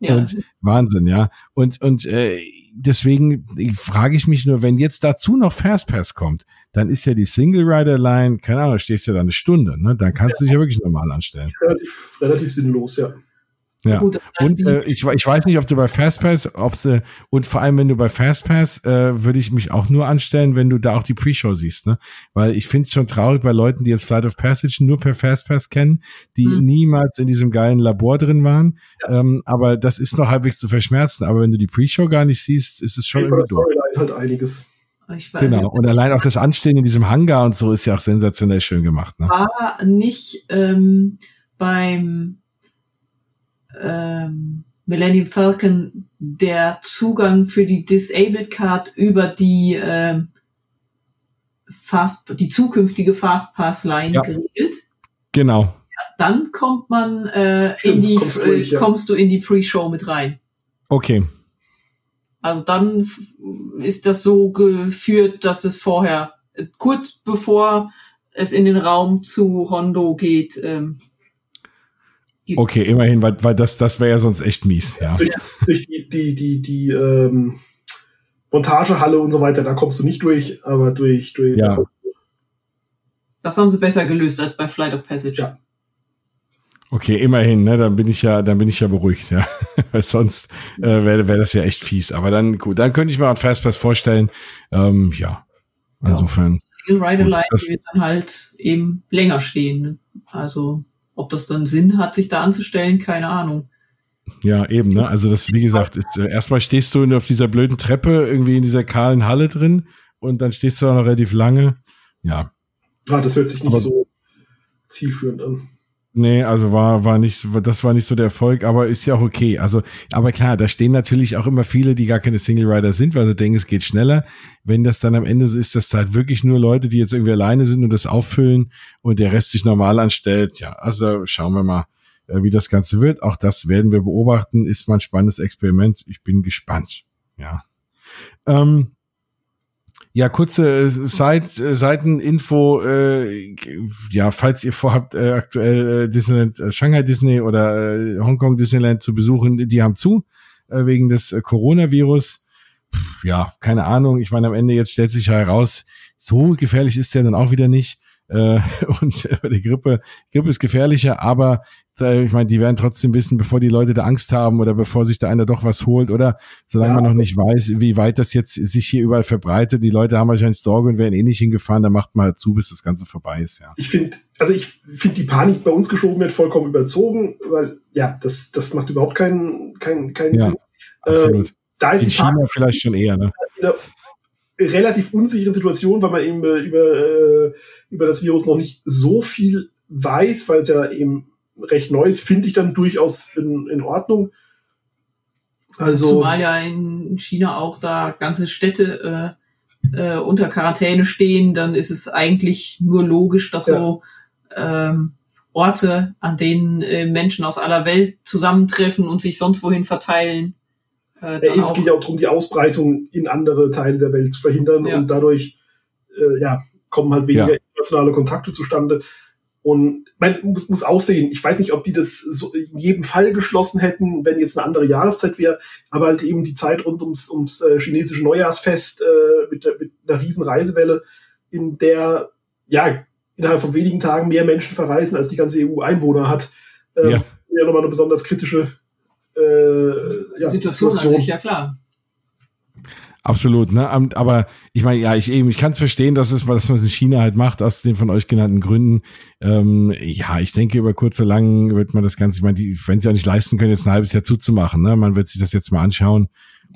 Ja. Und Wahnsinn, ja. Und, und äh, deswegen frage ich mich nur, wenn jetzt dazu noch Fastpass kommt, dann ist ja die Single Rider Line, keine Ahnung, stehst ja da eine Stunde, ne? Dann kannst ja. du dich ja wirklich normal anstellen. Relativ, relativ sinnlos, ja. Ja. Gut, und äh, ich, ich weiß nicht, ob du bei Fastpass, ob sie, und vor allem, wenn du bei Fastpass, äh, würde ich mich auch nur anstellen, wenn du da auch die Pre-Show siehst, ne? Weil ich finde es schon traurig bei Leuten, die jetzt Flight of Passage nur per Fastpass kennen, die mhm. niemals in diesem geilen Labor drin waren. Ja. Ähm, aber das ist noch halbwegs zu verschmerzen. Aber wenn du die Pre-Show gar nicht siehst, ist es schon irgendwie doof. halt einiges. Genau. Und allein auch das Anstehen in diesem Hangar und so ist ja auch sensationell schön gemacht. Ne? War nicht ähm, beim ähm, Millennium Falcon der Zugang für die Disabled Card über die ähm, Fast, die zukünftige Fastpass Line ja. geregelt. Genau. Ja, dann kommt man äh, Stimmt, in die kommst, äh, durch, ja. kommst du in die Pre-Show mit rein. Okay. Also dann ist das so geführt, dass es vorher kurz bevor es in den Raum zu Hondo geht, ähm, Gibt's. Okay, immerhin, weil, weil das, das wäre ja sonst echt mies. Ja. Durch, durch die, die, die, die ähm, Montagehalle und so weiter, da kommst du nicht durch, aber durch, durch ja. Das haben sie besser gelöst als bei Flight of Passage. Ja. Okay, immerhin, ne, dann bin ich ja, dann bin ich ja beruhigt, ja. Weil sonst äh, wäre wär das ja echt fies. Aber dann, gut, dann könnte ich mir auch Fastpass vorstellen. Ähm, ja. Insofern. Ja. Single Rider Line wird dann halt eben länger stehen. Ne? Also ob das dann Sinn hat, sich da anzustellen, keine Ahnung. Ja, eben, ne? Also das, wie gesagt, ist, äh, erstmal stehst du auf dieser blöden Treppe irgendwie in dieser kahlen Halle drin und dann stehst du da noch relativ lange. Ja. Ah, das hört sich nicht Aber, so zielführend an. Nee, also war, war nicht, das war nicht so der Erfolg, aber ist ja auch okay. Also, aber klar, da stehen natürlich auch immer viele, die gar keine Single Rider sind, weil sie denken, es geht schneller. Wenn das dann am Ende so ist, dass da halt wirklich nur Leute, die jetzt irgendwie alleine sind und das auffüllen und der Rest sich normal anstellt. Ja, also schauen wir mal, äh, wie das Ganze wird. Auch das werden wir beobachten. Ist mal ein spannendes Experiment. Ich bin gespannt. Ja. Ähm, ja, kurze äh, äh, Seiteninfo, äh, ja, falls ihr vorhabt, äh, aktuell äh, Disneyland, äh, Shanghai Disney oder äh, Hongkong Disneyland zu besuchen, die haben zu, äh, wegen des äh, Coronavirus. Pff, ja, keine Ahnung. Ich meine, am Ende jetzt stellt sich heraus, so gefährlich ist der dann auch wieder nicht. Äh, und äh, die Grippe, Grippe ist gefährlicher, aber äh, ich meine, die werden trotzdem wissen, bevor die Leute da Angst haben oder bevor sich da einer doch was holt oder solange ja. man noch nicht weiß, wie weit das jetzt sich hier überall verbreitet. Die Leute haben wahrscheinlich Sorge und werden eh nicht hingefahren, dann macht man halt zu, bis das Ganze vorbei ist, ja. Ich finde, also ich finde die Panik bei uns geschoben wird vollkommen überzogen, weil ja, das, das macht überhaupt keinen, keinen, keinen ja, Sinn. Absolut. Äh, da ist In China Panik vielleicht schon eher, ne? Relativ unsicheren Situation, weil man eben äh, über, äh, über das Virus noch nicht so viel weiß, weil es ja eben recht neu ist, finde ich dann durchaus in, in Ordnung. Also, Zumal ja in China auch da ganze Städte äh, äh, unter Quarantäne stehen, dann ist es eigentlich nur logisch, dass ja. so ähm, Orte, an denen äh, Menschen aus aller Welt zusammentreffen und sich sonst wohin verteilen, äh, ja, es geht ja auch darum, die Ausbreitung in andere Teile der Welt zu verhindern ja. und dadurch äh, ja, kommen halt weniger ja. internationale Kontakte zustande. Und man muss, muss auch sehen, ich weiß nicht, ob die das so in jedem Fall geschlossen hätten, wenn jetzt eine andere Jahreszeit wäre, aber halt eben die Zeit rund ums, ums äh, chinesische Neujahrsfest äh, mit, mit einer riesen Reisewelle, in der ja innerhalb von wenigen Tagen mehr Menschen verreisen, als die ganze EU Einwohner hat. Äh, ja. ja nochmal eine besonders kritische äh, ja, Situation, Situation. ja klar. Absolut, ne? Aber ich meine, ja, ich eben, ich kann es verstehen, dass es, was man in China halt macht, aus den von euch genannten Gründen. Ähm, ja, ich denke, über kurz oder lang wird man das Ganze, ich meine, die, wenn sie ja nicht leisten können, jetzt ein halbes Jahr zuzumachen, ne? Man wird sich das jetzt mal anschauen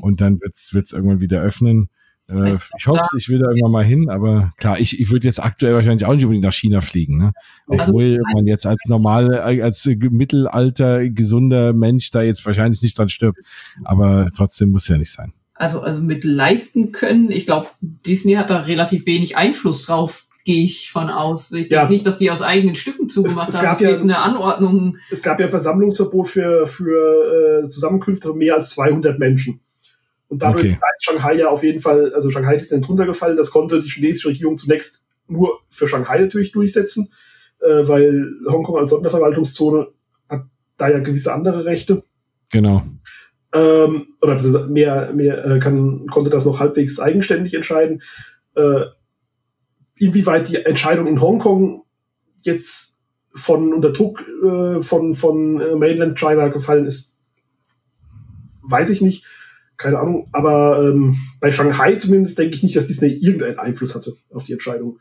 und dann wird's wird's irgendwann wieder öffnen. Äh, ich hoffe, ich will da irgendwann mal hin, aber klar, ich, ich würde jetzt aktuell wahrscheinlich auch nicht unbedingt nach China fliegen. Ne? Also Obwohl man jetzt als normale, als Mittelalter gesunder Mensch da jetzt wahrscheinlich nicht dran stirbt. Aber trotzdem muss ja nicht sein. Also, also mit leisten können, ich glaube, Disney hat da relativ wenig Einfluss drauf, gehe ich von aus. Ich ja. denke nicht, dass die aus eigenen Stücken zugemacht es, es haben. Es ja eine Anordnung. Es gab ja Versammlungsverbot für, für äh, Zusammenkünfte mehr als 200 Menschen. Und dadurch okay. ist Shanghai ja auf jeden Fall, also Shanghai ist dann drunter gefallen. Das konnte die chinesische Regierung zunächst nur für Shanghai natürlich durchsetzen, äh, weil Hongkong als Sonderverwaltungszone hat da ja gewisse andere Rechte. Genau. Ähm, oder mehr, mehr äh, kann, konnte das noch halbwegs eigenständig entscheiden. Äh, inwieweit die Entscheidung in Hongkong jetzt von unter Druck äh, von, von äh, Mainland China gefallen ist, weiß ich nicht keine Ahnung, aber ähm, bei Shanghai zumindest denke ich nicht, dass Disney irgendeinen Einfluss hatte auf die Entscheidung.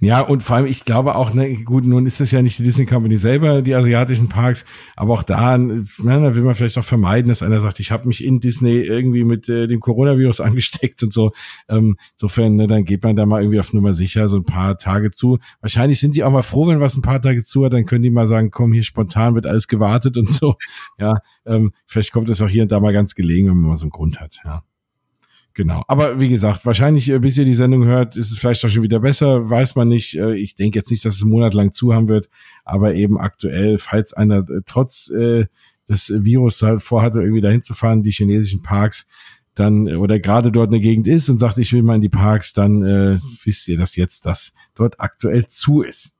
Ja, und vor allem, ich glaube auch, ne, gut, nun ist es ja nicht die Disney Company selber, die asiatischen Parks, aber auch da, ne, da will man vielleicht auch vermeiden, dass einer sagt, ich habe mich in Disney irgendwie mit äh, dem Coronavirus angesteckt und so. Ähm, insofern, ne, dann geht man da mal irgendwie auf Nummer sicher so ein paar Tage zu. Wahrscheinlich sind die auch mal froh, wenn was ein paar Tage zu hat, dann können die mal sagen, komm, hier spontan wird alles gewartet und so. Ja, ähm, vielleicht kommt es auch hier und da mal ganz gelegen, wenn man mal so einen Grund hat, ja. Genau. Aber wie gesagt, wahrscheinlich, äh, bis ihr die Sendung hört, ist es vielleicht auch schon wieder besser, weiß man nicht. Äh, ich denke jetzt nicht, dass es einen Monat lang zu haben wird, aber eben aktuell, falls einer äh, trotz äh, des Virus halt vorhatte, irgendwie dahin zu fahren, die chinesischen Parks, dann oder gerade dort eine Gegend ist und sagt, ich will mal in die Parks, dann äh, wisst ihr das jetzt, dass dort aktuell zu ist.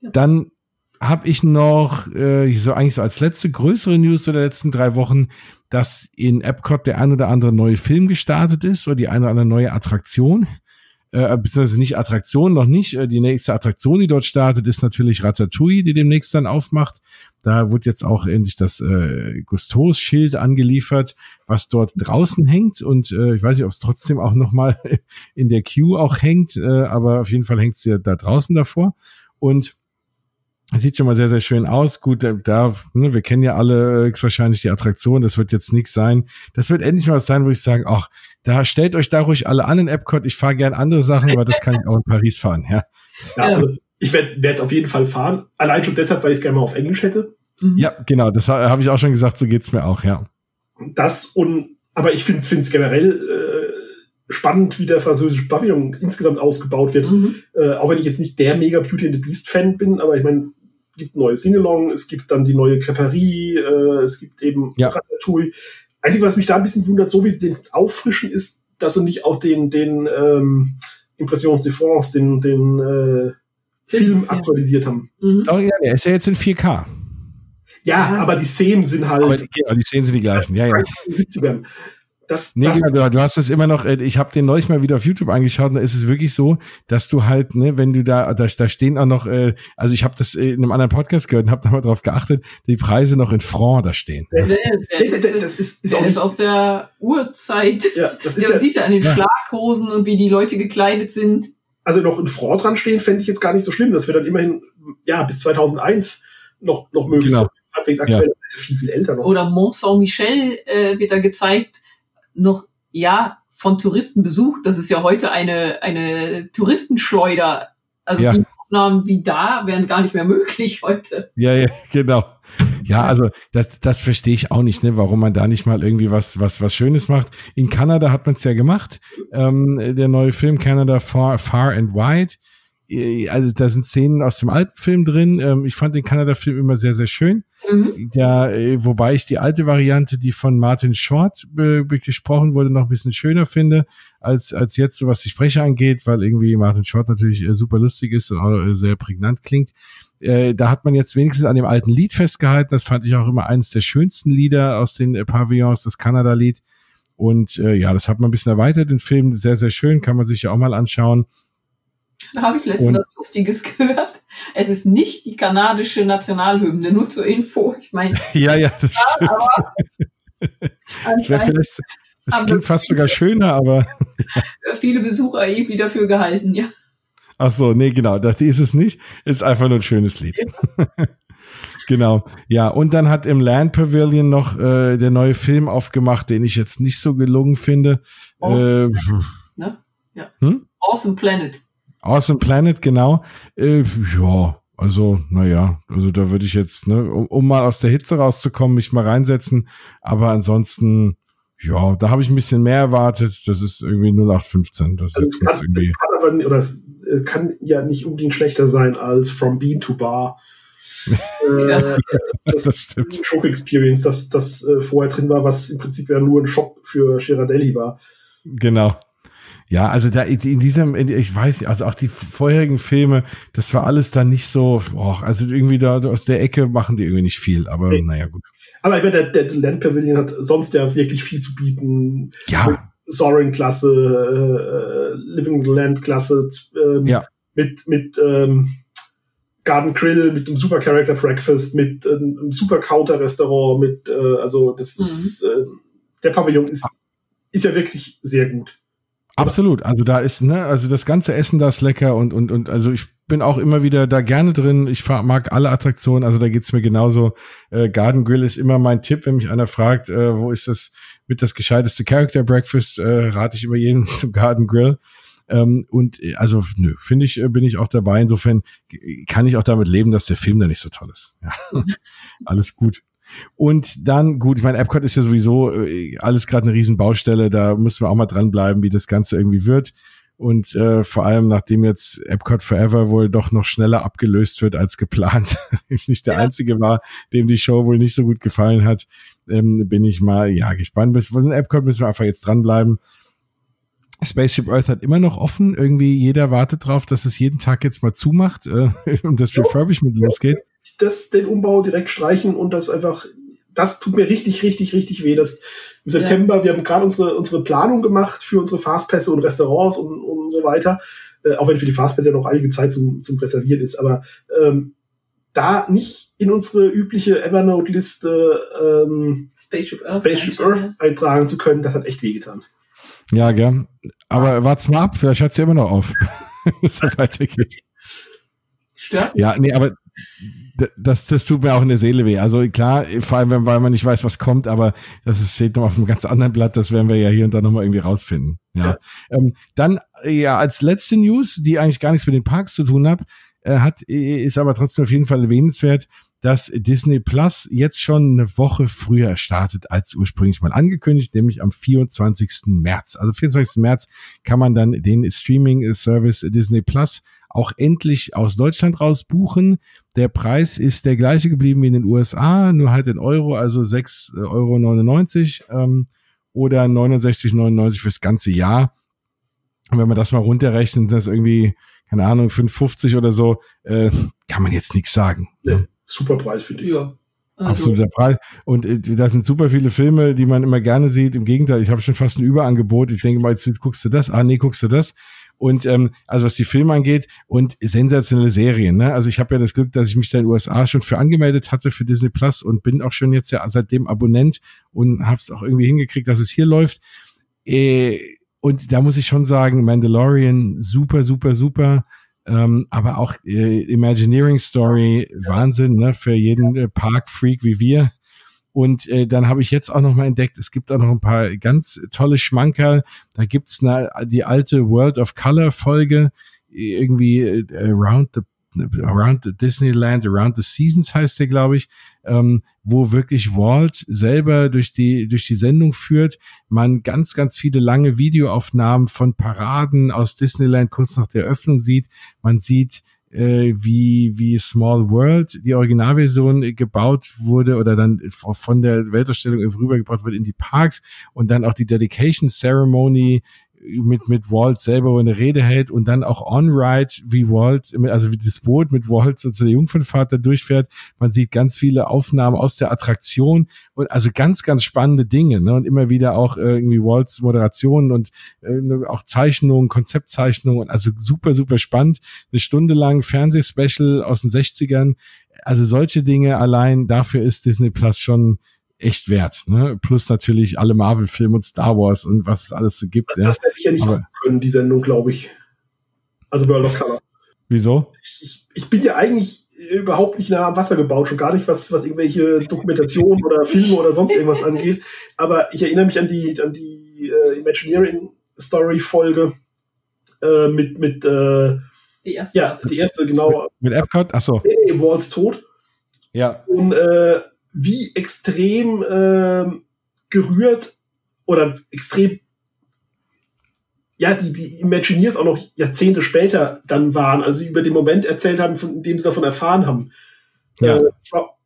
Ja. Dann habe ich noch äh, so eigentlich so als letzte größere News der letzten drei Wochen, dass in Epcot der ein oder andere neue Film gestartet ist oder die eine oder andere neue Attraktion. Äh, beziehungsweise nicht Attraktion, noch nicht. Äh, die nächste Attraktion, die dort startet, ist natürlich Ratatouille, die demnächst dann aufmacht. Da wird jetzt auch endlich das äh, Gustos-Schild angeliefert, was dort draußen hängt. Und äh, ich weiß nicht, ob es trotzdem auch nochmal in der Queue auch hängt, äh, aber auf jeden Fall hängt es ja da draußen davor. Und Sieht schon mal sehr, sehr schön aus. Gut, da, ne, wir kennen ja alle äh, wahrscheinlich die Attraktion. Das wird jetzt nichts sein. Das wird endlich mal was sein, wo ich sage, ach, da stellt euch da ruhig alle an in Epcot. Ich fahre gern andere Sachen, aber das kann ich auch in Paris fahren, ja. Ja, also ich werde jetzt auf jeden Fall fahren. Allein schon deshalb, weil ich es gerne mal auf Englisch hätte. Mhm. Ja, genau. Das habe ich auch schon gesagt. So geht's mir auch, ja. Das und, aber ich finde es generell äh, spannend, wie der französische Pavillon insgesamt ausgebaut wird. Mhm. Äh, auch wenn ich jetzt nicht der mega Beauty and the Beast Fan bin, aber ich meine, gibt neue Singalong, es gibt dann die neue Creperie, äh, es gibt eben ja. Ratatouille. Einzig, was mich da ein bisschen wundert, so wie sie den auffrischen, ist, dass sie nicht auch den, den ähm, Impressions de France, den, den äh, Film ja. aktualisiert haben. Mhm. Doch, ja, der ist ja jetzt in 4K. Ja, aber die Szenen sind halt. Aber die, die Szenen sind die gleichen, ja, ja. Das, nee, das, genau, du hast das immer noch, äh, ich habe den neulich mal wieder auf YouTube angeschaut und da ist es wirklich so, dass du halt, ne, wenn du da, da, da stehen auch noch, äh, also ich habe das in einem anderen Podcast gehört und habe da mal drauf geachtet, die Preise noch in Franc da stehen. Der, der, der, das ist, ist, ist, auch ist aus der Urzeit. Ja, das ist ja, ja, siehst ja an den ja. Schlaghosen und wie die Leute gekleidet sind. Also noch in Franc dran stehen, fände ich jetzt gar nicht so schlimm. Das wäre dann immerhin, ja, bis 2001 noch, noch möglich. Genau. Halbwegs aktuell, ja. ist viel, viel älter noch. Oder Mont Saint-Michel äh, wird da gezeigt noch, ja, von Touristen besucht. Das ist ja heute eine, eine Touristenschleuder. Also ja. die Aufnahmen wie da wären gar nicht mehr möglich heute. Ja, ja, genau. Ja, also das, das verstehe ich auch nicht, ne, warum man da nicht mal irgendwie was, was, was Schönes macht. In Kanada hat man es ja gemacht. Ähm, der neue Film Canada Far, Far and Wide also da sind Szenen aus dem alten Film drin. Ähm, ich fand den Kanada-Film immer sehr, sehr schön. Mhm. Ja, äh, wobei ich die alte Variante, die von Martin Short be gesprochen wurde, noch ein bisschen schöner finde, als, als jetzt, so was die Sprecher angeht, weil irgendwie Martin Short natürlich äh, super lustig ist und auch sehr prägnant klingt. Äh, da hat man jetzt wenigstens an dem alten Lied festgehalten. Das fand ich auch immer eines der schönsten Lieder aus den äh, Pavillons, das Kanada-Lied. Und äh, ja, das hat man ein bisschen erweitert, den Film. Sehr, sehr schön, kann man sich ja auch mal anschauen. Da habe ich letztens was Lustiges gehört. Es ist nicht die kanadische Nationalhymne, nur zur Info. Ich meine. ja, ja, das stimmt. Aber das wäre vielleicht, das klingt fast sogar schöner, aber. viele Besucher irgendwie dafür gehalten, ja. Ach so, nee, genau, das ist es nicht. Ist einfach nur ein schönes Lied. genau. Ja, und dann hat im Land Pavilion noch äh, der neue Film aufgemacht, den ich jetzt nicht so gelungen finde. Awesome, äh, Planet, ne? ja. Hm? awesome Planet. Awesome Planet, genau. Äh, ja, also, naja, also da würde ich jetzt, ne, um, um mal aus der Hitze rauszukommen, mich mal reinsetzen. Aber ansonsten, ja, da habe ich ein bisschen mehr erwartet. Das ist irgendwie 0815. Das also ist es kann, irgendwie. Kann aber, oder es kann ja nicht unbedingt schlechter sein als From Bean to Bar. äh, ja, das, das stimmt. Shop Experience, das, das äh, vorher drin war, was im Prinzip ja nur ein Shop für Girardelli war. Genau. Ja, also da in diesem, ich weiß nicht, also auch die vorherigen Filme, das war alles da nicht so, boah, also irgendwie da aus der Ecke machen die irgendwie nicht viel, aber nee. naja, gut. Aber ich meine, der, der Land Pavilion hat sonst ja wirklich viel zu bieten. Ja. Soaring-Klasse, äh, Living Land-Klasse, ähm, ja. mit, mit ähm, Garden Grill, mit einem Super Character Breakfast, mit äh, einem Super Counter Restaurant, mit, äh, also das mhm. ist, äh, der Pavillon ist, ist ja wirklich sehr gut. Absolut. Also da ist, ne, also das ganze Essen da ist lecker und, und, und, also ich bin auch immer wieder da gerne drin. Ich mag alle Attraktionen, also da geht's mir genauso. Äh, Garden Grill ist immer mein Tipp, wenn mich einer fragt, äh, wo ist das mit das gescheiteste Character Breakfast, äh, rate ich immer jeden zum Garden Grill. Ähm, und äh, also, nö, finde ich, äh, bin ich auch dabei. Insofern kann ich auch damit leben, dass der Film da nicht so toll ist. Ja. Alles gut. Und dann, gut, ich meine, Epcot ist ja sowieso äh, alles gerade eine Riesenbaustelle, da müssen wir auch mal dranbleiben, wie das Ganze irgendwie wird. Und äh, vor allem, nachdem jetzt Epcot Forever wohl doch noch schneller abgelöst wird als geplant, ich nicht der ja. Einzige war, dem die Show wohl nicht so gut gefallen hat, ähm, bin ich mal, ja, gespannt. Bis von Epcot müssen wir einfach jetzt dranbleiben. Spaceship Earth hat immer noch offen. Irgendwie jeder wartet drauf, dass es jeden Tag jetzt mal zumacht äh, und das Refurbishment losgeht das, den Umbau direkt streichen und das einfach, das tut mir richtig, richtig, richtig weh. Das im September, ja. wir haben gerade unsere, unsere Planung gemacht für unsere Fastpässe und Restaurants und, und so weiter. Äh, auch wenn für die Fastpässe ja noch einige Zeit zum, zum Reservieren ist, aber ähm, da nicht in unsere übliche Evernote-Liste ähm, Spaceship, Earth, Spaceship Earth eintragen zu können, das hat echt wehgetan. Ja, gern. Aber ah. wart's mal ab, vielleicht hört sie immer noch auf, so weitergeht. Stört? Ja, nee, aber das, das tut mir auch in der Seele weh. Also klar, vor allem, weil man nicht weiß, was kommt, aber das ist, steht noch auf einem ganz anderen Blatt, das werden wir ja hier und da nochmal irgendwie rausfinden. Ja. ja. Ähm, dann, ja, als letzte News, die eigentlich gar nichts mit den Parks zu tun hat, äh, hat, ist aber trotzdem auf jeden Fall erwähnenswert, dass Disney Plus jetzt schon eine Woche früher startet als ursprünglich mal angekündigt, nämlich am 24. März. Also 24. März kann man dann den Streaming-Service Disney Plus auch endlich aus Deutschland raus buchen. Der Preis ist der gleiche geblieben wie in den USA, nur halt in Euro, also 6,99 Euro ähm, oder 69,99 fürs ganze Jahr. Und wenn man das mal runterrechnet, das irgendwie, keine Ahnung, 5,50 oder so, äh, kann man jetzt nichts sagen. Nee, super Preis für dich. Ja. Also. Absoluter Preis. Und äh, da sind super viele Filme, die man immer gerne sieht. Im Gegenteil, ich habe schon fast ein Überangebot. Ich denke mal, jetzt, jetzt guckst du das. Ah, nee, guckst du das. Und ähm, also was die Filme angeht und sensationelle Serien. Ne? Also ich habe ja das Glück, dass ich mich da in den USA schon für angemeldet hatte für Disney Plus und bin auch schon jetzt ja seitdem Abonnent und habe es auch irgendwie hingekriegt, dass es hier läuft. Äh, und da muss ich schon sagen, Mandalorian super, super, super. Ähm, aber auch äh, Imagineering Story, Wahnsinn, ne, für jeden äh, Park-Freak wie wir. Und äh, dann habe ich jetzt auch noch mal entdeckt, es gibt auch noch ein paar ganz tolle Schmankerl. Da gibt's eine, die alte World of Color Folge, irgendwie äh, Around the Around the Disneyland, Around the Seasons heißt der, glaube ich, ähm, wo wirklich Walt selber durch die, durch die Sendung führt, man ganz, ganz viele lange Videoaufnahmen von Paraden aus Disneyland kurz nach der Öffnung sieht. Man sieht, äh, wie, wie Small World, die Originalversion gebaut wurde oder dann von der Weltausstellung rübergebracht wird in die Parks und dann auch die Dedication Ceremony mit, mit Walt selber eine Rede hält und dann auch on-ride, wie Walt, also wie das Boot mit Walt so zu der Jungfernfahrt da durchfährt. Man sieht ganz viele Aufnahmen aus der Attraktion und also ganz, ganz spannende Dinge, ne? Und immer wieder auch äh, irgendwie Walts Moderationen und äh, auch Zeichnungen, Konzeptzeichnungen, also super, super spannend. Eine Stunde lang Fernsehspecial aus den 60ern. Also solche Dinge allein, dafür ist Disney Plus schon echt wert. Ne? Plus natürlich alle Marvel-Filme und Star Wars und was es alles so gibt. Das, ja. das hätte ich ja nicht Aber, können, die Sendung, glaube ich. Also World of Color. Wieso? Ich, ich bin ja eigentlich überhaupt nicht nah am Wasser gebaut, schon gar nicht, was, was irgendwelche Dokumentationen oder Filme oder sonst irgendwas angeht. Aber ich erinnere mich an die, an die äh, Imagineering Story Folge äh, mit, mit äh, die erste. Ja, die erste, genau. Mit, mit Epcot? Achso. Nee, Walls Tod. Ja. Und äh, wie extrem äh, gerührt oder extrem ja, die, die Imagineers auch noch Jahrzehnte später dann waren, also über den Moment erzählt haben, von dem sie davon erfahren haben. Ja. Äh, es war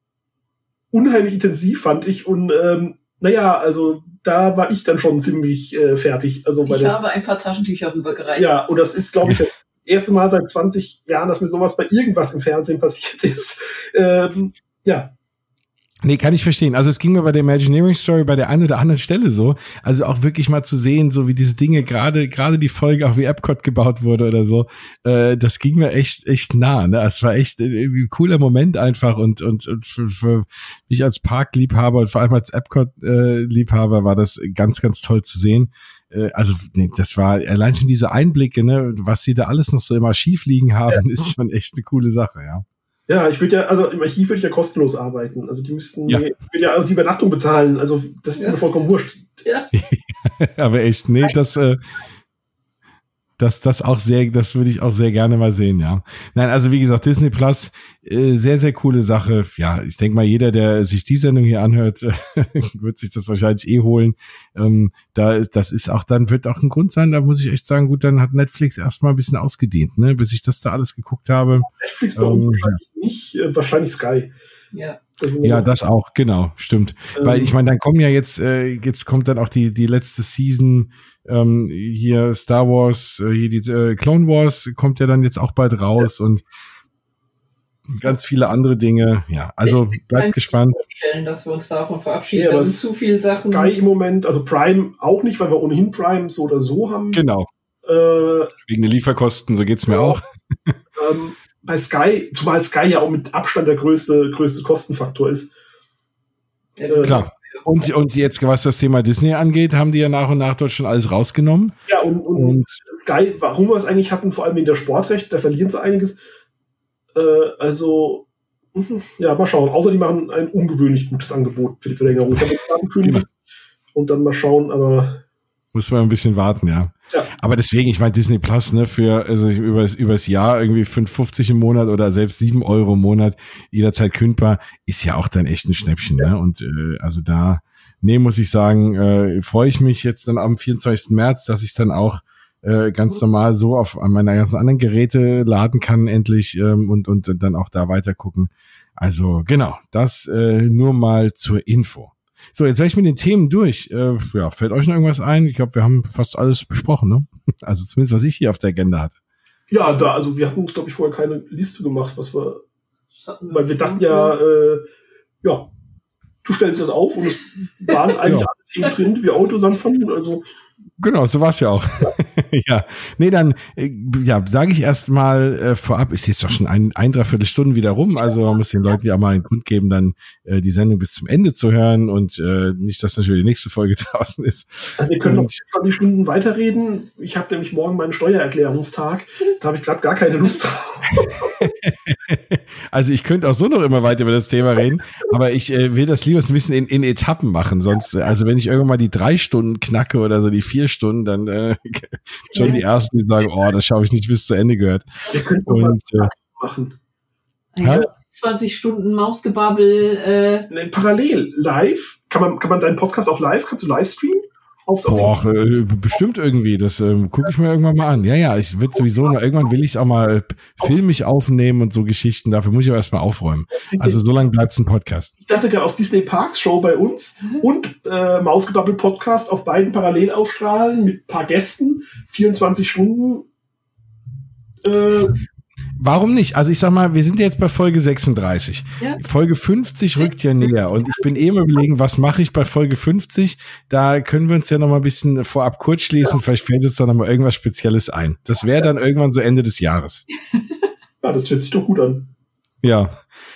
unheimlich intensiv, fand ich. Und ähm, naja, also da war ich dann schon ziemlich äh, fertig. Also, weil ich das, habe ein paar Taschentücher rübergereicht. Ja, und das ist, glaube ich, das erste Mal seit 20 Jahren, dass mir sowas bei irgendwas im Fernsehen passiert ist. Ähm, ja, Nee, kann ich verstehen. Also es ging mir bei der Imagineering Story bei der einen oder anderen Stelle so. Also auch wirklich mal zu sehen, so wie diese Dinge gerade, gerade die Folge, auch wie Epcot gebaut wurde oder so, äh, das ging mir echt, echt nah. Ne? Es war echt äh, ein cooler Moment einfach und, und, und für, für mich als Parkliebhaber und vor allem als Epcot-Liebhaber äh, war das ganz, ganz toll zu sehen. Äh, also nee, das war allein schon diese Einblicke, ne, was sie da alles noch so im Archiv liegen haben, ist schon echt eine coole Sache, ja. Ja, ich würde ja, also im Archiv würde ich ja kostenlos arbeiten. Also die müssten, ja. ich würde ja auch die Übernachtung bezahlen. Also das ist ja. mir vollkommen wurscht. Ja. Aber echt, nee, das, äh, das, das auch sehr, das würde ich auch sehr gerne mal sehen, ja. Nein, also wie gesagt, Disney Plus, äh, sehr, sehr coole Sache. Ja, ich denke mal, jeder, der sich die Sendung hier anhört, wird sich das wahrscheinlich eh holen. Ähm, da ist, das ist auch, dann wird auch ein Grund sein, da muss ich echt sagen, gut, dann hat Netflix erstmal ein bisschen ausgedient, ne, bis ich das da alles geguckt habe. Netflix bei uns ähm, wahrscheinlich nicht, äh, wahrscheinlich Sky. Ja. Also, ja, das auch, genau, stimmt. Ähm, Weil ich meine, dann kommen ja jetzt, äh, jetzt kommt dann auch die, die letzte Season, ähm, hier Star Wars, äh, hier die äh, Clone Wars kommt ja dann jetzt auch bald raus ja. und ganz viele andere Dinge. Ja, also bleibt gespannt. Stellen, dass wir uns davon verabschieden. Ja, das sind zu viele Sachen. Sky im Moment, also Prime auch nicht, weil wir ohnehin Prime so oder so haben. Genau. Äh, Wegen der Lieferkosten, so geht's mir ja. auch. ähm, bei Sky, zumal Sky ja auch mit Abstand der größte, größte Kostenfaktor ist. Ja, äh, klar. Und, und jetzt, was das Thema Disney angeht, haben die ja nach und nach dort schon alles rausgenommen. Ja, und, und, und Sky, warum wir es eigentlich hatten, vor allem in der Sportrecht, da verlieren sie einiges. Äh, also, ja, mal schauen. Außer die machen ein ungewöhnlich gutes Angebot für die Verlängerung. Ich habe angekündigt. Und dann mal schauen, aber muss man ein bisschen warten, ja. ja. Aber deswegen, ich meine, Disney Plus, ne, für, also übers, übers Jahr irgendwie 5,50 im Monat oder selbst 7 Euro im Monat, jederzeit kündbar, ist ja auch dann echt ein Schnäppchen, ja. ne? Und äh, also da, nee, muss ich sagen, äh, freue ich mich jetzt dann am 24. März, dass ich dann auch äh, ganz normal so auf meine ganzen anderen Geräte laden kann, endlich, ähm, und, und dann auch da weiter gucken. Also genau, das äh, nur mal zur Info. So, jetzt wäre ich mit den Themen durch. Äh, ja, fällt euch noch irgendwas ein? Ich glaube, wir haben fast alles besprochen, ne? Also zumindest, was ich hier auf der Agenda hatte. Ja, da, also wir hatten uns, glaube ich, vorher keine Liste gemacht, was wir, weil wir dachten ja, äh, ja, du stellst das auf und es waren eigentlich ja. alle Themen drin, wie Autos anfangen. Also Genau, so war's ja auch. ja. Nee, dann äh, ja, sage ich erst mal äh, vorab, ist jetzt doch schon ein, ein dreiviertel Stunden wieder rum, also man muss den Leuten ja mal einen Grund geben, dann äh, die Sendung bis zum Ende zu hören und äh, nicht, dass natürlich die nächste Folge draußen ist. Also wir können noch 20 Stunden weiterreden. Ich habe nämlich morgen meinen Steuererklärungstag. Da habe ich gerade gar keine Lust drauf. also ich könnte auch so noch immer weiter über das Thema reden, aber ich äh, will das lieber ein bisschen in, in Etappen machen. Sonst, äh, also wenn ich irgendwann mal die drei Stunden knacke oder so die vier Stunden, dann äh, schon die ersten, die sagen, oh, das schaue ich nicht bis zu Ende gehört. Wir könnten Und, äh, machen. Ja, 20 Stunden Mausgebabbel. Äh. Nee, parallel, live. Kann man, kann man deinen Podcast auch live? Kannst du live streamen? Auf, Boah, äh, bestimmt irgendwie. Das ähm, gucke ich mir irgendwann mal an. Ja, ja, ich will sowieso noch, irgendwann will ich es auch mal filmig aufnehmen und so Geschichten. Dafür muss ich aber erstmal aufräumen. Also so lange bleibt es ein Podcast. Ich dachte gerade aus Disney Parks Show bei uns und äh, Mausgebabbel Podcast auf beiden parallel aufstrahlen mit paar Gästen, 24 Stunden. Äh, Warum nicht? Also ich sag mal, wir sind jetzt bei Folge 36. Ja. Folge 50 rückt ja näher und ich bin eben überlegen, was mache ich bei Folge 50? Da können wir uns ja noch mal ein bisschen vorab kurz schließen. Ja. Vielleicht fällt uns da noch mal irgendwas Spezielles ein. Das wäre dann irgendwann so Ende des Jahres. Ja, das hört sich doch gut an. Ja,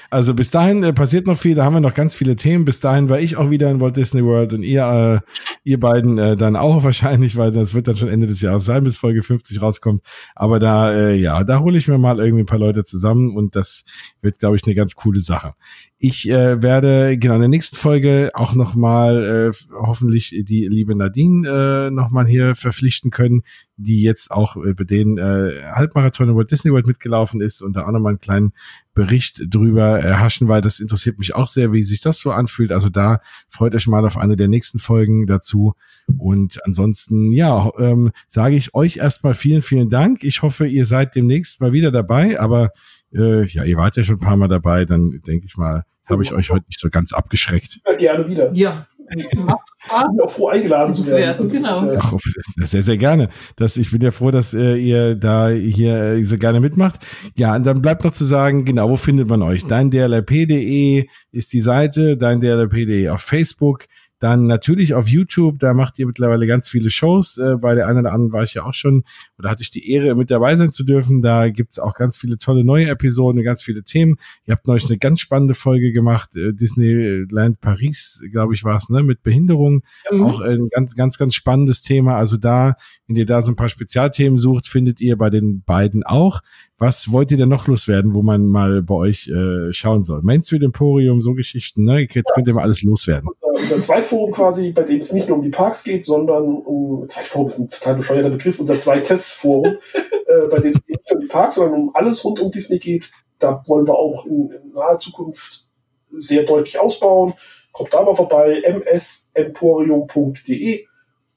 also bis dahin äh, passiert noch viel, da haben wir noch ganz viele Themen. Bis dahin war ich auch wieder in Walt Disney World und ihr, äh, ihr beiden äh, dann auch wahrscheinlich, weil das wird dann schon Ende des Jahres sein, bis Folge 50 rauskommt. Aber da, äh, ja, da hole ich mir mal irgendwie ein paar Leute zusammen und das wird, glaube ich, eine ganz coole Sache. Ich äh, werde genau in der nächsten Folge auch noch mal äh, hoffentlich die liebe Nadine äh, noch mal hier verpflichten können, die jetzt auch äh, bei den äh, Halbmarathon in Walt Disney World mitgelaufen ist und da auch noch mal einen kleinen Bericht drüber erhaschen, weil das interessiert mich auch sehr, wie sich das so anfühlt. Also da freut euch mal auf eine der nächsten Folgen dazu. Und ansonsten, ja, ähm, sage ich euch erstmal vielen, vielen Dank. Ich hoffe, ihr seid demnächst mal wieder dabei, aber äh, ja, ihr wart ja schon ein paar Mal dabei, dann denke ich mal, habe ich euch heute nicht so ganz abgeschreckt. Ja, gerne wieder. Ja. sind auch froh eingeladen zu werden. Also genau. Ach, sehr, sehr gerne. Das, ich bin ja froh, dass äh, ihr da hier äh, so gerne mitmacht. Ja, und dann bleibt noch zu sagen, genau, wo findet man euch? Deindrlp.de ist die Seite, deindrlp.de auf Facebook. Dann natürlich auf YouTube, da macht ihr mittlerweile ganz viele Shows. Äh, bei der einen oder anderen war ich ja auch schon, oder hatte ich die Ehre, mit dabei sein zu dürfen. Da gibt's auch ganz viele tolle neue Episoden, ganz viele Themen. Ihr habt neulich eine ganz spannende Folge gemacht, äh, Disneyland Paris, glaube ich, war es, ne, mit Behinderung. Mhm. Auch ein ganz, ganz, ganz spannendes Thema. Also da, wenn ihr da so ein paar Spezialthemen sucht, findet ihr bei den beiden auch. Was wollt ihr denn noch loswerden, wo man mal bei euch äh, schauen soll? Main Street Emporium, so Geschichten, ne? Jetzt könnt ihr mal alles loswerden. Unser, unser Zweitforum quasi, bei dem es nicht nur um die Parks geht, sondern um, Zweitforum ist ein total bescheuerter Begriff, unser Zweitestforum, äh, bei dem es nicht um die Parks, sondern um alles rund um Disney geht. Da wollen wir auch in, in naher Zukunft sehr deutlich ausbauen. Kommt da mal vorbei, msemporium.de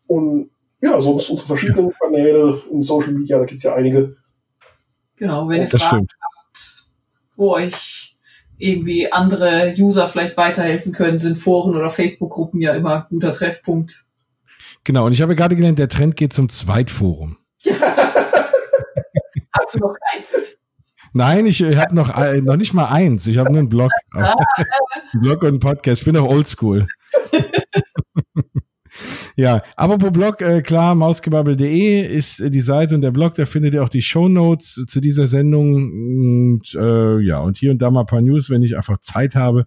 und ja, sonst unsere verschiedenen Kanäle in Social Media, da gibt es ja einige Genau, wenn ihr das Fragen stimmt. habt, wo euch irgendwie andere User vielleicht weiterhelfen können, sind Foren oder Facebook-Gruppen ja immer guter Treffpunkt. Genau, und ich habe gerade gelernt, der Trend geht zum Zweitforum. Hast du noch eins? Nein, ich habe noch, äh, noch nicht mal eins. Ich habe nur einen Blog. Ah, ein Blog und einen Podcast. Ich bin auch oldschool. Ja, pro Blog, äh, klar, mausgebabbel.de ist äh, die Seite und der Blog, da findet ihr auch die Show Notes zu dieser Sendung und äh, ja, und hier und da mal ein paar News, wenn ich einfach Zeit habe.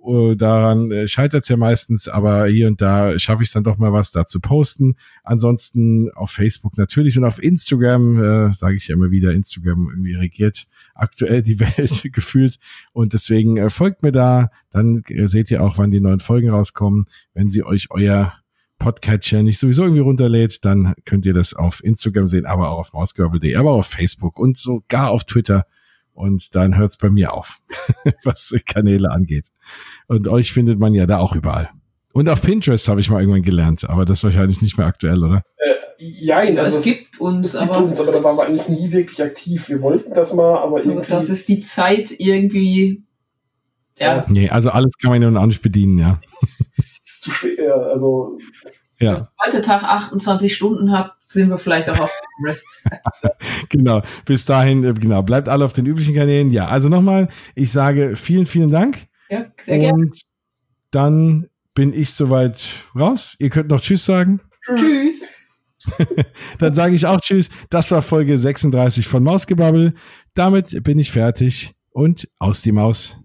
Uh, daran äh, scheitert es ja meistens, aber hier und da schaffe ich es dann doch mal was da zu posten. Ansonsten auf Facebook natürlich und auf Instagram, äh, sage ich ja immer wieder, Instagram irgendwie regiert aktuell die Welt gefühlt und deswegen äh, folgt mir da, dann äh, seht ihr auch, wann die neuen Folgen rauskommen, wenn sie euch euer Podcatcher nicht sowieso irgendwie runterlädt, dann könnt ihr das auf Instagram sehen, aber auch auf mausgebabbel.de, aber auch auf Facebook und sogar auf Twitter. Und dann hört's bei mir auf, was Kanäle angeht. Und euch findet man ja da auch überall. Und auf Pinterest habe ich mal irgendwann gelernt, aber das ist wahrscheinlich nicht mehr aktuell, oder? Äh, jein, also es gibt uns, es gibt aber, uns, aber da waren wir eigentlich nie wirklich aktiv. Wir wollten das mal, aber irgendwie. Aber das ist die Zeit irgendwie. Ja. Nee, also alles kann man ja auch nicht bedienen, ja. ist zu schwer, also ja. Wenn heute Tag 28 Stunden habt, sind wir vielleicht auch auf dem Rest. genau. Bis dahin, äh, genau. Bleibt alle auf den üblichen Kanälen. Ja, also nochmal, ich sage vielen, vielen Dank. Ja, sehr gerne. dann bin ich soweit raus. Ihr könnt noch Tschüss sagen. Tschüss. dann sage ich auch Tschüss. Das war Folge 36 von Mausgebabbel. Damit bin ich fertig und aus die Maus.